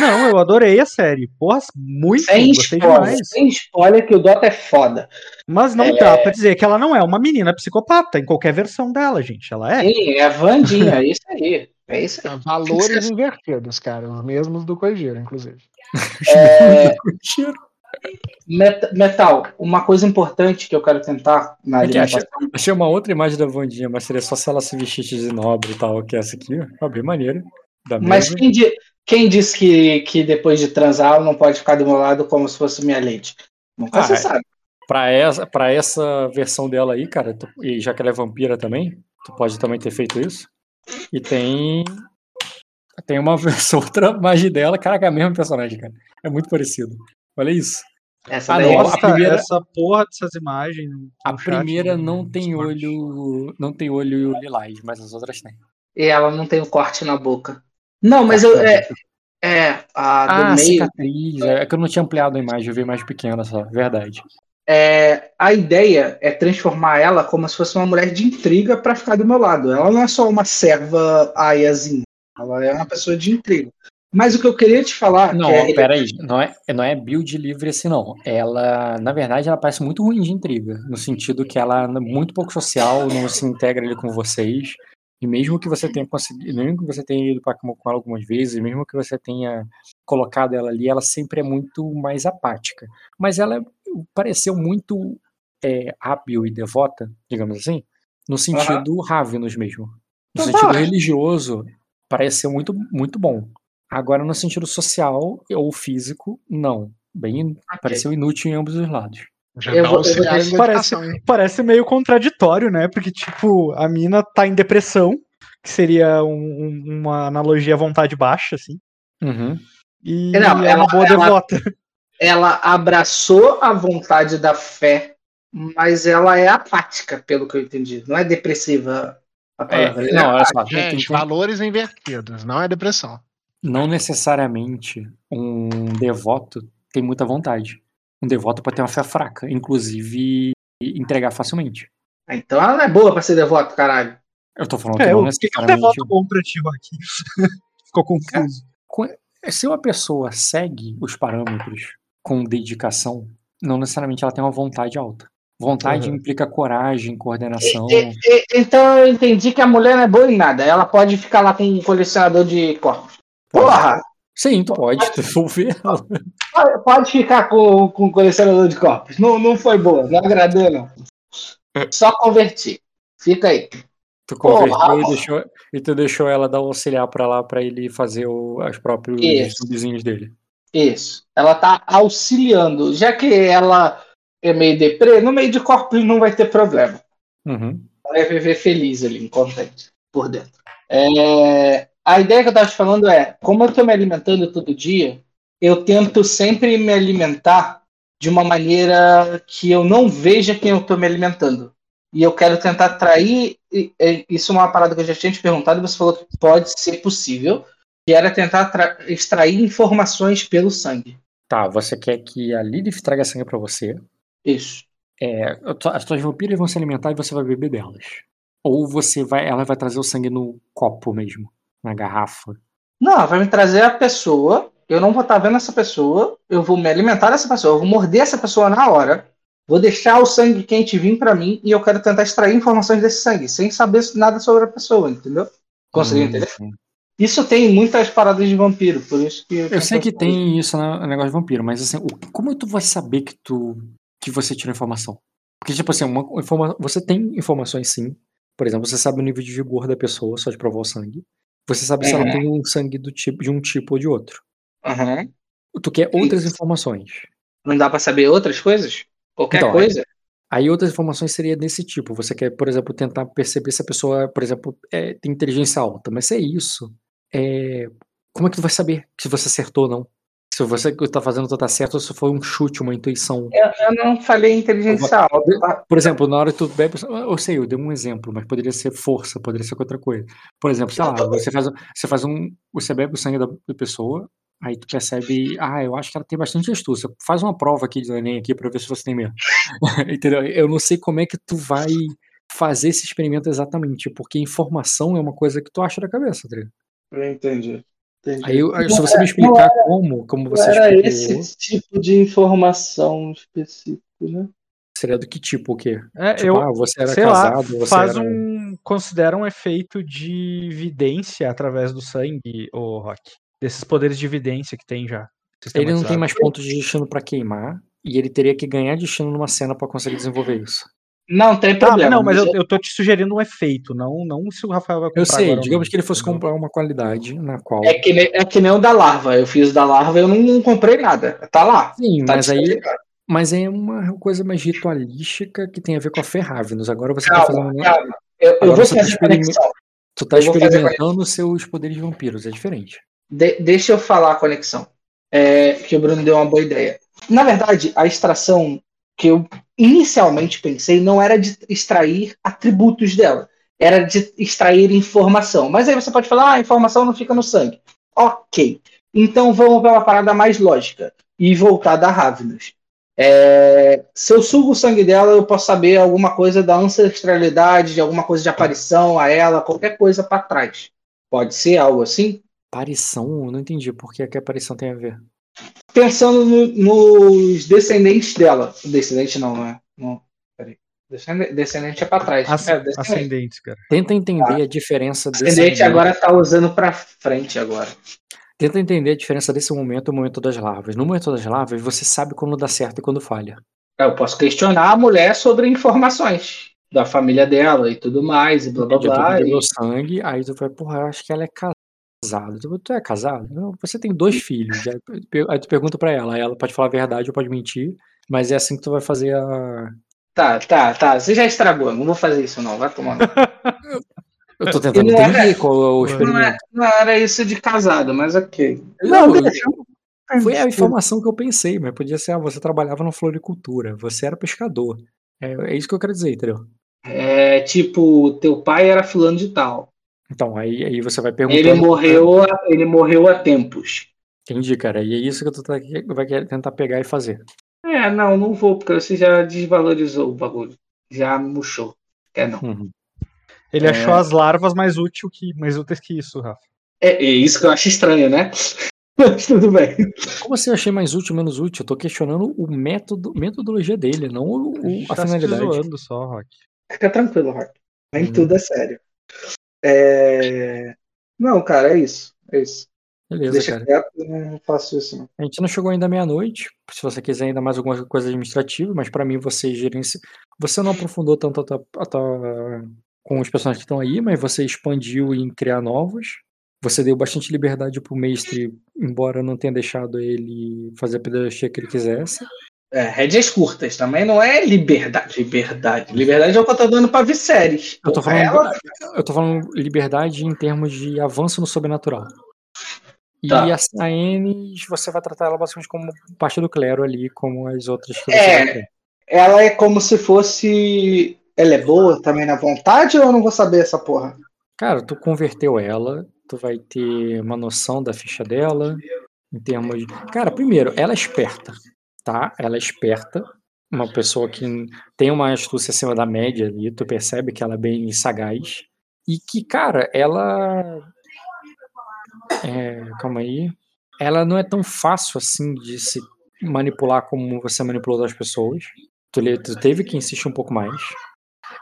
Não, eu adorei a série. Porra, muito, Sem gostei spoiler, demais. sem spoiler que o Dota é foda. Mas não É. dá pra dizer que ela não é uma menina psicopata em qualquer versão dela, gente. Ela é. Sim, é a Vandinha, é isso aí. É isso aí. Valores invertidos, cara. Os mesmos do Coigeiro, inclusive. É, Met- Metal, uma coisa importante que eu quero tentar na Aqui, achei, achei uma outra imagem da Vandinha, mas seria só se ela se vestisse de nobre e tal, que é essa aqui, ó. Bem maneira. Mas quem, di- quem disse que, que depois de transar ela não pode ficar do meu lado como se fosse minha leite? Nunca Ah, se é. sabe. Pra essa, pra essa versão dela aí, cara, tu- e já que ela é vampira também, tu pode também ter feito isso. E tem. Tem uma versão, outra imagem dela, caraca, é a mesma personagem, cara. É muito parecido. Olha isso. Essa Ah, não, é- a Nossa, primeira- essa porra dessas imagens. A chat, primeira no não tem Discord. olho. Não tem olho lilás, mas as outras têm. E ela não tem o corte na boca. Não, mas eu. É, é a do Ah, meio. cicatriz. É que eu não tinha ampliado a imagem, eu vi mais pequena só, verdade. É, a ideia é transformar ela como se fosse uma mulher de intriga pra ficar do meu lado. Ela não é só uma serva aiazinha. Ela é uma pessoa de intriga. Mas o que eu queria te falar. Não, é, peraí, não é, não é build livre assim, não. Ela, na verdade, ela parece muito ruim de intriga, no sentido que ela é muito pouco social, não se integra ali com vocês. E mesmo que você tenha conseguido, mesmo que você tenha ido para com ela algumas vezes, mesmo que você tenha colocado ela ali, ela sempre é muito mais apática. Mas ela é- pareceu muito é, hábil e devota, digamos assim, no sentido Ravenous mesmo. No Eu sentido acho. religioso, pareceu muito, muito bom. Agora, no sentido social ou físico, não. Bem, pareceu inútil em ambos os lados. Já Eu dá vou- eu hein? Parece meio contraditório, né? Porque, tipo, a mina tá em depressão, que seria um- um- uma analogia à vontade baixa, assim. Uhum. E Não, é uma boa ela- devota. Ela abraçou a vontade da fé, mas ela é apática, pelo que eu entendi. Não é depressiva a palavra. É, ela é não, olha só, Gente, tem- valores invertidos, não é depressão. não necessariamente um devoto tem muita vontade. Um devoto pode ter uma fé fraca, inclusive entregar facilmente. Ah, Então ela não é boa pra ser devoto, caralho. Eu tô falando É, que não o que que é um necessariamente. devoto bom pra ti, aqui? Ficou confuso. Se uma pessoa segue os parâmetros com dedicação, não necessariamente ela tem uma vontade alta. Vontade Uhum. implica coragem, coordenação. E- e- então eu entendi que a mulher não é boa em nada. Ela pode ficar lá com um colecionador de corpos. Porra! Sim, tu pode devolver ela. Pode- Pode ficar com, com o colecionador de corpos. Não, não foi boa, não agradou, não. Só converti. Fica aí. Tu converteu Porra. e, deixou, e tu deixou ela dar um auxiliar pra lá pra ele fazer o, os próprios Isso. subzinhos dele. Isso. Ela tá auxiliando. Já que ela é meio deprê, no meio de corpos não vai ter problema. Uhum. Ela vai viver feliz ali, contente, por dentro. É, A ideia que eu tava te falando é, como eu tô me alimentando todo dia, eu tento sempre me alimentar de uma maneira que eu não veja quem eu estou me alimentando. E eu quero tentar atrair. Isso é uma parada que eu já tinha te perguntado e você falou que pode ser possível. Que era tentar extrair informações pelo sangue. Tá, você quer que a Lilith traga sangue para você. Isso. É, as suas vampiras vão se alimentar e você vai beber delas. Ou você vai, ela vai trazer o sangue no copo mesmo, na garrafa. Não, ela vai me trazer a pessoa. Eu não vou estar vendo essa pessoa. Eu vou me alimentar dessa pessoa. Eu vou morder essa pessoa na hora. Vou deixar o sangue quente vir para mim e eu quero tentar extrair informações desse sangue, sem saber nada sobre a pessoa, entendeu? Conseguiu hum, entender? Sim. Isso tem muitas paradas de vampiro, por isso que. Eu, eu sei que tem isso no negócio de vampiro, mas assim, como tu vai saber que tu que você tira informação? Porque, tipo assim, uma informa você tem informações sim. Por exemplo, você sabe o nível de vigor da pessoa só de provar o sangue. Você sabe uhum. se ela uhum. tem um sangue do tipo, de um tipo ou de outro. Uhum. Tu quer outras informações. Não dá para saber outras coisas? Qualquer então, coisa? Aí outras informações seria desse tipo. Você quer, por exemplo, tentar perceber se a pessoa, por exemplo, é, tem inteligência alta. Mas se é isso, é... como é que tu vai saber se você acertou ou não? Se você que está fazendo tá certo ou se foi um chute, uma intuição. Eu, eu não falei inteligência alta. Por exemplo, na hora que tu bebe. Eu sei, eu dei um exemplo, mas poderia ser força, poderia ser outra coisa. Por exemplo, sei lá, você faz, você faz um. Você bebe o sangue da pessoa, Aí tu percebe, ah, eu acho que ela tem bastante astúcia. Faz uma prova aqui de Enem aqui para ver se você tem mesmo. Entendeu? Eu não sei como é que tu vai fazer esse experimento exatamente, porque informação é uma coisa que tu acha da cabeça, tá Eu entendi. entendi. Aí, eu, se você me explicar era, como, como você era explicou, esse tipo de informação específico, né? Seria do que tipo o quê? É, tipo, eu, ah, você era casado, lá, faz era... um considera um efeito de evidência através do sangue, o Rock desses poderes de evidência que tem já. Ele não tem mais pontos de destino para queimar e ele teria que ganhar destino numa cena para conseguir desenvolver isso. Não tem problema. Ah, não, mas eu, eu tô te sugerindo um efeito, não, não se o Rafael vai comprar. Eu sei, digamos que ele fosse comprar uma qualidade na qual. É que, nem, é que nem o da larva. Eu fiz da larva eu não, não comprei nada. Tá lá. Sim, tá mas aí. Mas é uma coisa mais ritualística que tem a ver com a Ferravenus. Agora você calma, tá fazendo. Calma. Eu, eu vou tá fazer tá conexão. Tu tá experimentando seus poderes de vampiros, é diferente. De, deixa eu falar a conexão, é, que o Bruno deu uma boa ideia. Na verdade, a extração que eu inicialmente pensei não era de extrair atributos dela, era de extrair informação. Mas aí você pode falar, ah, a informação não fica no sangue. Ok. Então vamos para uma parada mais lógica e voltar da Ravenous. É, se eu sugo o sangue dela, eu posso saber alguma coisa da ancestralidade, de alguma coisa de aparição a ela, qualquer coisa para trás. Pode ser algo assim? Aparição? Não entendi por que, que a aparição tem a ver. Pensando no, nos descendentes dela. Descendente não, não é? Não, peraí. Descendente é pra trás. As, é, ascendente, cara. Tenta entender ah. a diferença desse. Ascendente agora tá usando pra frente agora. Tenta entender a diferença desse momento e o momento das larvas. No momento das larvas, você sabe quando dá certo e quando falha. Eu posso questionar a mulher sobre informações da família dela e tudo mais, e blá blá blá. E... sangue, aí tu vai, porra, eu acho que ela é casado. Tu, tu é casado? Não, você tem dois filhos. Aí tu pergunta pra ela, ela pode falar a verdade ou pode mentir, mas é assim que tu vai fazer a. Tá, tá, tá. Você já estragou, não vou fazer isso não, vai tomar. Eu tô tentando entender era, qual é o experimento. Não, é, não, era isso de casado, mas ok. Não, não deixa. Foi a informação que eu pensei, mas podia ser, ah, você trabalhava na floricultura, você era pescador. É, é isso que eu quero dizer, entendeu? É tipo, teu pai era fulano de tal. Então, aí, aí você vai perguntar. Ele morreu, ele morreu há tempos. Entendi, cara. E é isso que tu tá, vai tentar pegar e fazer. É, não, não vou, porque você já desvalorizou o bagulho. Já murchou. Quer não. Uhum. Ele é... achou as larvas mais, útil que, mais úteis que isso, Rafa. É, é isso que eu acho estranho, né? Mas tudo bem. Como assim eu achei mais útil menos útil? Eu tô questionando o método, metodologia dele, não o, o a, a tá finalidade. só, Rock. Fica tranquilo, Rock. Nem hum. tudo é sério. É... Não, cara, é isso. É isso. Beleza, Deixa cara. Quieto, não faço isso. Não. A gente não chegou ainda meia-noite. Se você quiser ainda mais alguma coisa administrativa, mas para mim você gerencia. Você não aprofundou tanto a tua, a tua... com os personagens que estão aí, mas você expandiu em criar novos. Você deu bastante liberdade pro mestre, embora não tenha deixado ele fazer a pedagogia que ele quisesse. É, rédeas curtas, também não é liberdade. Liberdade. Liberdade é o que eu tô dando pra Viserys. Eu tô falando, ela... eu tô falando liberdade em termos de avanço no sobrenatural. E tá. as Aenes, você vai tratar ela basicamente como parte do clero ali, como as outras que é, Ela é como se fosse. Ela é boa também na vontade ou eu não vou saber essa porra? Cara, tu converteu ela, tu vai ter uma noção da ficha dela, em termos de. Cara, primeiro, ela é esperta, tá? Ela é esperta. Uma pessoa que tem uma astúcia acima da média ali, tu percebe que ela é bem sagaz. E que, cara, ela é, calma aí. Ela não é tão fácil assim de se manipular como você manipulou das pessoas. Tu, tu teve que insistir um pouco mais.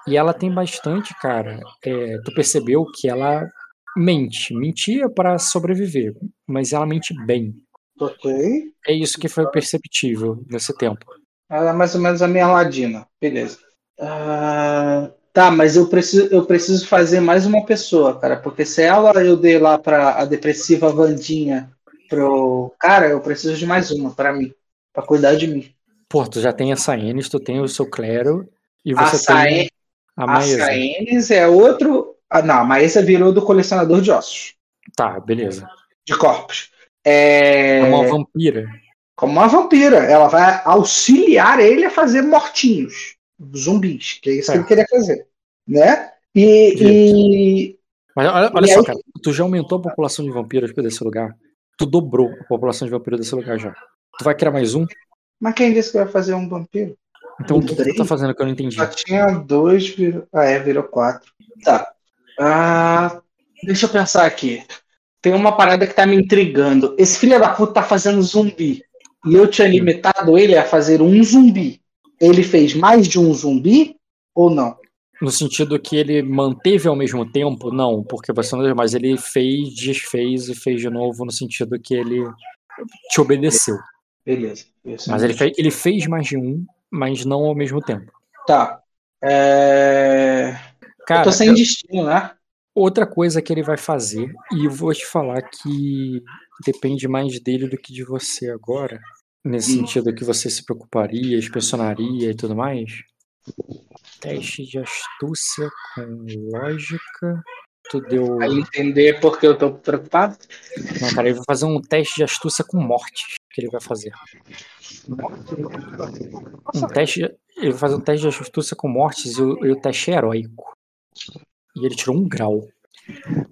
E ela tem bastante, cara. É, tu percebeu que ela mente. Mentia para sobreviver, mas ela mente bem. Ok. É isso que foi perceptível nesse tempo. Ela é mais ou menos a minha ladina. Beleza. Uh, Tá, mas eu preciso, eu preciso fazer mais uma pessoa, cara, porque se ela eu dei lá pra a depressiva Vandinha pro cara, eu preciso de mais uma para mim, para cuidar de mim. Pô, tu já tem a Saenis, tu tem o seu clero e você a tem a Maesa. A Saenis é outro. Ah, não, a Maesa virou do colecionador de ossos. Tá, beleza. De corpos. É... Como uma vampira. Como uma vampira. Ela vai auxiliar ele a fazer mortinhos zumbis, que é isso é. que ele queria fazer, né? E, e... mas olha, olha e só, aí... cara, tu já aumentou a população de vampiros desse lugar, tu dobrou a população de vampiros desse lugar já. Tu vai criar mais um? Mas quem disse que vai fazer um vampiro? Então o que, que tu tá fazendo que eu não entendi? Já tinha dois, virou... ah é, virou quatro. Tá. Ah, deixa eu pensar aqui. Tem uma parada que tá me intrigando. Esse filho da puta tá fazendo zumbi. E eu tinha limitado ele a fazer um zumbi ele fez mais de um zumbi ou não? No sentido que ele manteve ao mesmo tempo? Não, porque você não. Mas ele fez, desfez e fez de novo, no sentido que ele te obedeceu. Beleza. mas ele fez, ele fez mais de um, mas não ao mesmo tempo. Tá. É... Cara, eu tô sem eu... destino, né? Outra coisa que ele vai fazer, e eu vou te falar que depende mais dele do que de você agora, Nesse hum. sentido que você se preocuparia, inspecionaria e tudo mais? Teste de astúcia com lógica. Tu deu. Vai entender porque eu tô preocupado? Não, cara, ele vai fazer um teste de astúcia com morte que ele vai fazer. Um teste. Ele vai fazer um teste de astúcia com mortes e o, e o teste é heróico. E ele tirou um grau.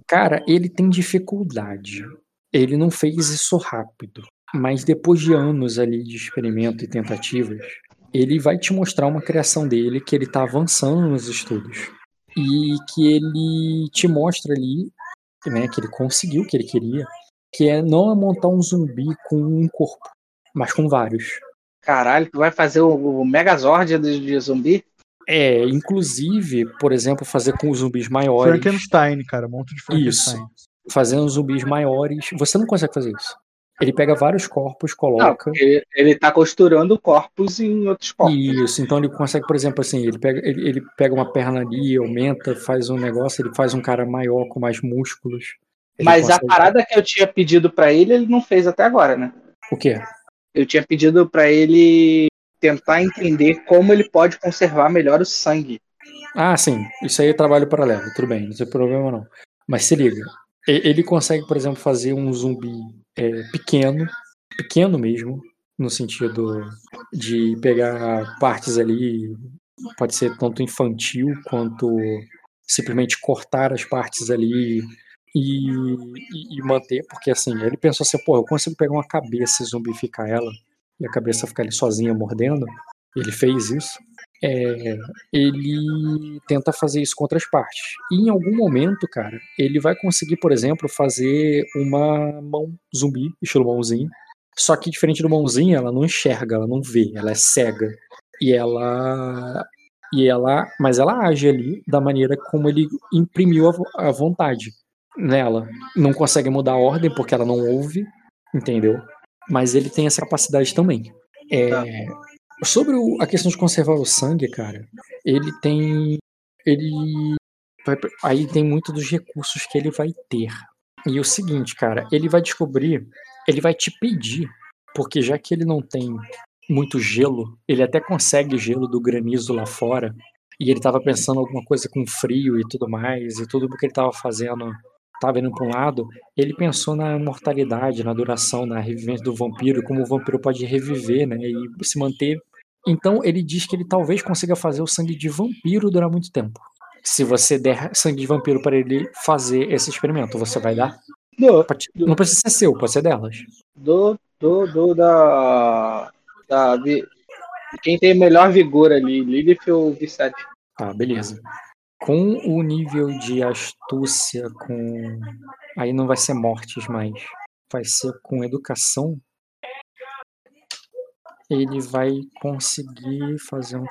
Cara, ele tem dificuldade. Ele não fez isso rápido. Mas depois de anos ali de experimento e tentativas, ele vai te mostrar uma criação dele que ele está avançando nos estudos e que ele te mostra ali, né, que ele conseguiu o que ele queria, que é não montar um zumbi com um corpo, mas com vários. Caralho, tu vai fazer o, Megazord de zumbi? É, inclusive, por exemplo, fazer com os zumbis maiores. Frankenstein, cara, monte de Frankenstein. Isso. Fazendo zumbis maiores. Você não consegue fazer isso. Ele pega vários corpos, coloca. Não, ele, ele tá costurando corpos em outros corpos. Isso, então ele consegue, por exemplo, assim, ele pega, ele, ele pega uma perna ali, aumenta, faz um negócio, ele faz um cara maior com mais músculos. Mas consegue... a parada que eu tinha pedido para ele, ele não fez até agora, né? O quê? Eu tinha pedido para ele tentar entender como ele pode conservar melhor o sangue. Ah, sim. Isso aí é trabalho paralelo, tudo bem, não tem problema não. Mas se liga, ele consegue, por exemplo, fazer um zumbi é, pequeno, pequeno mesmo, no sentido de pegar partes ali, pode ser tanto infantil quanto simplesmente cortar as partes ali e, e, e, manter, porque assim, ele pensou assim, pô, eu consigo pegar uma cabeça e zumbificar ela, e a cabeça ficar ali sozinha mordendo, ele fez isso, é, ele tenta fazer isso com outras partes. E em algum momento, cara, ele vai conseguir, por exemplo, fazer uma mão zumbi, estilo mãozinho. Só que diferente do mãozinho, ela não enxerga, ela não vê, ela é cega. E ela. E ela. Mas ela age ali da maneira como ele imprimiu a, a vontade nela. Não consegue mudar a ordem porque ela não ouve, entendeu? Mas ele tem essa capacidade também. É, tá. Sobre o, a questão de conservar o sangue, cara, ele tem. Ele. Vai, aí tem muito dos recursos que ele vai ter. E o seguinte, cara, ele vai descobrir, ele vai te pedir, porque já que ele não tem muito gelo, ele até consegue gelo do granizo lá fora, e ele estava pensando alguma coisa com frio e tudo mais, e tudo o que ele estava fazendo estava indo para um lado, ele pensou na mortalidade, na duração, na revivência do vampiro, como o vampiro pode reviver, né, e se manter. Então ele diz que ele talvez consiga fazer o sangue de vampiro durar muito tempo. Se você der sangue de vampiro para ele fazer esse experimento, você vai dar? Do, Não precisa ser seu, pode ser delas. do, do, do da, da. Quem tem melhor vigor ali, Lilith ou Vicente? Tá, beleza. Com o nível de astúcia, com. Aí não vai ser mortes mais. Vai ser com educação. Ele vai conseguir fazer um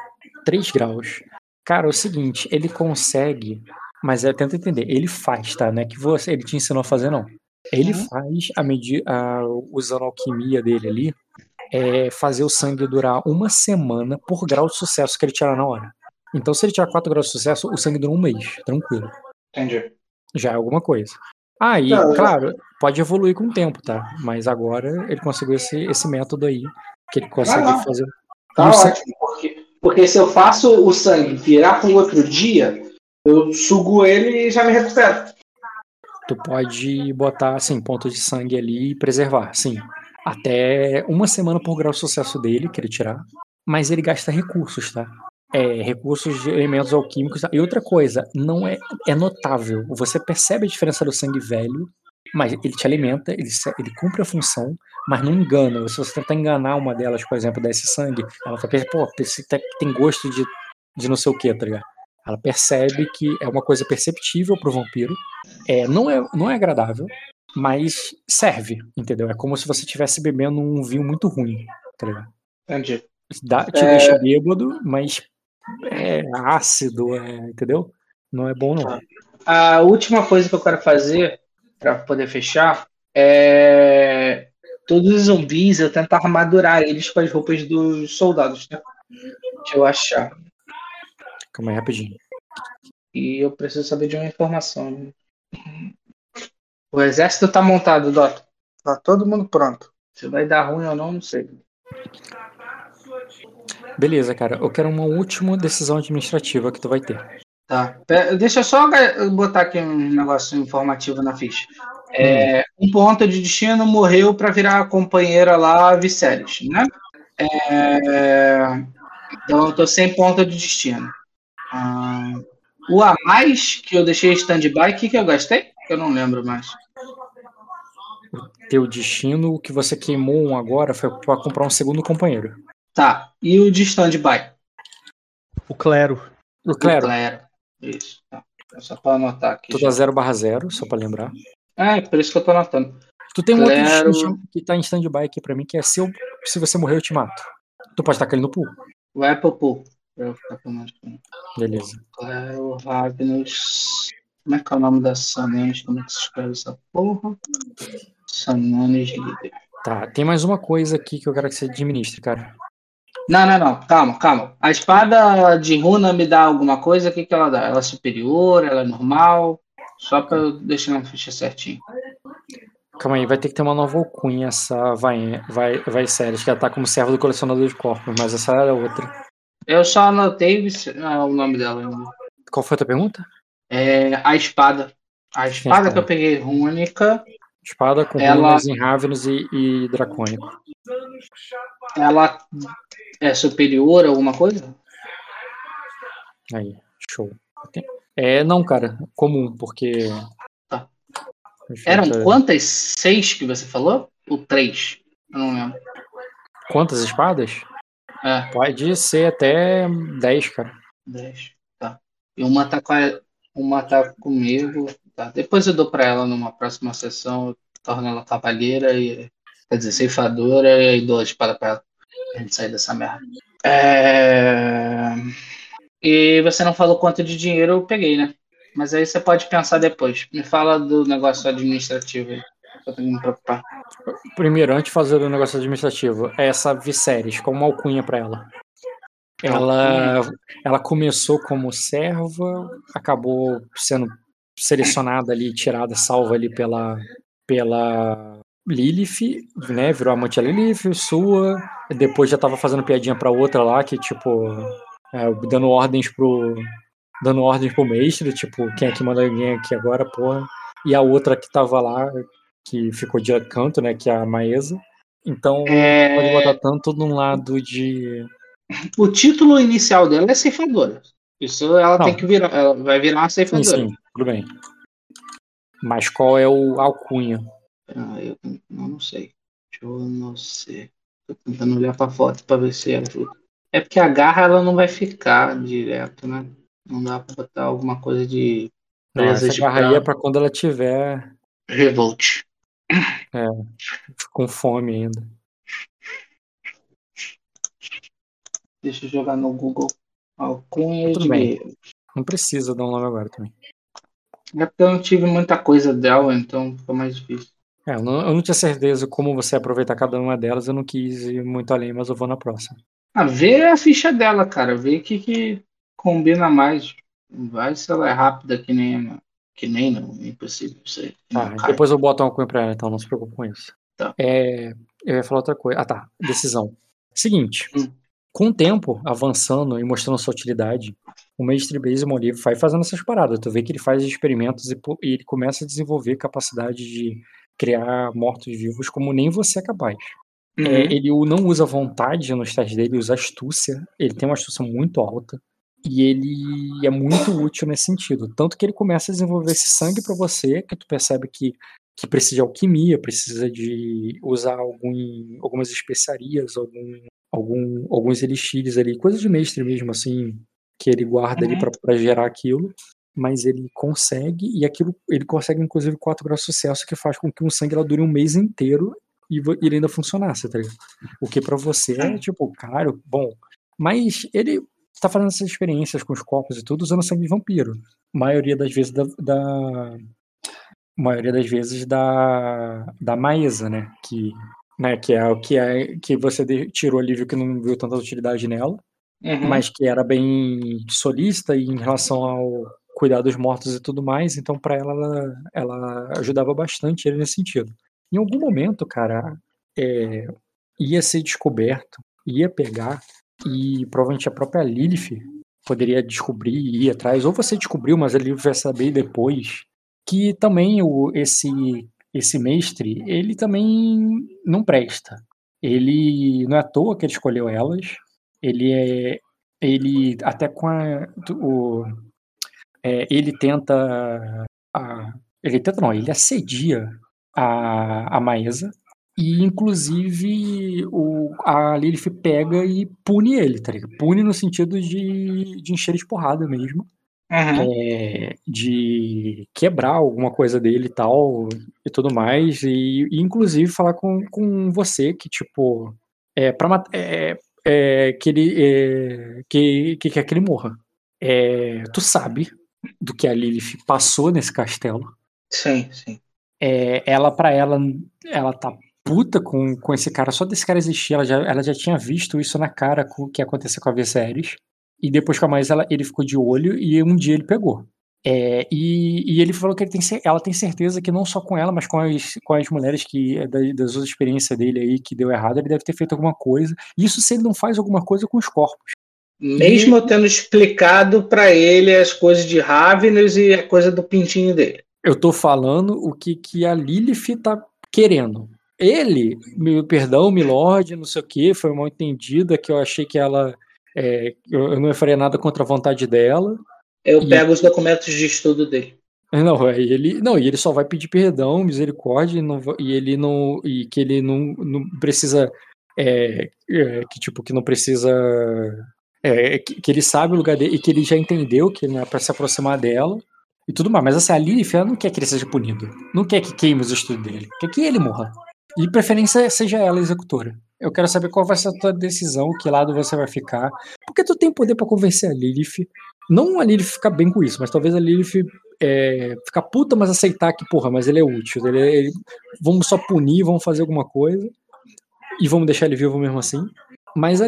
3 graus. Cara, é o seguinte, ele consegue. Mas é, tenta entender, ele faz, tá? Não é que você, ele te ensinou a fazer, não. Ele Uhum. faz, a medi a, usando a alquimia dele ali, é fazer o sangue durar uma semana por grau de sucesso que ele tirar na hora. Então, se ele tirar 4 graus de sucesso, o sangue dura um mês, tranquilo. Entendi. Já é alguma coisa. Aí, eu- claro, pode evoluir com o tempo, tá? Mas agora ele conseguiu esse, esse método aí, que ele consegue fazer. Tá ótimo, porque, porque se eu faço o sangue virar para outro dia, eu sugo ele e já me recupero. Tu pode botar, assim, ponto de sangue ali e preservar, sim. Até uma semana por grau de sucesso dele, que ele tirar. Mas ele gasta recursos, tá? É, recursos de elementos alquímicos. E outra coisa, não é, é notável. Você percebe a diferença do sangue velho, mas ele te alimenta, ele, ele cumpre a função, mas não engana. Se você tentar enganar uma delas, por exemplo, desse sangue, ela vai pensar, pô, tem gosto de, de não sei o que, tá ligado? Ela percebe que é uma coisa perceptível pro vampiro. É, não, é, não é agradável, mas serve, entendeu? É como se você estivesse bebendo um vinho muito ruim, tá ligado? Entendi. Dá, te É. deixa bêbado, mas é ácido, é, entendeu? Não é bom, não. A última coisa que eu quero fazer para poder fechar é todos os zumbis eu tento armadurar eles com as roupas dos soldados, né? Deixa eu achar. Calma aí, rapidinho. E eu preciso saber de uma informação. O exército tá montado, Dota. Tá todo mundo pronto. Se vai dar ruim ou não, não sei. Beleza, cara. Eu quero uma última decisão administrativa que tu vai ter. Tá. Deixa eu só botar aqui um negócio informativo na ficha. É, um ponto de destino morreu para virar a companheira lá, Viserys, né? É, então eu tô sem ponto de destino. Ah, o a mais que eu deixei stand-by, o que, que eu gastei? Eu não lembro mais. Teu destino, o que você queimou um agora foi pra comprar um segundo companheiro. Tá. E o de stand-by? O clero. O Clero, Claro. Isso. Tá. É Só para anotar aqui. tu dá 0 barra 0, só pra lembrar. É, por isso que eu tô anotando. Tu tem um outro Clero. destino que tá em stand-by aqui pra mim, que é se, eu, se você morrer, eu te mato. Tu pode tacar ele no pool. Vai pro pool. Pra eu ficar com mais. Beleza. Claro, Ragnus. Como é que é o nome da Sananes? Como é que se escreve essa porra? Sananes líder. Tá, tem mais uma coisa aqui que eu quero que você administre, cara. Não, não, não. Calma, calma. A espada de runa me dá alguma coisa? O que, que ela dá? Ela é superior? Ela é normal? Só pra eu deixar na ficha certinho. Calma aí, vai ter que ter uma nova alcunha essa vai, vai, vai séries, que ela tá como servo do colecionador de corpos, mas essa era outra. Eu só anotei ah, o nome dela ainda. Qual foi a tua pergunta? É a espada. A espada que eu peguei rúnica, Espada com Ela- runas em Ravenous e, e Dracônico. ela é superior a alguma coisa? Aí, show. É, não, cara, comum, porque. Tá. Eram ver. quantas? Seis que você falou? Ou três? Eu não lembro. Quantas espadas? É, Pode ser até 10, cara. dez. Tá. E uma tá, com a- uma tá comigo. Tá. Depois eu dou pra ela numa próxima sessão. Torno ela cavalheira e. Quer dizer, ceifadora e dou a espada pra ela. Pra gente sair dessa merda. É... E você não falou quanto de dinheiro eu peguei, né? Mas aí você pode pensar depois. Me fala do negócio administrativo aí. Eu tenho que me preocupar. Primeiro, antes de fazer o negócio administrativo, essa Viserys, como uma alcunha pra ela. Ela, ela começou como serva, acabou sendo selecionada ali, tirada, salva ali pela, pela Lilith, né? Virou amante da Lilith, sua. Depois já tava fazendo piadinha pra outra lá, que tipo, é, dando ordens pro. Dando ordens pro mestre, tipo, quem é que manda alguém aqui agora, porra. e a outra que tava lá, que ficou de canto, né, que é a Maesa. Então, É. pode botar tanto num lado de. O título inicial dela é ceifadora. Isso ela Não. tem que virar. Ela vai virar uma Sim, ceifadora. sim, tudo bem. Mas qual é o alcunha? Ah, eu eu não sei. Deixa eu não sei. Tô tentando olhar pra foto pra ver se ajuda. É porque a garra ela não vai ficar direto, né? Não dá pra botar alguma coisa de Não, essa de garra aí é pra quando ela tiver Revolt. com fome ainda. Deixa eu jogar no Google. Alcunha Tudo de bem. guerreiro. Não precisa dar um nome agora também. É porque eu não tive muita coisa dela, então fica mais difícil. É, eu não, eu não tinha certeza como você aproveitar cada uma delas, eu não quis ir muito além, mas eu vou na próxima. Ah, vê a ficha dela, cara. Vê o que, que combina mais. Vai se ela é rápida que nem. Que nem não, é impossível aí. Tá, Não depois eu boto uma coisa pra ela, então não se preocupe com isso. Tá. É, eu ia falar outra coisa. Ah, tá. Decisão. Seguinte. Hum. Com o tempo avançando e mostrando sua utilidade, o Mestre Base Molive vai fazendo essas paradas. Tu vê que ele faz experimentos e, e ele começa a desenvolver capacidade de criar mortos-vivos como nem você é capaz. É, Uhum. ele o- não usa vontade nos testes dele, ele usa astúcia. Ele tem uma astúcia muito alta. E ele é muito útil nesse sentido. Tanto que ele começa a desenvolver esse sangue pra você, que tu percebe que, que precisa de alquimia, precisa de usar algum, algumas especiarias, algum, algum, alguns elixires ali, coisa de mestre mesmo, assim, que ele guarda ali Uhum. pra pra gerar aquilo. Mas ele consegue, e aquilo ele consegue, inclusive, 4 graus de sucesso, que faz com que um sangue ela dure um mês inteiro e ele ainda funcionasse, tá ligado? O que pra você é tipo, caralho, bom. Mas ele tá fazendo essas experiências com os corpos e tudo usando sangue de vampiro. Maioria das vezes da. da maioria das vezes da. da Maesa, né? Que, né, que é o que é que você tirou ali, viu que não viu tanta utilidade nela, Uhum. mas que era bem solícita em relação ao cuidar dos mortos e tudo mais, então pra ela, ela ela ajudava bastante ele nesse sentido. Em algum momento, cara, é, ia ser descoberto, ia pegar, e provavelmente a própria Lilith poderia descobrir e ir atrás, ou você descobriu, mas a Lilith vai saber depois, que também o, esse, esse mestre, ele também não presta. Ele não é à toa que ele escolheu elas, ele é. Ele até com a. O, é, ele tenta. A, ele tenta, não, ele assedia a, a Maesa. E, inclusive, o, a Lilith pega e pune ele, tá ligado? Pune no sentido de, de encher de porrada mesmo. Uhum. É, de quebrar alguma coisa dele e tal, e tudo mais. E, e, inclusive, falar com, com você que, tipo, é, pra mat- é, é, que ele é, que, que quer que ele morra. É, tu sabe do que a Lilith passou nesse castelo. Sim, sim. É, ela, pra ela, ela tá puta com, com esse cara. Só desse cara existir, ela já, ela já tinha visto isso na cara com o que ia acontecer com a Viserys. E depois com a mais ela, ele ficou de olho e um dia ele pegou. É, e, e ele falou que ele tem, ela tem certeza que não só com ela, mas com as, com as mulheres que é da- das outras experiências dele aí que deu errado, ele deve ter feito alguma coisa. Isso se ele não faz alguma coisa com os corpos. Mesmo eu tendo explicado pra ele as coisas de Ravenous e a coisa do pintinho dele. Eu tô falando o que, que a Lilith tá querendo. Ele, me, perdão, Milord, não sei o que, foi mal entendida, que eu achei que ela. é, eu, eu não faria nada contra a vontade dela. Eu E- pego os documentos de estudo dele. Não, é, ele, não, e ele só vai pedir perdão, misericórdia, e, não e ele não. E que ele não, não precisa. é, é, que tipo, que não precisa. É, que, que ele sabe o lugar dele e que ele já entendeu que não é pra se aproximar dela e tudo mais. Mas assim, a Lilith ela não quer que ele seja punido. Não quer que queime os estudos dele. Quer que ele morra. E de preferência seja ela a executora. Eu quero saber qual vai ser a tua decisão, que lado você vai ficar. Porque tu tem poder pra convencer a Lilith. Não a Lilith ficar bem com isso, mas talvez a Lilith é, ficar puta, mas aceitar que, porra, mas ele é útil. Ele, ele- vamos só punir, vamos fazer alguma coisa. E vamos deixar ele vivo mesmo assim. Mas a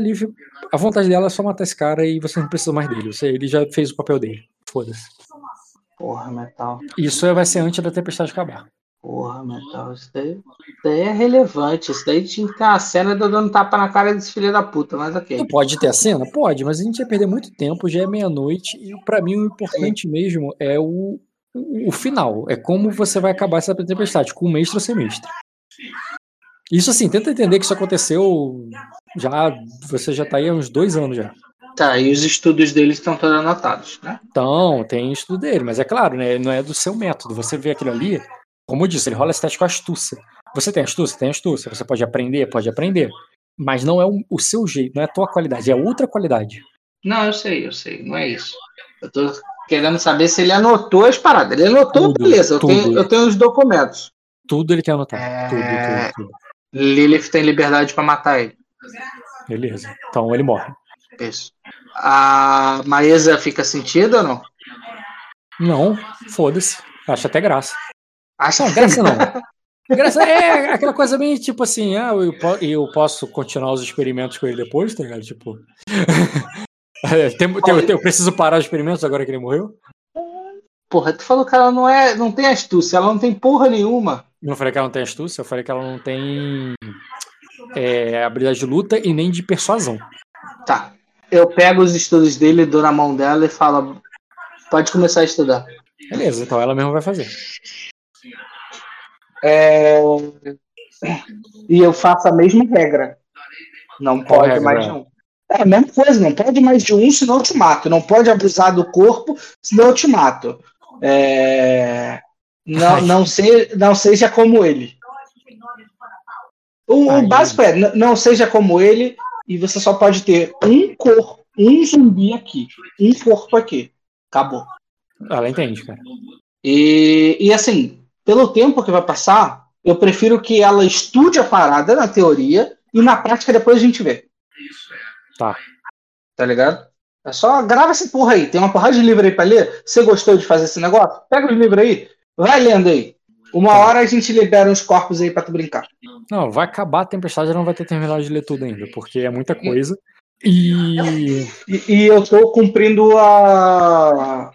a vontade dela é só matar esse cara e você não precisa mais dele. Você, ele já fez o papel dele. Foda-se. Porra, metal. Isso vai ser antes da tempestade acabar. Porra, metal. Isso daí, isso daí é relevante. Isso daí tinha que ter uma cena de eu dando tapa na cara desse filho da puta, mas ok. Não pode ter a cena? Pode, mas a gente ia perder muito tempo, já é meia-noite, e pra mim o importante mesmo é o, o final. É como você vai acabar essa tempestade, com mestre ou semestre. Isso assim, tenta entender que isso aconteceu já. Você já tá aí há uns dois anos já. Tá, e os estudos deles estão todos anotados, né? Então, tem estudo dele, mas é claro, né? Não é do seu método. Você vê aquilo ali, como eu disse, ele rola estético astúcia. Você tem astúcia? Tem astúcia. Você pode aprender? Pode aprender. Mas não é o, o seu jeito, não é a tua qualidade, é outra qualidade. Não, eu sei, eu sei, não é isso. Eu tô querendo saber se ele anotou as paradas. Ele anotou, tudo, beleza, eu tenho, eu tenho os documentos. Tudo ele quer anotar. É... Tudo, tudo, tudo. Lilith tem liberdade para matar ele. Beleza. Então ele morre. Isso. A Maesa fica sentida ou não? Não, foda-se. Acho até graça. Acha não, graça não. graça é aquela coisa bem tipo assim, ah, eu, eu posso continuar os experimentos com ele depois, tá ligado? Tipo. tem, tem, eu preciso parar os experimentos agora que ele morreu? Porra, tu falou que ela não é. não tem astúcia, ela não tem porra nenhuma. Não falei que ela não tem astúcia, eu falei que ela não tem é, habilidade de luta e nem de persuasão. Tá eu pego os estudos dele, dou na mão dela e falo: pode começar a estudar. Beleza, então ela mesma vai fazer. É... E eu faço a mesma regra. Não Qual pode regra? mais de um. É a mesma coisa, não pode mais de um, senão eu te mato. Não pode abusar do corpo, senão eu te mato. É... Não, não, não seja como ele. O, o básico é, não seja como ele, e você só pode ter um corpo, um zumbi aqui, um corpo aqui. Acabou. Ela entende, cara. E, e assim, pelo tempo que vai passar, eu prefiro que ela estude a parada na teoria e na prática depois a gente vê. Tá. Tá ligado? É só grava essa porra aí. Tem uma porrada de livro aí pra ler. Você gostou de fazer esse negócio? Pega os livros aí. Vai lendo aí. Uma tá. hora a gente libera uns corpos aí pra tu brincar. Não, vai acabar a tempestade, não vai ter terminado de ler tudo ainda, porque é muita coisa. E... e, e eu tô cumprindo a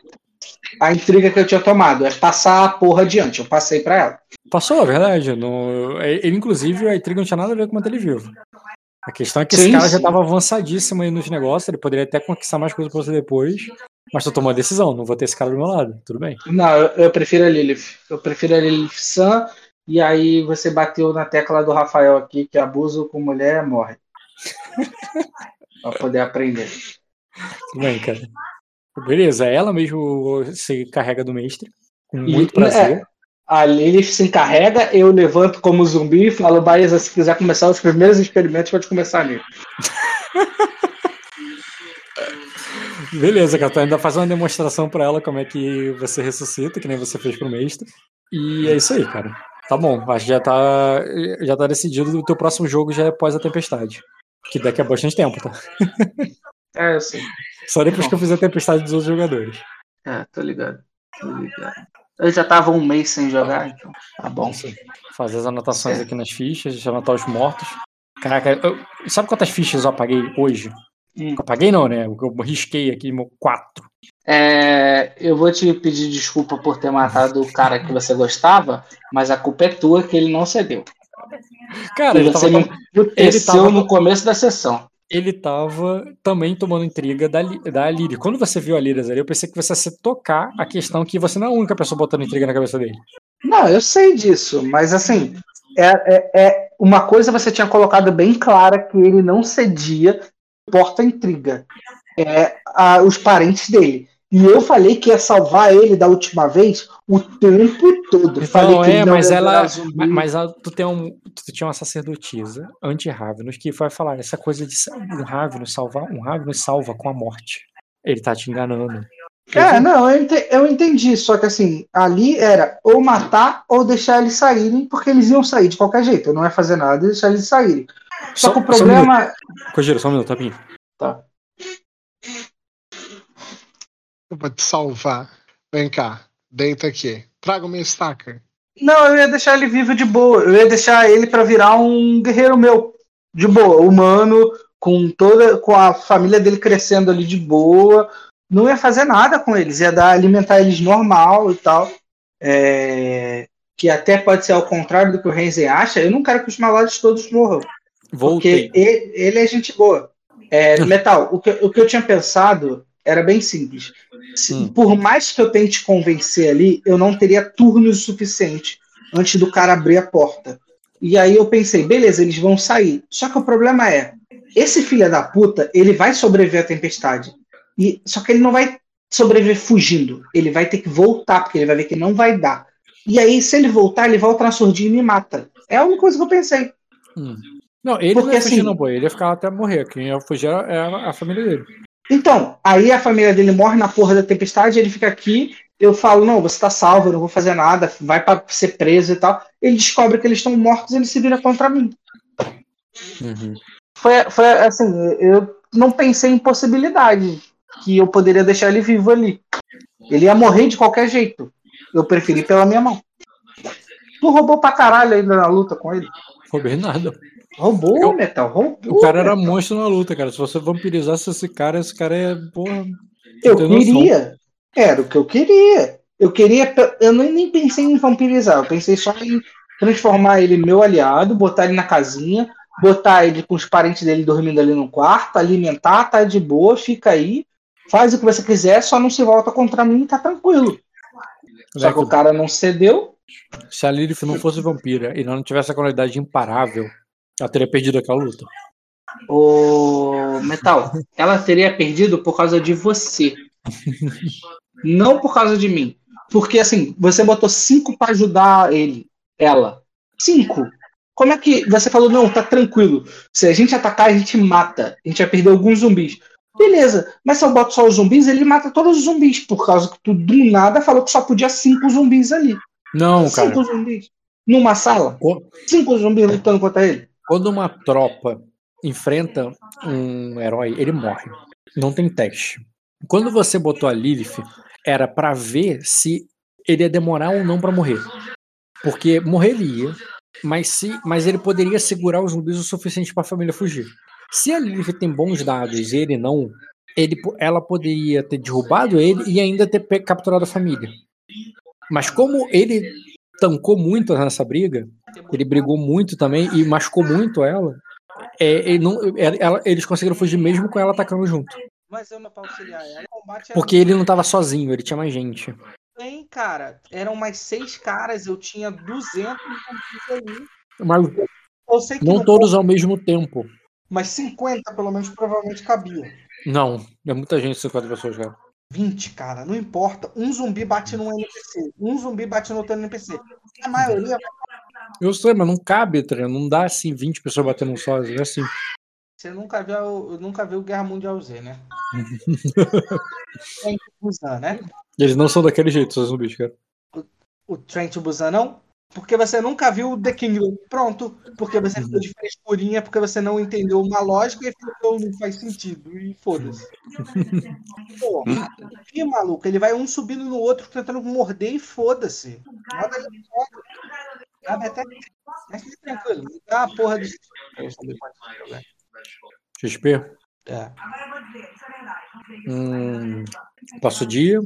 a intriga que eu tinha tomado, é passar a porra adiante. Eu passei para ela. Passou, é verdade. No... Ele, inclusive, a intriga não tinha nada a ver com o ele vivo. A questão é que sim, esse cara sim. já tava avançadíssimo aí nos negócios, ele poderia até conquistar mais coisas pra você depois. Mas tu tomou a decisão, não vou ter esse cara do meu lado, tudo bem. Não, eu, eu prefiro a Lilith. Eu prefiro a Lilith Sam, e aí você bateu na tecla do Rafael aqui, que abuso com mulher morre. pra poder aprender. Tudo bem, cara. Beleza, ela mesmo se carrega do mestre. Com muito e, prazer. É, a Lilith se encarrega, eu levanto como zumbi e falo, Baeza, se quiser começar os primeiros experimentos, pode começar nele. Beleza, cara, tu ainda faz uma demonstração para ela como é que você ressuscita, que nem você fez pro mestre. E é isso aí, cara. Tá bom, acho que já tá, já tá decidido. O teu próximo jogo já é após a tempestade. Que daqui a bastante tempo, tá? É, sim. Só depois que eu fizer a tempestade dos outros jogadores. É, tô ligado. Tô ligado. Eu já tava um mês sem jogar, então tá bom. Fazer as anotações é. aqui nas fichas, anotar os mortos. Caraca, eu, sabe quantas fichas eu apaguei hoje? Hum. Apaguei não, né? Eu risquei aqui quatro. É, eu vou te pedir desculpa por ter matado o cara que você gostava, mas a culpa é tua que ele não cedeu. Cara, ele você tava, ele tava no começo da sessão. Ele tava também tomando intriga da, da Líria. Quando você viu a Líria ali, eu pensei que você ia tocar a questão que você não é a única pessoa botando intriga na cabeça dele. Não, eu sei disso, mas assim, é, é, é, uma coisa você tinha colocado bem clara que ele não cedia porta intriga. É a, os parentes dele. E eu falei que ia salvar ele da última vez o tempo todo. Eu falei que é, mas ela. Mas, mas ela, tu, tem um, tu tinha uma sacerdotisa anti-Ravenous que vai falar essa coisa de um Ravenous salvar. Um Ravenous salva com a morte. Ele tá te enganando. É, não, eu entendi, eu entendi, só que assim, ali era ou matar ou deixar eles saírem, porque eles iam sair de qualquer jeito, eu não ia fazer nada e deixar eles saírem. Só, só que o problema. Só um só um minuto, Tapinho. Tá. Eu vou te salvar. Vem cá, deita aqui. Traga o meu stacker. Não, eu ia deixar ele vivo de boa. Eu ia deixar ele para virar um guerreiro meu. De boa, humano, com toda. com a família dele crescendo ali de boa. Não ia fazer nada com eles, ia dar alimentar eles normal e tal. É, que até pode ser ao contrário do que o Renzen acha. Eu não quero que os malados todos morram. Voltei. Porque ele, ele é gente boa. É, Metal, o que, o que eu tinha pensado era bem simples. Hum. Por mais que eu tente convencer ali, eu não teria turnos o suficiente antes do cara abrir a porta. E aí eu pensei, beleza, eles vão sair. Só que o problema é, esse filho da puta, ele vai sobreviver à tempestade. E, só que ele não vai sobreviver fugindo. Ele vai ter que voltar, porque ele vai ver que não vai dar. E aí, se ele voltar, ele volta na surdina e me mata. É a única coisa que eu pensei. Hum. Não, ele porque, não ia fugir, assim, não, boy. Ele ia ficar até morrer. Quem ia fugir é a, a família dele. Então, aí a família dele morre na porra da tempestade, ele fica aqui, eu falo, não, você tá salvo, eu não vou fazer nada, vai para ser preso e tal. Ele descobre que eles estão mortos e ele se vira contra mim. Uhum. Foi, foi assim, eu não pensei em possibilidade que eu poderia deixar ele vivo ali. Ele ia morrer de qualquer jeito. Eu preferi pela minha mão. Tu roubou pra caralho ainda na luta com ele. Roubei nada. Roubou, eu, Metal, roubou. O cara era monstro na luta, cara. Se você vampirizasse esse cara, esse cara é, porra. Eu queria. Era o que eu queria. Eu queria. Eu nem pensei em vampirizar. Eu pensei só em transformar ele meu aliado, botar ele na casinha, botar ele com os parentes dele dormindo ali no quarto, alimentar, tá de boa, fica aí, faz o que você quiser, só não se volta contra mim, tá tranquilo. Só que o cara não cedeu. Se a Lilith não fosse vampira e não tivesse a qualidade imparável, ela teria perdido aquela luta. O Metal, ela teria perdido por causa de você. não por causa de mim. Porque assim, você botou cinco para ajudar ele, ela. Cinco. Como é que você falou, não, tá tranquilo. Se a gente atacar, a gente mata. A gente vai perder alguns zumbis. Beleza, mas se eu boto só os zumbis, ele mata todos os zumbis, por causa que tu do nada falou que só podia cinco zumbis ali. Não, cinco cara. Cinco zumbis. Numa sala? Cinco zumbis lutando contra ele. Quando uma tropa enfrenta um herói, ele morre. Não tem teste. Quando você botou a Lilith, era para ver se ele ia demorar ou não para morrer. Porque morrer ele ia, mas, se, mas ele poderia segurar os zumbis o suficiente para a família fugir. Se a Lilith tem bons dados e ele não, ele, ela poderia ter derrubado ele e ainda ter capturado a família. Mas como ele tancou muito nessa briga, ele brigou muito também e machucou muito ela, é, não, é, ela, eles conseguiram fugir mesmo com ela atacando junto. Mas não posso auxiliar ela. Porque ele não estava sozinho, ele tinha mais gente. Tem, cara. Eram mais seis caras, eu tinha 200 ali. Mas não, não todos ao mesmo tempo. Mas 50, pelo menos, provavelmente cabia. Não, é muita gente, 50 pessoas, cara. 20, cara, não importa. Um zumbi bate num NPC, um zumbi bate no outro NPC. A maioria. Eu sei, mas não cabe, tá não dá assim 20 pessoas batendo um só, é assim. Você nunca viu, nunca viu Guerra Mundial Z, né? Trent Busan, né? Eles não são daquele jeito, seus zumbis, cara. O, o Trent Busan não? Porque você nunca viu The Kingdom. Pronto. Porque você ficou de frescurinha, porque você não entendeu uma lógica e falou, não faz sentido. E foda-se. Pô, que maluco? Ele vai um subindo no outro, tentando morder e foda-se. Nada de Cabe até. Mas tranquilo, dá a porra de. XP? É. Hum, passo dia.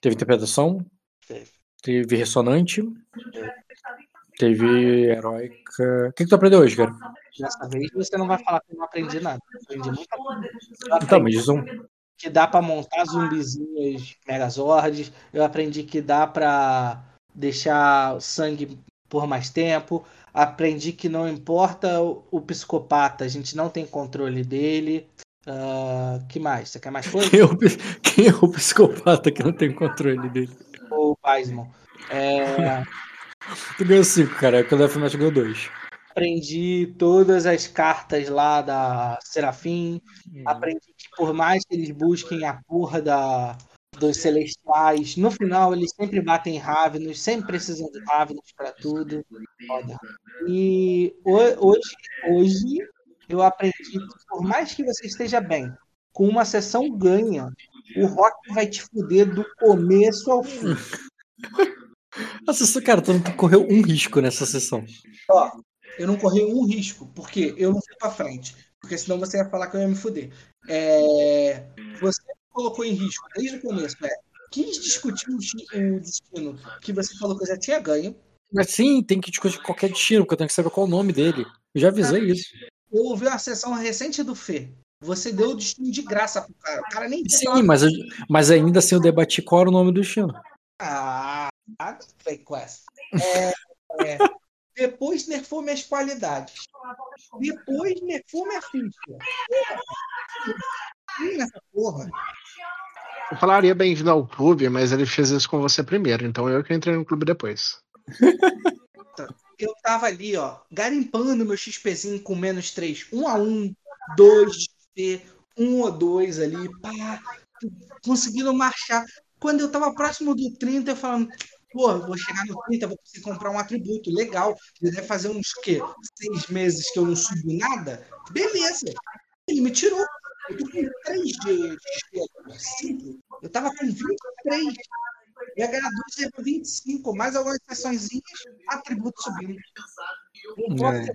Teve interpretação. Teve. Teve ressonante. Teve. Teve heróica. O que, que tu aprendeu hoje, cara? Dessa vez você não vai falar que eu não aprendi nada. aprendi muita coisa. Então, mas um... Que dá para montar zumbizinhos megazords. Eu aprendi que dá para deixar sangue por mais tempo. Aprendi que não importa o, o psicopata, a gente não tem controle dele. Uh, que mais? Você quer mais coisa? Quem é, o, quem é o psicopata que não tem controle dele? O Weisman. É. Tu ganhou 5, cara. Quando a FMAT ganhou 2. Aprendi todas as cartas lá da Serafim. Hum. Aprendi que por mais que eles busquem a porra da, dos celestiais, no final eles sempre batem Ravenos, sempre precisam de Ravenos para tudo. Foda. E hoje, hoje eu aprendi que por mais que você esteja bem, com uma sessão ganha, o Rock vai te fuder do começo ao fim. Nossa, cara, tu não correu um risco nessa sessão. Ó, eu não corri um risco, porque eu não fui pra frente. Porque senão você ia falar que eu ia me fuder. É... Você colocou em risco desde o começo, é. Quis discutir o destino que você falou que eu já tinha ganho. Mas sim, tem que discutir qualquer destino, porque eu tenho que saber qual é o nome dele. Eu já avisei isso. Eu ouvi a sessão recente do Fê. Você deu o destino de graça pro cara. O cara nem Sim, mas, mas ainda assim eu debati qual era o nome do destino. Ah, fake quest. É, é, depois nerfou minhas qualidades. Depois nerfou minha ficha. Nessa porra. Eu falaria bem-vindo ao clube, mas ele fez isso com você primeiro, então eu que entrei no clube depois. Eu tava ali, ó, garimpando meu XPzinho com menos 3, 1 a 1 2 XP, 1 ou 2 ali, pá, conseguindo marchar. Quando eu tava próximo do 30, eu falando, pô, vou chegar no 30, vou conseguir comprar um atributo legal. Ele deve fazer uns quê? Seis meses que eu não subo nada? Beleza. Ele me tirou. Eu tô com 3 de XP, Eu tava com 23. Ia ganhar 2 e 25, mais algumas sessões, atributo subindo. Não posso é. ter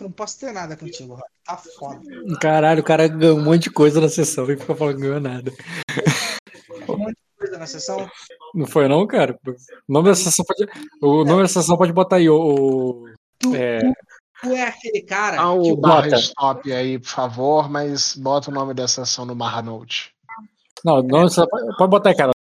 não posso ter nada contigo, Tá foda. Caralho, o cara ganhou um monte de coisa na sessão e fica falando que ganhou nada. Um monte de coisa na sessão. Não foi não, cara? O nome da sessão pode, o nome da sessão pode botar aí o... Tu, é... tu é aquele cara... Ah, o barra stop aí, por favor, mas bota o nome da sessão no barra note. Não, não pode botar, cara.